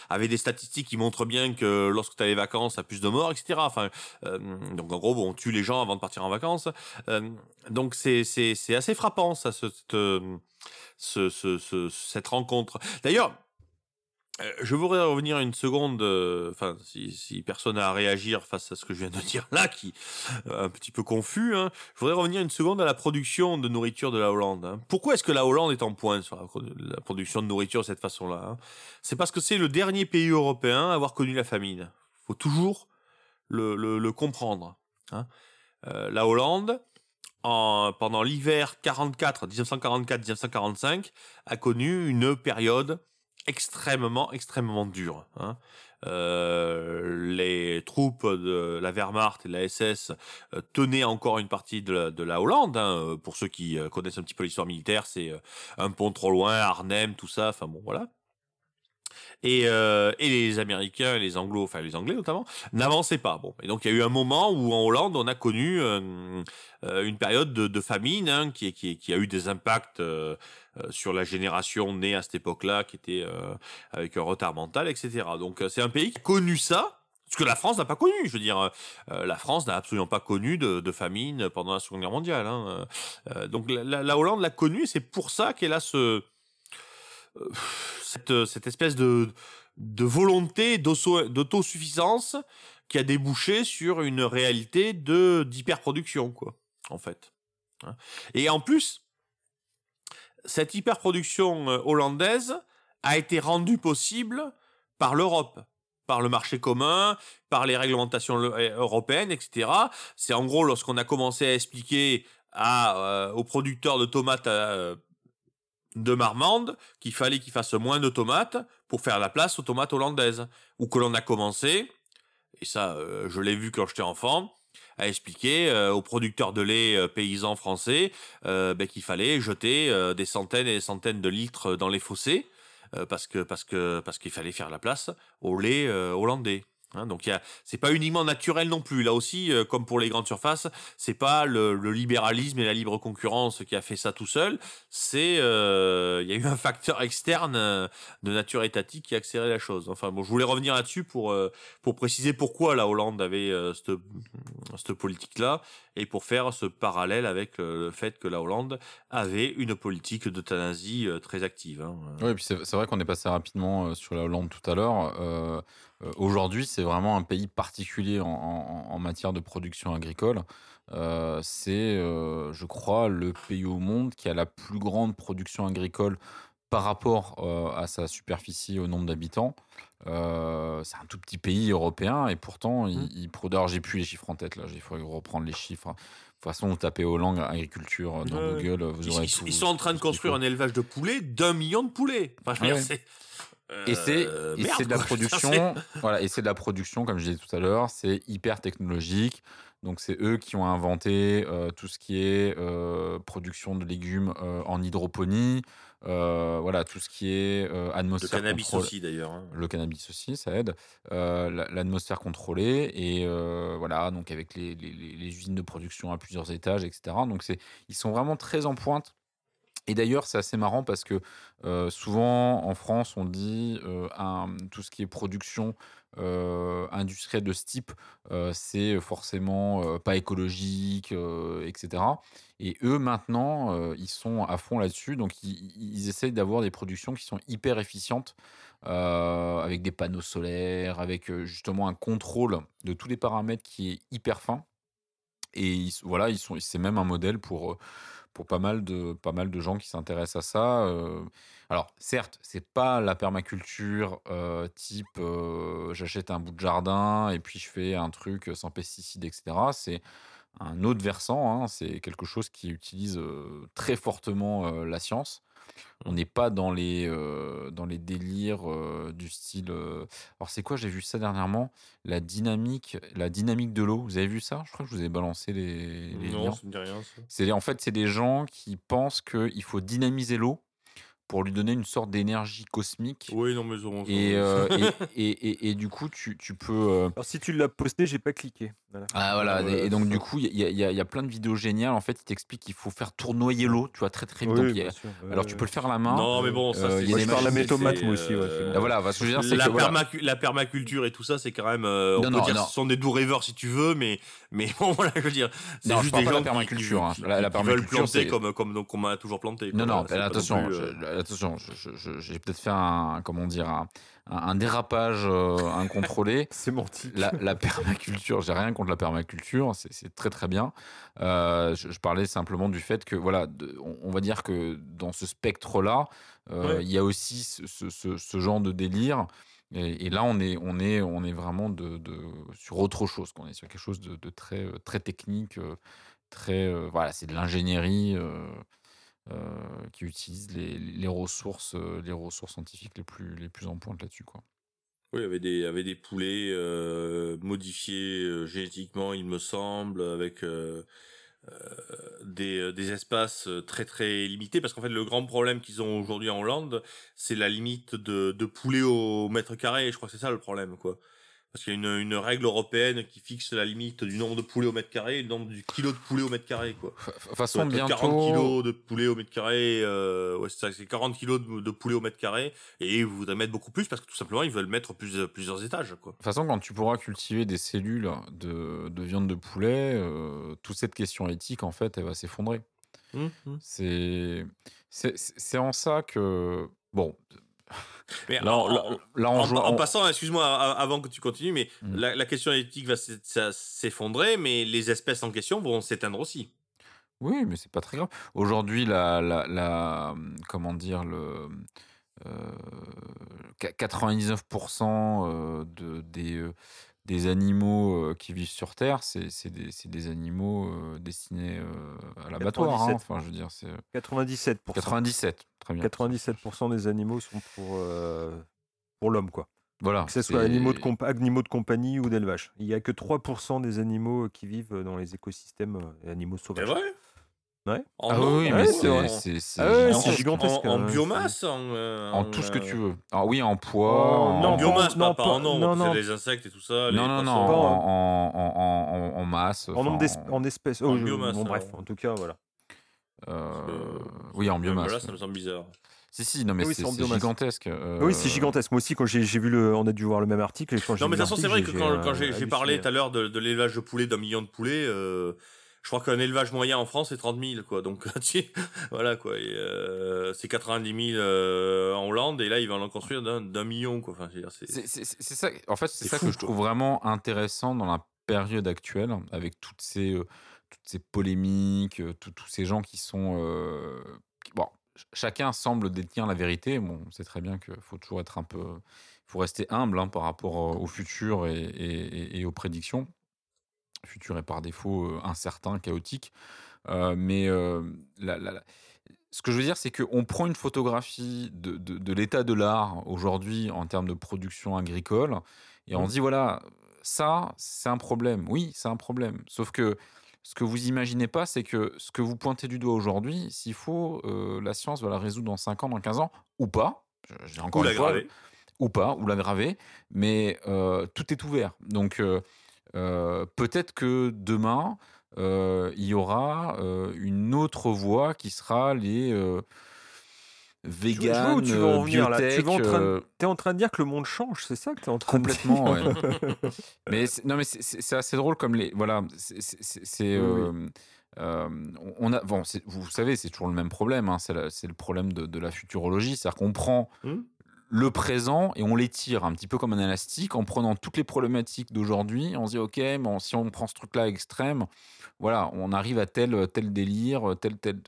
avec des statistiques qui montrent bien que lorsque tu as les vacances, tu as plus de morts, etc. Enfin, donc en gros, on tue les gens avant de partir en vacances. Donc c'est assez frappant ça, ce- cette, ce, ce, ce- cette rencontre. D'ailleurs. Euh, Je voudrais revenir une seconde, euh, enfin, si, personne n'a à réagir face à ce que je viens de dire là, qui est un petit peu confus, hein, je voudrais revenir une seconde à la production de nourriture de la Hollande. hein. Pourquoi est-ce que la Hollande est en point sur la, production de nourriture de cette façon-là hein? C'est parce que c'est le dernier pays européen à avoir connu la famine. Il faut toujours le, comprendre. Euh, la Hollande, en, pendant l'hiver 44, 1944-1945, a connu une période extrêmement, extrêmement dure. hein. Euh, les troupes de la Wehrmacht et de la SS euh, tenaient encore une partie de la, de la Hollande. hein. Pour ceux qui euh, connaissent un petit peu l'histoire militaire, c'est euh, un pont trop loin, Arnhem, tout ça. Enfin bon, voilà. Et, euh, et les Américains les Anglo, enfin les Anglais notamment, n'avançaient pas. Bon, et donc il y a eu un moment où en Hollande on a connu euh, euh, une période de, famine hein, qui, a eu des impacts sur la génération née à cette époque-là, qui était avec un retard mental, etc. Donc c'est un pays qui a connu ça. Ce que la France n'a pas connu, je veux dire, la France n'a absolument pas connu de, famine pendant la Seconde Guerre mondiale. hein. Donc la, la- la Hollande l'a connu, c'est pour ça qu'elle a ce cette, espèce de volonté d'auto- d'autosuffisance qui a débouché sur une réalité de d'hyperproduction, quoi, en fait. Hein. Et en plus, cette hyperproduction euh, hollandaise a été rendue possible par l'Europe, par le marché commun, par les réglementations le- euh, européennes, etc. C'est en gros lorsqu'on a commencé à expliquer à, euh, aux producteurs de tomates de Marmande qu'il fallait qu'ils fassent moins de tomates pour faire la place aux tomates hollandaises. Ou que l'on a commencé, et ça euh, je l'ai vu quand j'étais enfant, à expliquer euh, aux producteurs de lait euh, paysans français ben, qu'il fallait jeter des centaines et des centaines de litres dans les fossés parce que parce que parce qu'il fallait faire la place au lait hollandais. Hein, donc a, c'est pas uniquement naturel non plus. Là aussi, euh, comme pour les grandes surfaces, c'est pas le, libéralisme et la libre concurrence qui a fait ça tout seul. C'est, euh, il y a eu un facteur externe euh, de nature étatique qui a accéléré la chose. Enfin bon, je voulais revenir là-dessus pour pour préciser pourquoi la Hollande avait cette cette politique-là et pour faire ce parallèle avec le fait que la Hollande avait une politique d'euthanasie très active. hein. Oui, puis c'est vrai qu'on est passé rapidement sur la Hollande tout à l'heure. Euh, euh, Aujourd'hui, c'est vraiment un pays particulier en, en- en matière de production agricole. Euh, c'est, euh, je crois, le pays au monde qui a la plus grande production agricole par rapport euh, à sa superficie au nombre d'habitants. Euh, c'est un tout petit pays européen et pourtant, il, il produit. Alors, j'ai plus les chiffres en tête là, il faudrait reprendre les chiffres. De toute façon, vous tapez Hollande agriculture dans Ouais. Google, vous aurez ils- tout- ils sont en train de construire un élevage de poulets d'un million de poulets. Enfin, je veux Ouais. dire, c'est- Et c'est Euh, de la production, voilà, et c'est de la production, comme je disais tout à l'heure, c'est hyper technologique. Donc c'est eux qui ont inventé euh, tout ce qui est euh, production de légumes euh, en hydroponie, voilà, tout ce qui est euh, Le atmosphère cannabis contrôlée- aussi, d'ailleurs. hein. Le cannabis aussi, ça aide. La- L'atmosphère contrôlée et voilà, donc avec les- les usines de production à plusieurs étages, etc. Donc c'est, ils sont vraiment très en pointe. Et d'ailleurs, c'est assez marrant parce que souvent en France, on dit tout ce qui est production industrielle de ce type, c'est forcément pas écologique, etc. Et eux, maintenant, ils sont à fond là-dessus. Donc, ils, ils essayent d'avoir des productions qui sont hyper efficientes, avec des panneaux solaires, avec justement un contrôle de tous les paramètres qui est hyper fin. Et voilà, ils c'est même un modèle pour, pour pas mal de, pas mal de gens qui s'intéressent à ça. euh. alors, certes, c'est pas la permaculture euh, type euh, j'achète un bout de jardin et puis je fais un truc sans pesticides, etc. C'est un autre versant. hein, c'est quelque chose qui utilise très fortement la science. On n'est pas dans les, euh, dans les délires euh, du style. euh, Alors, c'est quoi J'ai vu ça dernièrement? La dynamique, la dynamique de l'eau. Vous avez vu ça? Je crois que je vous ai balancé les, les Non, liens. ça me dit rien. ça. C'est en fait c'est des gens qui pensent qu'il faut dynamiser l'eau pour lui donner une sorte d'énergie cosmique. Oui, non, mais ont- Et, euh, et, et, et- et du coup, tu, tu peux. euh, Alors si tu l'as posté, j'ai pas cliqué. Voilà. Ah voilà, et- donc du coup, il y a, il y y a plein de vidéos géniales. En fait, il t'explique qu'il faut faire tournoyer l'eau, tu vois, très très vite. Oui, Donc, a- sûr. Ouais, alors tu peux le faire à la main. Non, mais bon, ça, Euh, c'est. Moi, je aussi. ouais, euh, c'est- Ah, voilà, ce que je veux dire, c'est la, que voilà. la permaculture et tout ça, c'est quand même. euh, on Non, peut non, dire non. que ce sont des doux rêveurs si tu veux, mais, mais bon, voilà, je veux dire. C'est juste des gens la qui- permaculture, hein. La- la veulent planter comme, comme donc on m'a toujours planté. Non, non, attention, euh, la, attention, j'ai peut-être fait un, comment dire, un, dérapage euh, incontrôlé. Sémantique. La, la permaculture, j'ai rien contre la permaculture, c'est c'est très très bien. Euh, je, je parlais simplement du fait que, voilà, de- on, on va dire que dans ce spectre-là, euh, Ouais. il y a aussi ce, ce- ce- ce genre de délire. Et, et là, on est, on est, on est vraiment de, de- sur autre chose, qu'on est sur quelque chose de, de très, très technique, très, euh, voilà, c'est de l'ingénierie qui utilise les, ressources, euh, les ressources scientifiques les plus, les plus en pointe là-dessus, quoi. Oui, avec des, avec des poulets euh, modifiés euh, génétiquement, il me semble, avec euh, euh, des, euh, espaces euh, très très limités. Parce qu'en fait, le grand problème qu'ils ont aujourd'hui en Hollande, c'est la limite de, de poulets au mètre carré. Je crois que c'est ça le problème, quoi. Parce qu'il y a une, une règle européenne qui fixe la limite du nombre de poulets au mètre carré et le nombre du kilo de poulet au mètre carré, quoi. De toute façon, Ouais, 40 bientôt. kilos de poulet au mètre carré, euh, ouais, c'est ça, c'est 40 kilos de, de poulet au mètre carré, et ils voudraient mettre beaucoup plus parce que tout simplement ils veulent mettre plusieurs, plusieurs étages, quoi. De toute façon, quand tu pourras cultiver des cellules de, de viande de poulet, euh, toute cette question éthique, en fait, elle va s'effondrer. C'est c'est c'est en ça que bon. Mais en, on- là, en- là, on en- joue- en on- passant, excuse-moi avant que tu continues, mais Mm. la, la question éthique va s'effondrer, mais les espèces en question vont s'éteindre aussi. Oui, mais c'est pas très grave. Aujourd'hui, la, la, la- comment dire le euh, qua- 99% euh, de, des, euh, des animaux euh, qui vivent sur Terre, c'est c'est des, c'est des animaux euh, destinés euh, à l'abattoir. hein. 97. Enfin, je veux dire, c'est 97%. 97. Très bien. 97% des animaux sont pour, euh, pour l'homme, quoi. Voilà. Que ce soit c'est- animaux de, compa- animaux de compagnie ou d'élevage. Il n'y a que 3% des animaux qui vivent dans les écosystèmes et animaux C'est sauvages. vrai? Ouais. En Ah oui, mais c'est Ah gigantesque. c'est gigantesque. En, en hein, biomasse, en, euh, En tout ce que euh, tu veux. Ah oui, en poids. Oh, en... En Non, biomasse, non, pas, pas en nombre, non, non. les insectes et tout ça. les Non, non, non, poissons. en, Pas en, en, en- en masse. En nombre d'espèces. En espèces. en Oh, je- biomasse, bon, bref, en tout cas, voilà. euh, Oui, en biomasse. là, ça me semble bizarre. Si, si, non, mais Oui, c'est gigantesque. euh, Oui, c'est gigantesque. Moi aussi, quand j'ai vu le. On a dû voir le même article. Quand Non, mais de toute façon, c'est vrai que quand, quand j'ai euh, parlé tout à l'heure de, de l'élevage de poulets, d'un million de poulets, euh, je crois qu'un élevage moyen en France, c'est 30 000, quoi. Donc, tu- voilà, quoi. Et, euh, c'est 90 000 euh, en Hollande, et là, ils vont en construire d'un d'un million, quoi. Enfin, c'est- C'est c'est- c'est- c'est ça, en fait, c'est ça fou, que je quoi. trouve vraiment intéressant dans la période actuelle, avec toutes ces, euh, toutes ces polémiques, tous ces gens qui sont. euh, qui- bon, ch- chacun semble détenir la vérité. Bon, on sait très bien qu'il faut toujours être un peu. Il faut rester humble hein, par rapport au futur et, et- et- et aux prédictions. Le futur est par défaut euh, incertain, chaotique. Euh, mais euh, la- la- la- ce que je veux dire, c'est qu'on prend une photographie de, de- de l'état de l'art aujourd'hui en termes de production agricole et on se dit voilà, ça, c'est un problème. Oui, c'est un problème. Sauf que ce que vous imaginez pas, c'est que ce que vous pointez du doigt aujourd'hui, s'il faut, euh, la science va la résoudre dans 5 ans, dans 15 ans, ou pas. J'ai encore Ou l'aggraver. ou pas, ou l'aggraver, mais tout est ouvert. Donc peut-être que demain, euh, il y aura euh, une autre voie qui sera les euh, vegan, où tu veux en venir là. Tu biotech, vas en train de- euh, T'es en train de dire que le monde change, c'est ça que t'es en train complètement. de dire? Ouais. mais c'est- non, mais c'est- assez drôle comme les voilà, c'est Oui, euh, euh, on a bon, vous savez, c'est toujours le même problème. hein, c'est le problème de, de la futurologie, c'est-à-dire qu'on prend Hmm. Le présent et on l'étire un petit peu comme un élastique en prenant toutes les problématiques d'aujourd'hui. On se dit, OK, bon, si on prend ce truc-là extrême, voilà, on arrive à tel, tel délire, tel, tel.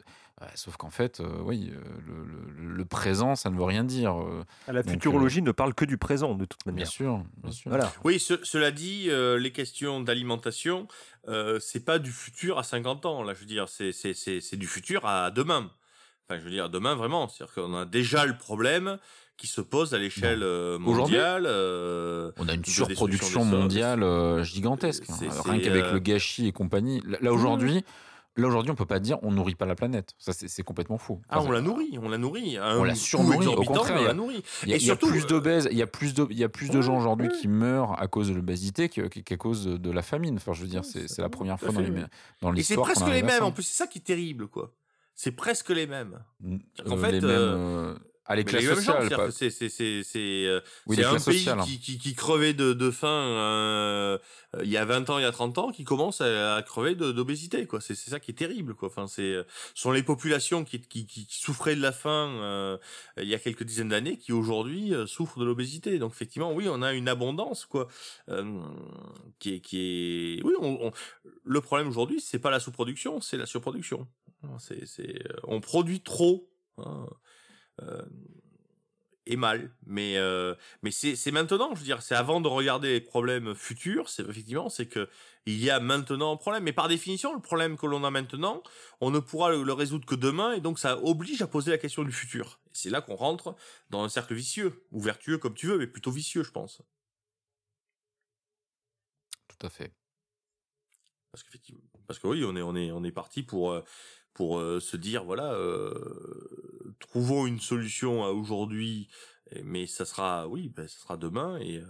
Sauf qu'en fait, euh, oui, euh, le, le- le présent, ça ne veut rien dire. euh, La Donc, futurologie ne parle que du présent, de toute bien manière. sûr, bien sûr. Voilà. Oui, ce- cela dit, euh, les questions d'alimentation, euh, c'est pas du futur à 50 ans. Là, je veux dire, c'est c'est- c'est- c'est du futur à demain. Enfin, je veux dire, demain vraiment. C'est-à-dire qu'on a déjà le problème qui se pose à l'échelle euh, mondiale. euh, On a une surproduction mondiale euh, gigantesque. Hein, Rien qu'avec euh, le gâchis et compagnie. Là, là, aujourd'hui, là aujourd'hui, on peut pas dire on nourrit pas la planète. Ça, c'est complètement faux. Ah, Enfin, on la nourrit, on la nourrit. On la surnourrit, au contraire, mais il y on a- la nourrit. Il y a, Et il y a surtout, plus d'obèses, il y a plus de, il y a plus de gens aujourd'hui qui meurent à cause de l'obésité qu'à cause de, la famine. Enfin, je veux dire, c'est la première fois dans dans Et c'est l'histoire presque les mêmes. En plus, c'est ça qui est terrible, quoi. C'est presque les mêmes. N- qu'en euh, fait, à les classes sociales. pas- c'est c'est c'est c'est euh, Oui, un pays sociales. hein. qui, qui, qui crevait de, de faim euh, euh, il y a 20 ans, il y a 30 ans, qui commence à, à crever d'obésité quoi. C'est c'est ça qui est terrible quoi. Enfin c'est euh, ce sont les populations qui, qui, qui souffraient de la faim euh, il y a quelques dizaines d'années qui aujourd'hui euh, souffrent de l'obésité. Donc effectivement oui, on a une abondance quoi euh, qui est qui est oui, on, on- le problème aujourd'hui, c'est pas la sous-production, c'est la surproduction. C'est c'est on produit trop. hein. Euh, et mal. Mais euh, mais c'est maintenant, je veux dire, c'est avant de regarder les problèmes futurs. C'est effectivement, c'est que il y a maintenant un problème. Mais par définition, le problème que l'on a maintenant, on ne pourra le, le résoudre que demain, et donc ça oblige à poser la question du futur. C'est là qu'on rentre dans un cercle vicieux ou vertueux comme tu veux, mais plutôt vicieux, je pense. Tout à fait. Parce parce que oui, on est on est on est parti pour euh, pour euh, se dire voilà, euh, trouvons une solution à aujourd'hui, mais ça sera oui, ben, ça sera demain et euh,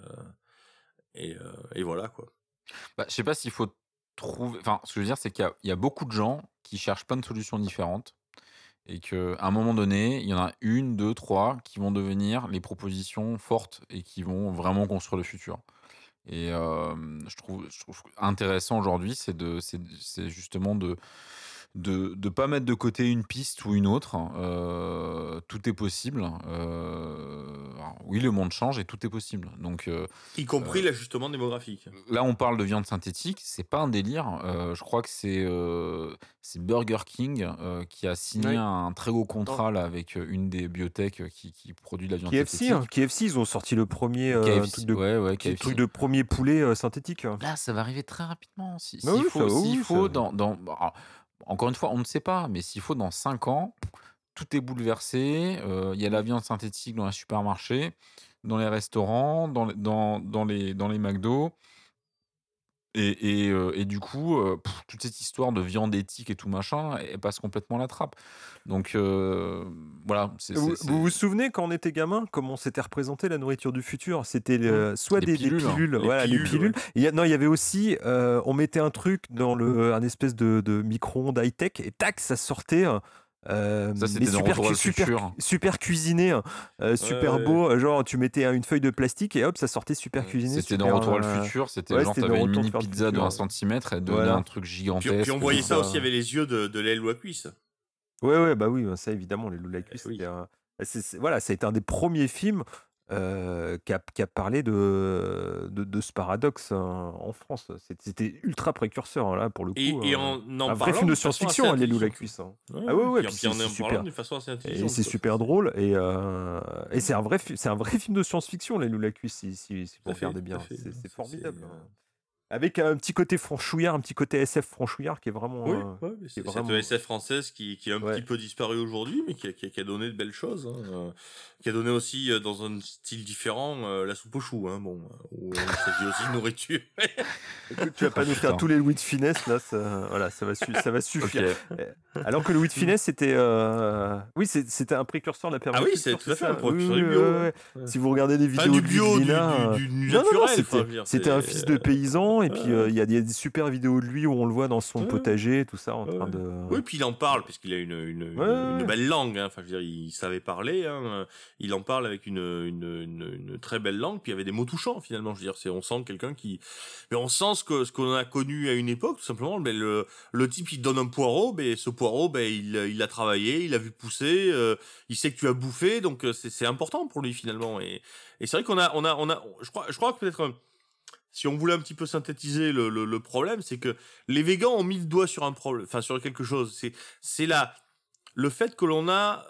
euh, et voilà quoi. Bah, je sais pas s'il faut trouver. Enfin, ce que je veux dire, c'est qu'il y y a beaucoup de gens qui cherchent plein de solutions différentes et qu'à un moment donné, il y en a une, deux, trois qui vont devenir les propositions fortes et qui vont vraiment construire le futur. Et euh, je, trouve, je trouve intéressant aujourd'hui, c'est de, c'est justement de de ne pas mettre de côté une piste ou une autre. Euh, tout est possible. Euh, alors, oui, le monde change et tout est possible. Donc euh, Y compris l'ajustement démographique. Là, on parle de viande synthétique, c'est pas un délire. Euh, je crois que c'est euh, c'est Burger King euh, qui a signé un très gros contrat là, avec une des biotech qui, qui produit de la viande KFC, synthétique. hein, KFC, ils ont sorti le premier euh, KFC, truc, de, ouais, ouais, petit KFC. truc de premier poulet euh, synthétique. Là, ça va arriver très rapidement. Si- S'il Bah oui, faut, oui, faut dans, dans- alors, encore une fois, on ne sait pas, mais s'il faut dans 5 ans, tout est bouleversé. euh, Il y a la viande synthétique dans les supermarchés, dans les restaurants, dans, dans, dans les, dans les McDo. Et, et, euh, et du coup, euh, pff, toute cette histoire de viande éthique et tout machin, elle passe complètement la trappe. Donc euh, voilà. Vous, vous souvenez quand on était gamin, comment s'était représenté la nourriture du futur? C'était euh, soit des des pilules, hein. pilules, Les voilà, les pilules, pilules. ouais. Il y a- non, il y avait aussi, euh, on mettait un truc dans le, un espèce de, de micro-ondes high-tech et tac, ça sortait. Euh, Ça, mais super, Retour vers le super, futur. super cuisiné, euh, super ouais. beau. euh, Genre, tu mettais une feuille de plastique et hop, ça sortait super Ouais. cuisiné. C'était dans Retour vers euh, le futur, c'était ouais, genre, t'avais une mini pizza de futur. 1 cm, elle donnait Voilà. un truc Puis, gigantesque. puis on voyait ça aussi avec les yeux de, de l'aile ou la cuisse. Ouais, ouais, bah oui, ça évidemment, les Loups Eh oui. c'était un- c'est- c'est- voilà, ça a été un des premiers films euh, qui, a, qui a parlé de, de, de ce paradoxe euh, en France. C'était- ultra précurseur, hein, là, pour le coup. Et, et euh, en en un vrai film de science-fiction, hein, les Loups la cuisse. hein. Ouais, Ah ouais, puis, c'est super. parlant d'une façon assez Et intelligente. c'est quoi. super drôle. Et, euh, et c'est un, vrai un film de science-fiction, les Loups la cuisse, si, si, si Tout vous à fait, regardez tout bien. à fait. C'est c'est C'est- formidable. Hein. Avec un petit côté franchouillard, un petit côté SF franchouillard qui est vraiment. Oui, euh, ouais, c'est c'est cette vraiment- SF française qui, qui est un Ouais. petit peu disparue aujourd'hui, mais qui a, qui a- qui a donné de belles choses. hein, euh, qui a donné aussi, euh, dans un style différent, euh, la soupe aux choux. Hein, bon, où il s'agit aussi de nourriture. Écoute, tu vas pas nous faire tous les Louis de finesse là, ça, voilà, ça va, su- ça va suffire. Ok. Alors que le Louis de finesse c'était, euh, oui, c'était un précurseur de la Ah oui, c'est permaculture, tout à fait ça un précurseur Oui, du bio. ouais, ouais. Si vous regardez Pas vidéos du de bio, du, Ludmilla, du, du, du naturel. enfin, c'était, un fils de paysan et puis ouais. euh, il y, a des- des super vidéos de lui où on le voit dans son potager, tout ça, en train de. Oui, puis il en parle, puisqu'il a une, une, une, Ouais, ouais, une ouais. belle langue. Hein. Enfin, je veux dire, il savait parler. Hein. Il en parle avec une, une, une, une très belle langue. Puis il y avait des mots touchants, finalement. Je veux dire, c'est, on sent quelqu'un qui. Mais on sent ce, que, ce qu'on a connu à une époque, tout simplement. Mais le, le type, il te donne un poireau. Mais ce poireau, ben, il, il l'a travaillé, il l'a vu pousser. euh, il sait que tu as bouffé. Donc, euh, c'est, c'est important pour lui, finalement. Et, et c'est vrai qu'on a, on a, on a. Je crois, je crois que peut-être. Si on voulait un petit peu synthétiser le, le, le problème, c'est que les végans ont mis le doigt sur un problème, enfin sur quelque chose. C'est c'est là le fait que l'on a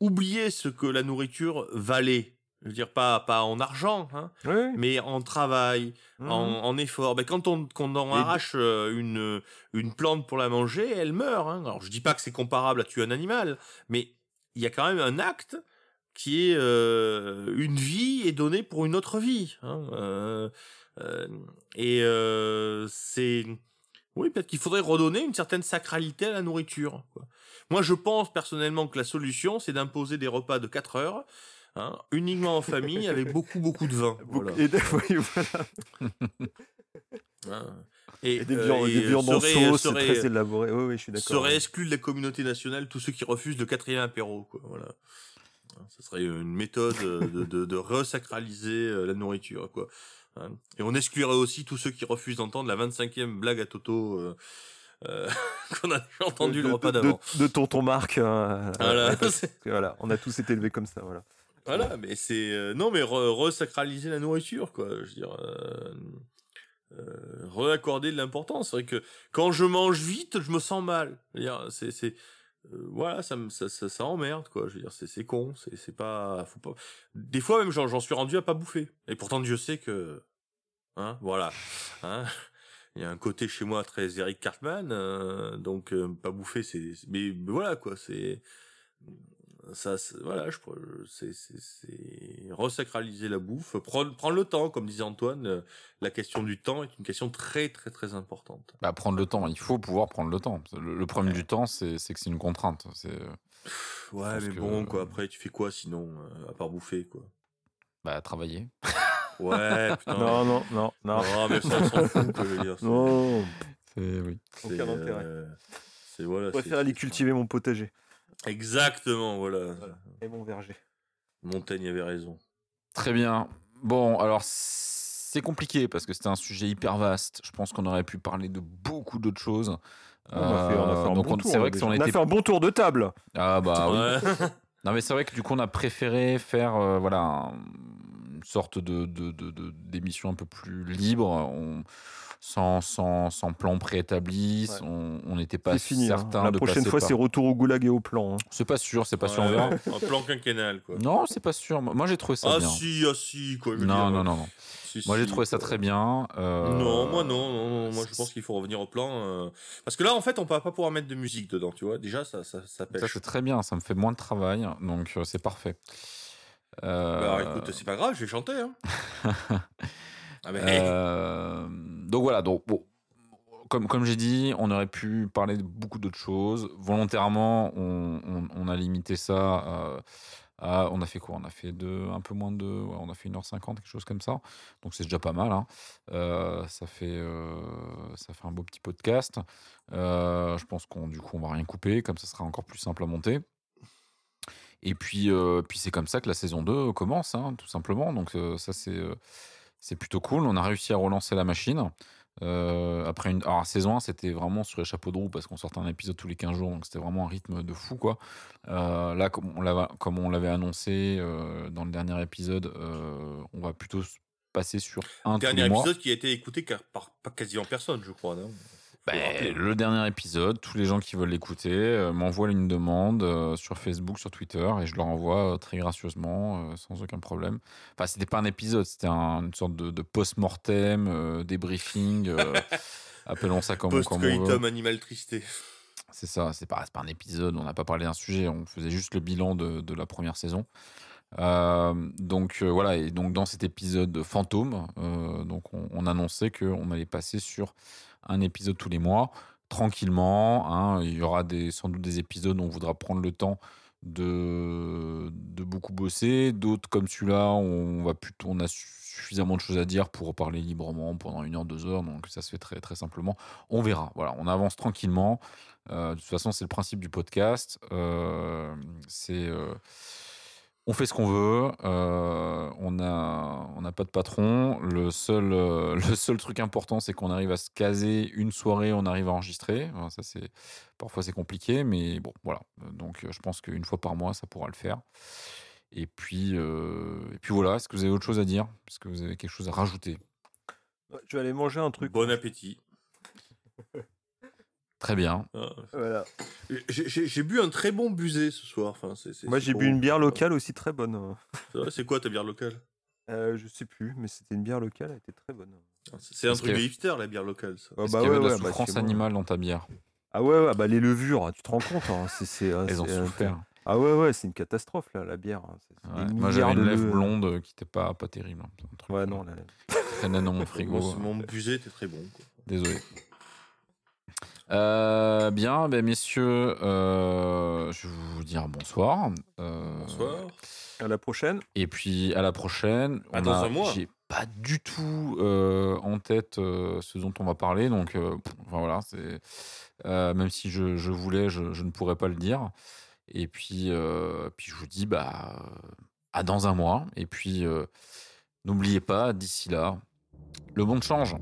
oublié ce que la nourriture valait. Je veux dire pas pas en argent, hein, mais en travail, Mhm. en, en effort. Ben, quand on quand on Et- arrache euh, une une plante pour la manger, elle meurt. Hein. Alors je dis pas que c'est comparable à tuer un animal, mais il y a quand même un acte qui est euh, une vie est donnée pour une autre vie. hein. Euh, et euh, c'est oui, peut-être qu'il faudrait redonner une certaine sacralité à la nourriture. quoi. Moi, je pense personnellement que la solution, c'est d'imposer des repas de 4 heures, hein, uniquement en famille, avec beaucoup, beaucoup de vin. Beaucoup- Voilà. Et, des- oui, voilà. Hein. Et, Et des euh, viandes, et, des euh, viandes en serait- sauce, c'est serait- très élaboré. Oui, oui, je suis d'accord. seraient exclus de la communauté nationale tous ceux qui refusent le quatrième apéro. Quoi. Voilà. Ça serait une méthode euh, de, de, de resacraliser euh, la nourriture, quoi. Hein. Et on exclurait aussi tous ceux qui refusent d'entendre la 25e blague à Toto euh, euh, qu'on a entendu de, le repas d'avant. de, de tonton Marc. euh, Voilà. on a tous été élevés comme ça. Voilà. Voilà, mais c'est non, mais re- resacraliser la nourriture, quoi. Je veux dire, euh, reaccorder de l'importance. C'est vrai que quand je mange vite, je me sens mal. C'est euh, voilà, ça me ça, ça, emmerde, quoi. Je veux dire, c'est c'est con, c'est c'est pas faut pas. Des fois même, j'en j'en suis rendu à pas bouffer. Et pourtant, Dieu sait que, hein, voilà, hein. Il y a un côté chez moi très Eric Cartman, euh, donc euh, pas bouffer, c'est c'est- mais, mais voilà quoi, c'est ça, c'est- voilà, je c'est resacraliser la bouffe, prendre prendre le temps, comme disait Antoine. euh, La question du temps est une question très très très importante. Bah, prendre le temps, il faut pouvoir prendre le temps. Le, le problème du temps, c'est c'est que c'est une contrainte. C'est Pff, Ouais, mais que- bon quoi. Après, tu fais quoi sinon, euh, à part bouffer quoi? Bah, travailler. Ouais, putain. Non, non, non, non. Non, mais ça, on s'en fout, je veux dire. Non, C'est oui. c'est, aucun intérêt. euh, C'est voilà. je préfère aller cultiver mon potager Exactement, voilà. et mon verger. Montaigne avait raison. Très bien. Bon, alors c'est compliqué parce que c'était un sujet hyper vaste. Je pense qu'on aurait pu parler de beaucoup d'autres choses. On a fait, on a fait un donc bon on- tour. c'est vrai là, que si déjà. on on a était fait un bon tour de table. ah bah oui. Ouais. Non mais c'est vrai que du coup on a préféré faire euh, voilà un- une sorte de de- de- de- d'émission un peu plus libre, on- sans, sans, sans plan préétabli, Ouais. on n'était pas fini. hein. certain La de prochaine fois, par- c'est retour au goulag et au plan. hein. C'est pas sûr, c'est pas sûr, on Ouais, verra. Un plan quinquennal quoi. Non, c'est pas sûr. Moi j'ai trouvé ça Ah bien. si, ah si, quoi. je non, dire, non, non, non. si, Moi j'ai trouvé ça très bien. euh, Non, moi non, non, non, moi je pense qu'il faut revenir au plan. euh, Parce que là, en fait, on va pas pouvoir mettre de musique dedans, tu vois. Déjà, ça, ça, ça Ça pêche. c'est très bien, ça me fait moins de travail, donc euh, c'est parfait. Euh, Bah, alors, écoute, c'est pas grave, j'ai chanté. Hein. ah, mais, euh, donc voilà, donc bon, comme, comme j'ai dit, on aurait pu parler de beaucoup d'autres choses. Volontairement, on, on- on a limité ça euh, à. On a fait quoi? On a fait de, un peu moins de. ouais, on a fait 1h50, quelque chose comme ça. Donc c'est déjà pas mal. hein. Euh, ça, fait, euh, ça fait un beau petit podcast. Euh, je pense qu'on du coup, on va rien couper, comme ça sera encore plus simple à monter. Et puis, euh, puis c'est comme ça que la saison 2 commence, hein, tout simplement. Donc euh, ça, c'est euh, c'est plutôt cool. On a réussi à relancer la machine. Euh, après une alors, saison 1, c'était vraiment sur les chapeaux de roue parce qu'on sortait un épisode tous les 15 jours, donc c'était vraiment un rythme de fou. quoi. Euh, là, comme on l'avait, annoncé euh, dans le dernier épisode, euh, on va plutôt passer sur un dernier mois. épisode qui a été écouté par, par quasiment personne, je crois, non? Ben, le dernier épisode, tous les gens qui veulent l'écouter euh, m'envoient une demande euh, sur Facebook, sur Twitter, et je leur envoie euh, très gracieusement, sans aucun problème. Enfin, c'était pas un épisode, c'était un- une sorte de, de post-mortem, débriefing, appelons ça comme, comme on veut. Animal tristé. C'est ça, c'est pas, pas un épisode, on n'a pas parlé d'un sujet, on faisait juste le bilan de, de la première saison. Euh, donc euh, voilà, et donc dans cet épisode fantôme, euh, donc on, on annonçait qu'on allait passer sur un épisode tous les mois, tranquillement. hein. il y aura des, sans doute des épisodes où on voudra prendre le temps de, de beaucoup bosser, d'autres comme celui-là, on va plutôt, on a suffisamment de choses à dire pour parler librement pendant une heure, deux heures, donc ça se fait très très simplement. On verra. Voilà, on avance tranquillement. Euh, de toute façon, c'est le principe du podcast. Euh, c'est euh, on fait ce qu'on veut. euh, on a on n'a pas de patron. Le seul euh, le seul truc important, c'est qu'on arrive à se caser une soirée. On arrive à enregistrer. Enfin, ça c'est parfois c'est compliqué, mais bon voilà. Donc euh, je pense qu'une fois par mois, ça pourra le faire. Et puis euh, et puis voilà. Est-ce que vous avez autre chose à dire? Est-ce que vous avez quelque chose à rajouter? Je vais aller manger un truc. Bon appétit. Très bien. Ah. Voilà. J'ai- bu un très bon busé ce soir. Enfin, c'est- c'est- Moi, j'ai bon. bu une bière locale aussi très bonne. C'est quoi ta bière locale? Euh, je sais plus, mais c'était une bière locale, elle était très bonne. C'est un truc que- de hipster, la bière locale. Ça. Ah Est-ce bah qu'il y avait ouais, de la ouais, bah, souffrance moi. animale dans ta bière Ah ouais, ouais, bah les levures, tu te rends compte. hein, c'est, Elles souffert. Ah ouais, ouais, c'est une catastrophe là, la bière. hein, Ouais. Moi j'avais une de lèvre le- blonde euh, qui était pas, pas terrible. hein. Un truc Ouais, non, qui traînait dans mon frigo. Mon busé était très bon. quoi. Désolé. Euh, bien, ben, messieurs, euh, je vais vous dire bonsoir. Euh, Bonsoir. à la prochaine. Et puis à la prochaine. À On dans a- un mois. J'ai pas du tout en tête ce dont on va parler, donc pff, enfin, voilà, c'est même si je, je voulais, je, je ne pourrais pas le dire. Et puis, puis je vous dis bah, à dans un mois. Et puis, n'oubliez pas, d'ici là, le monde change.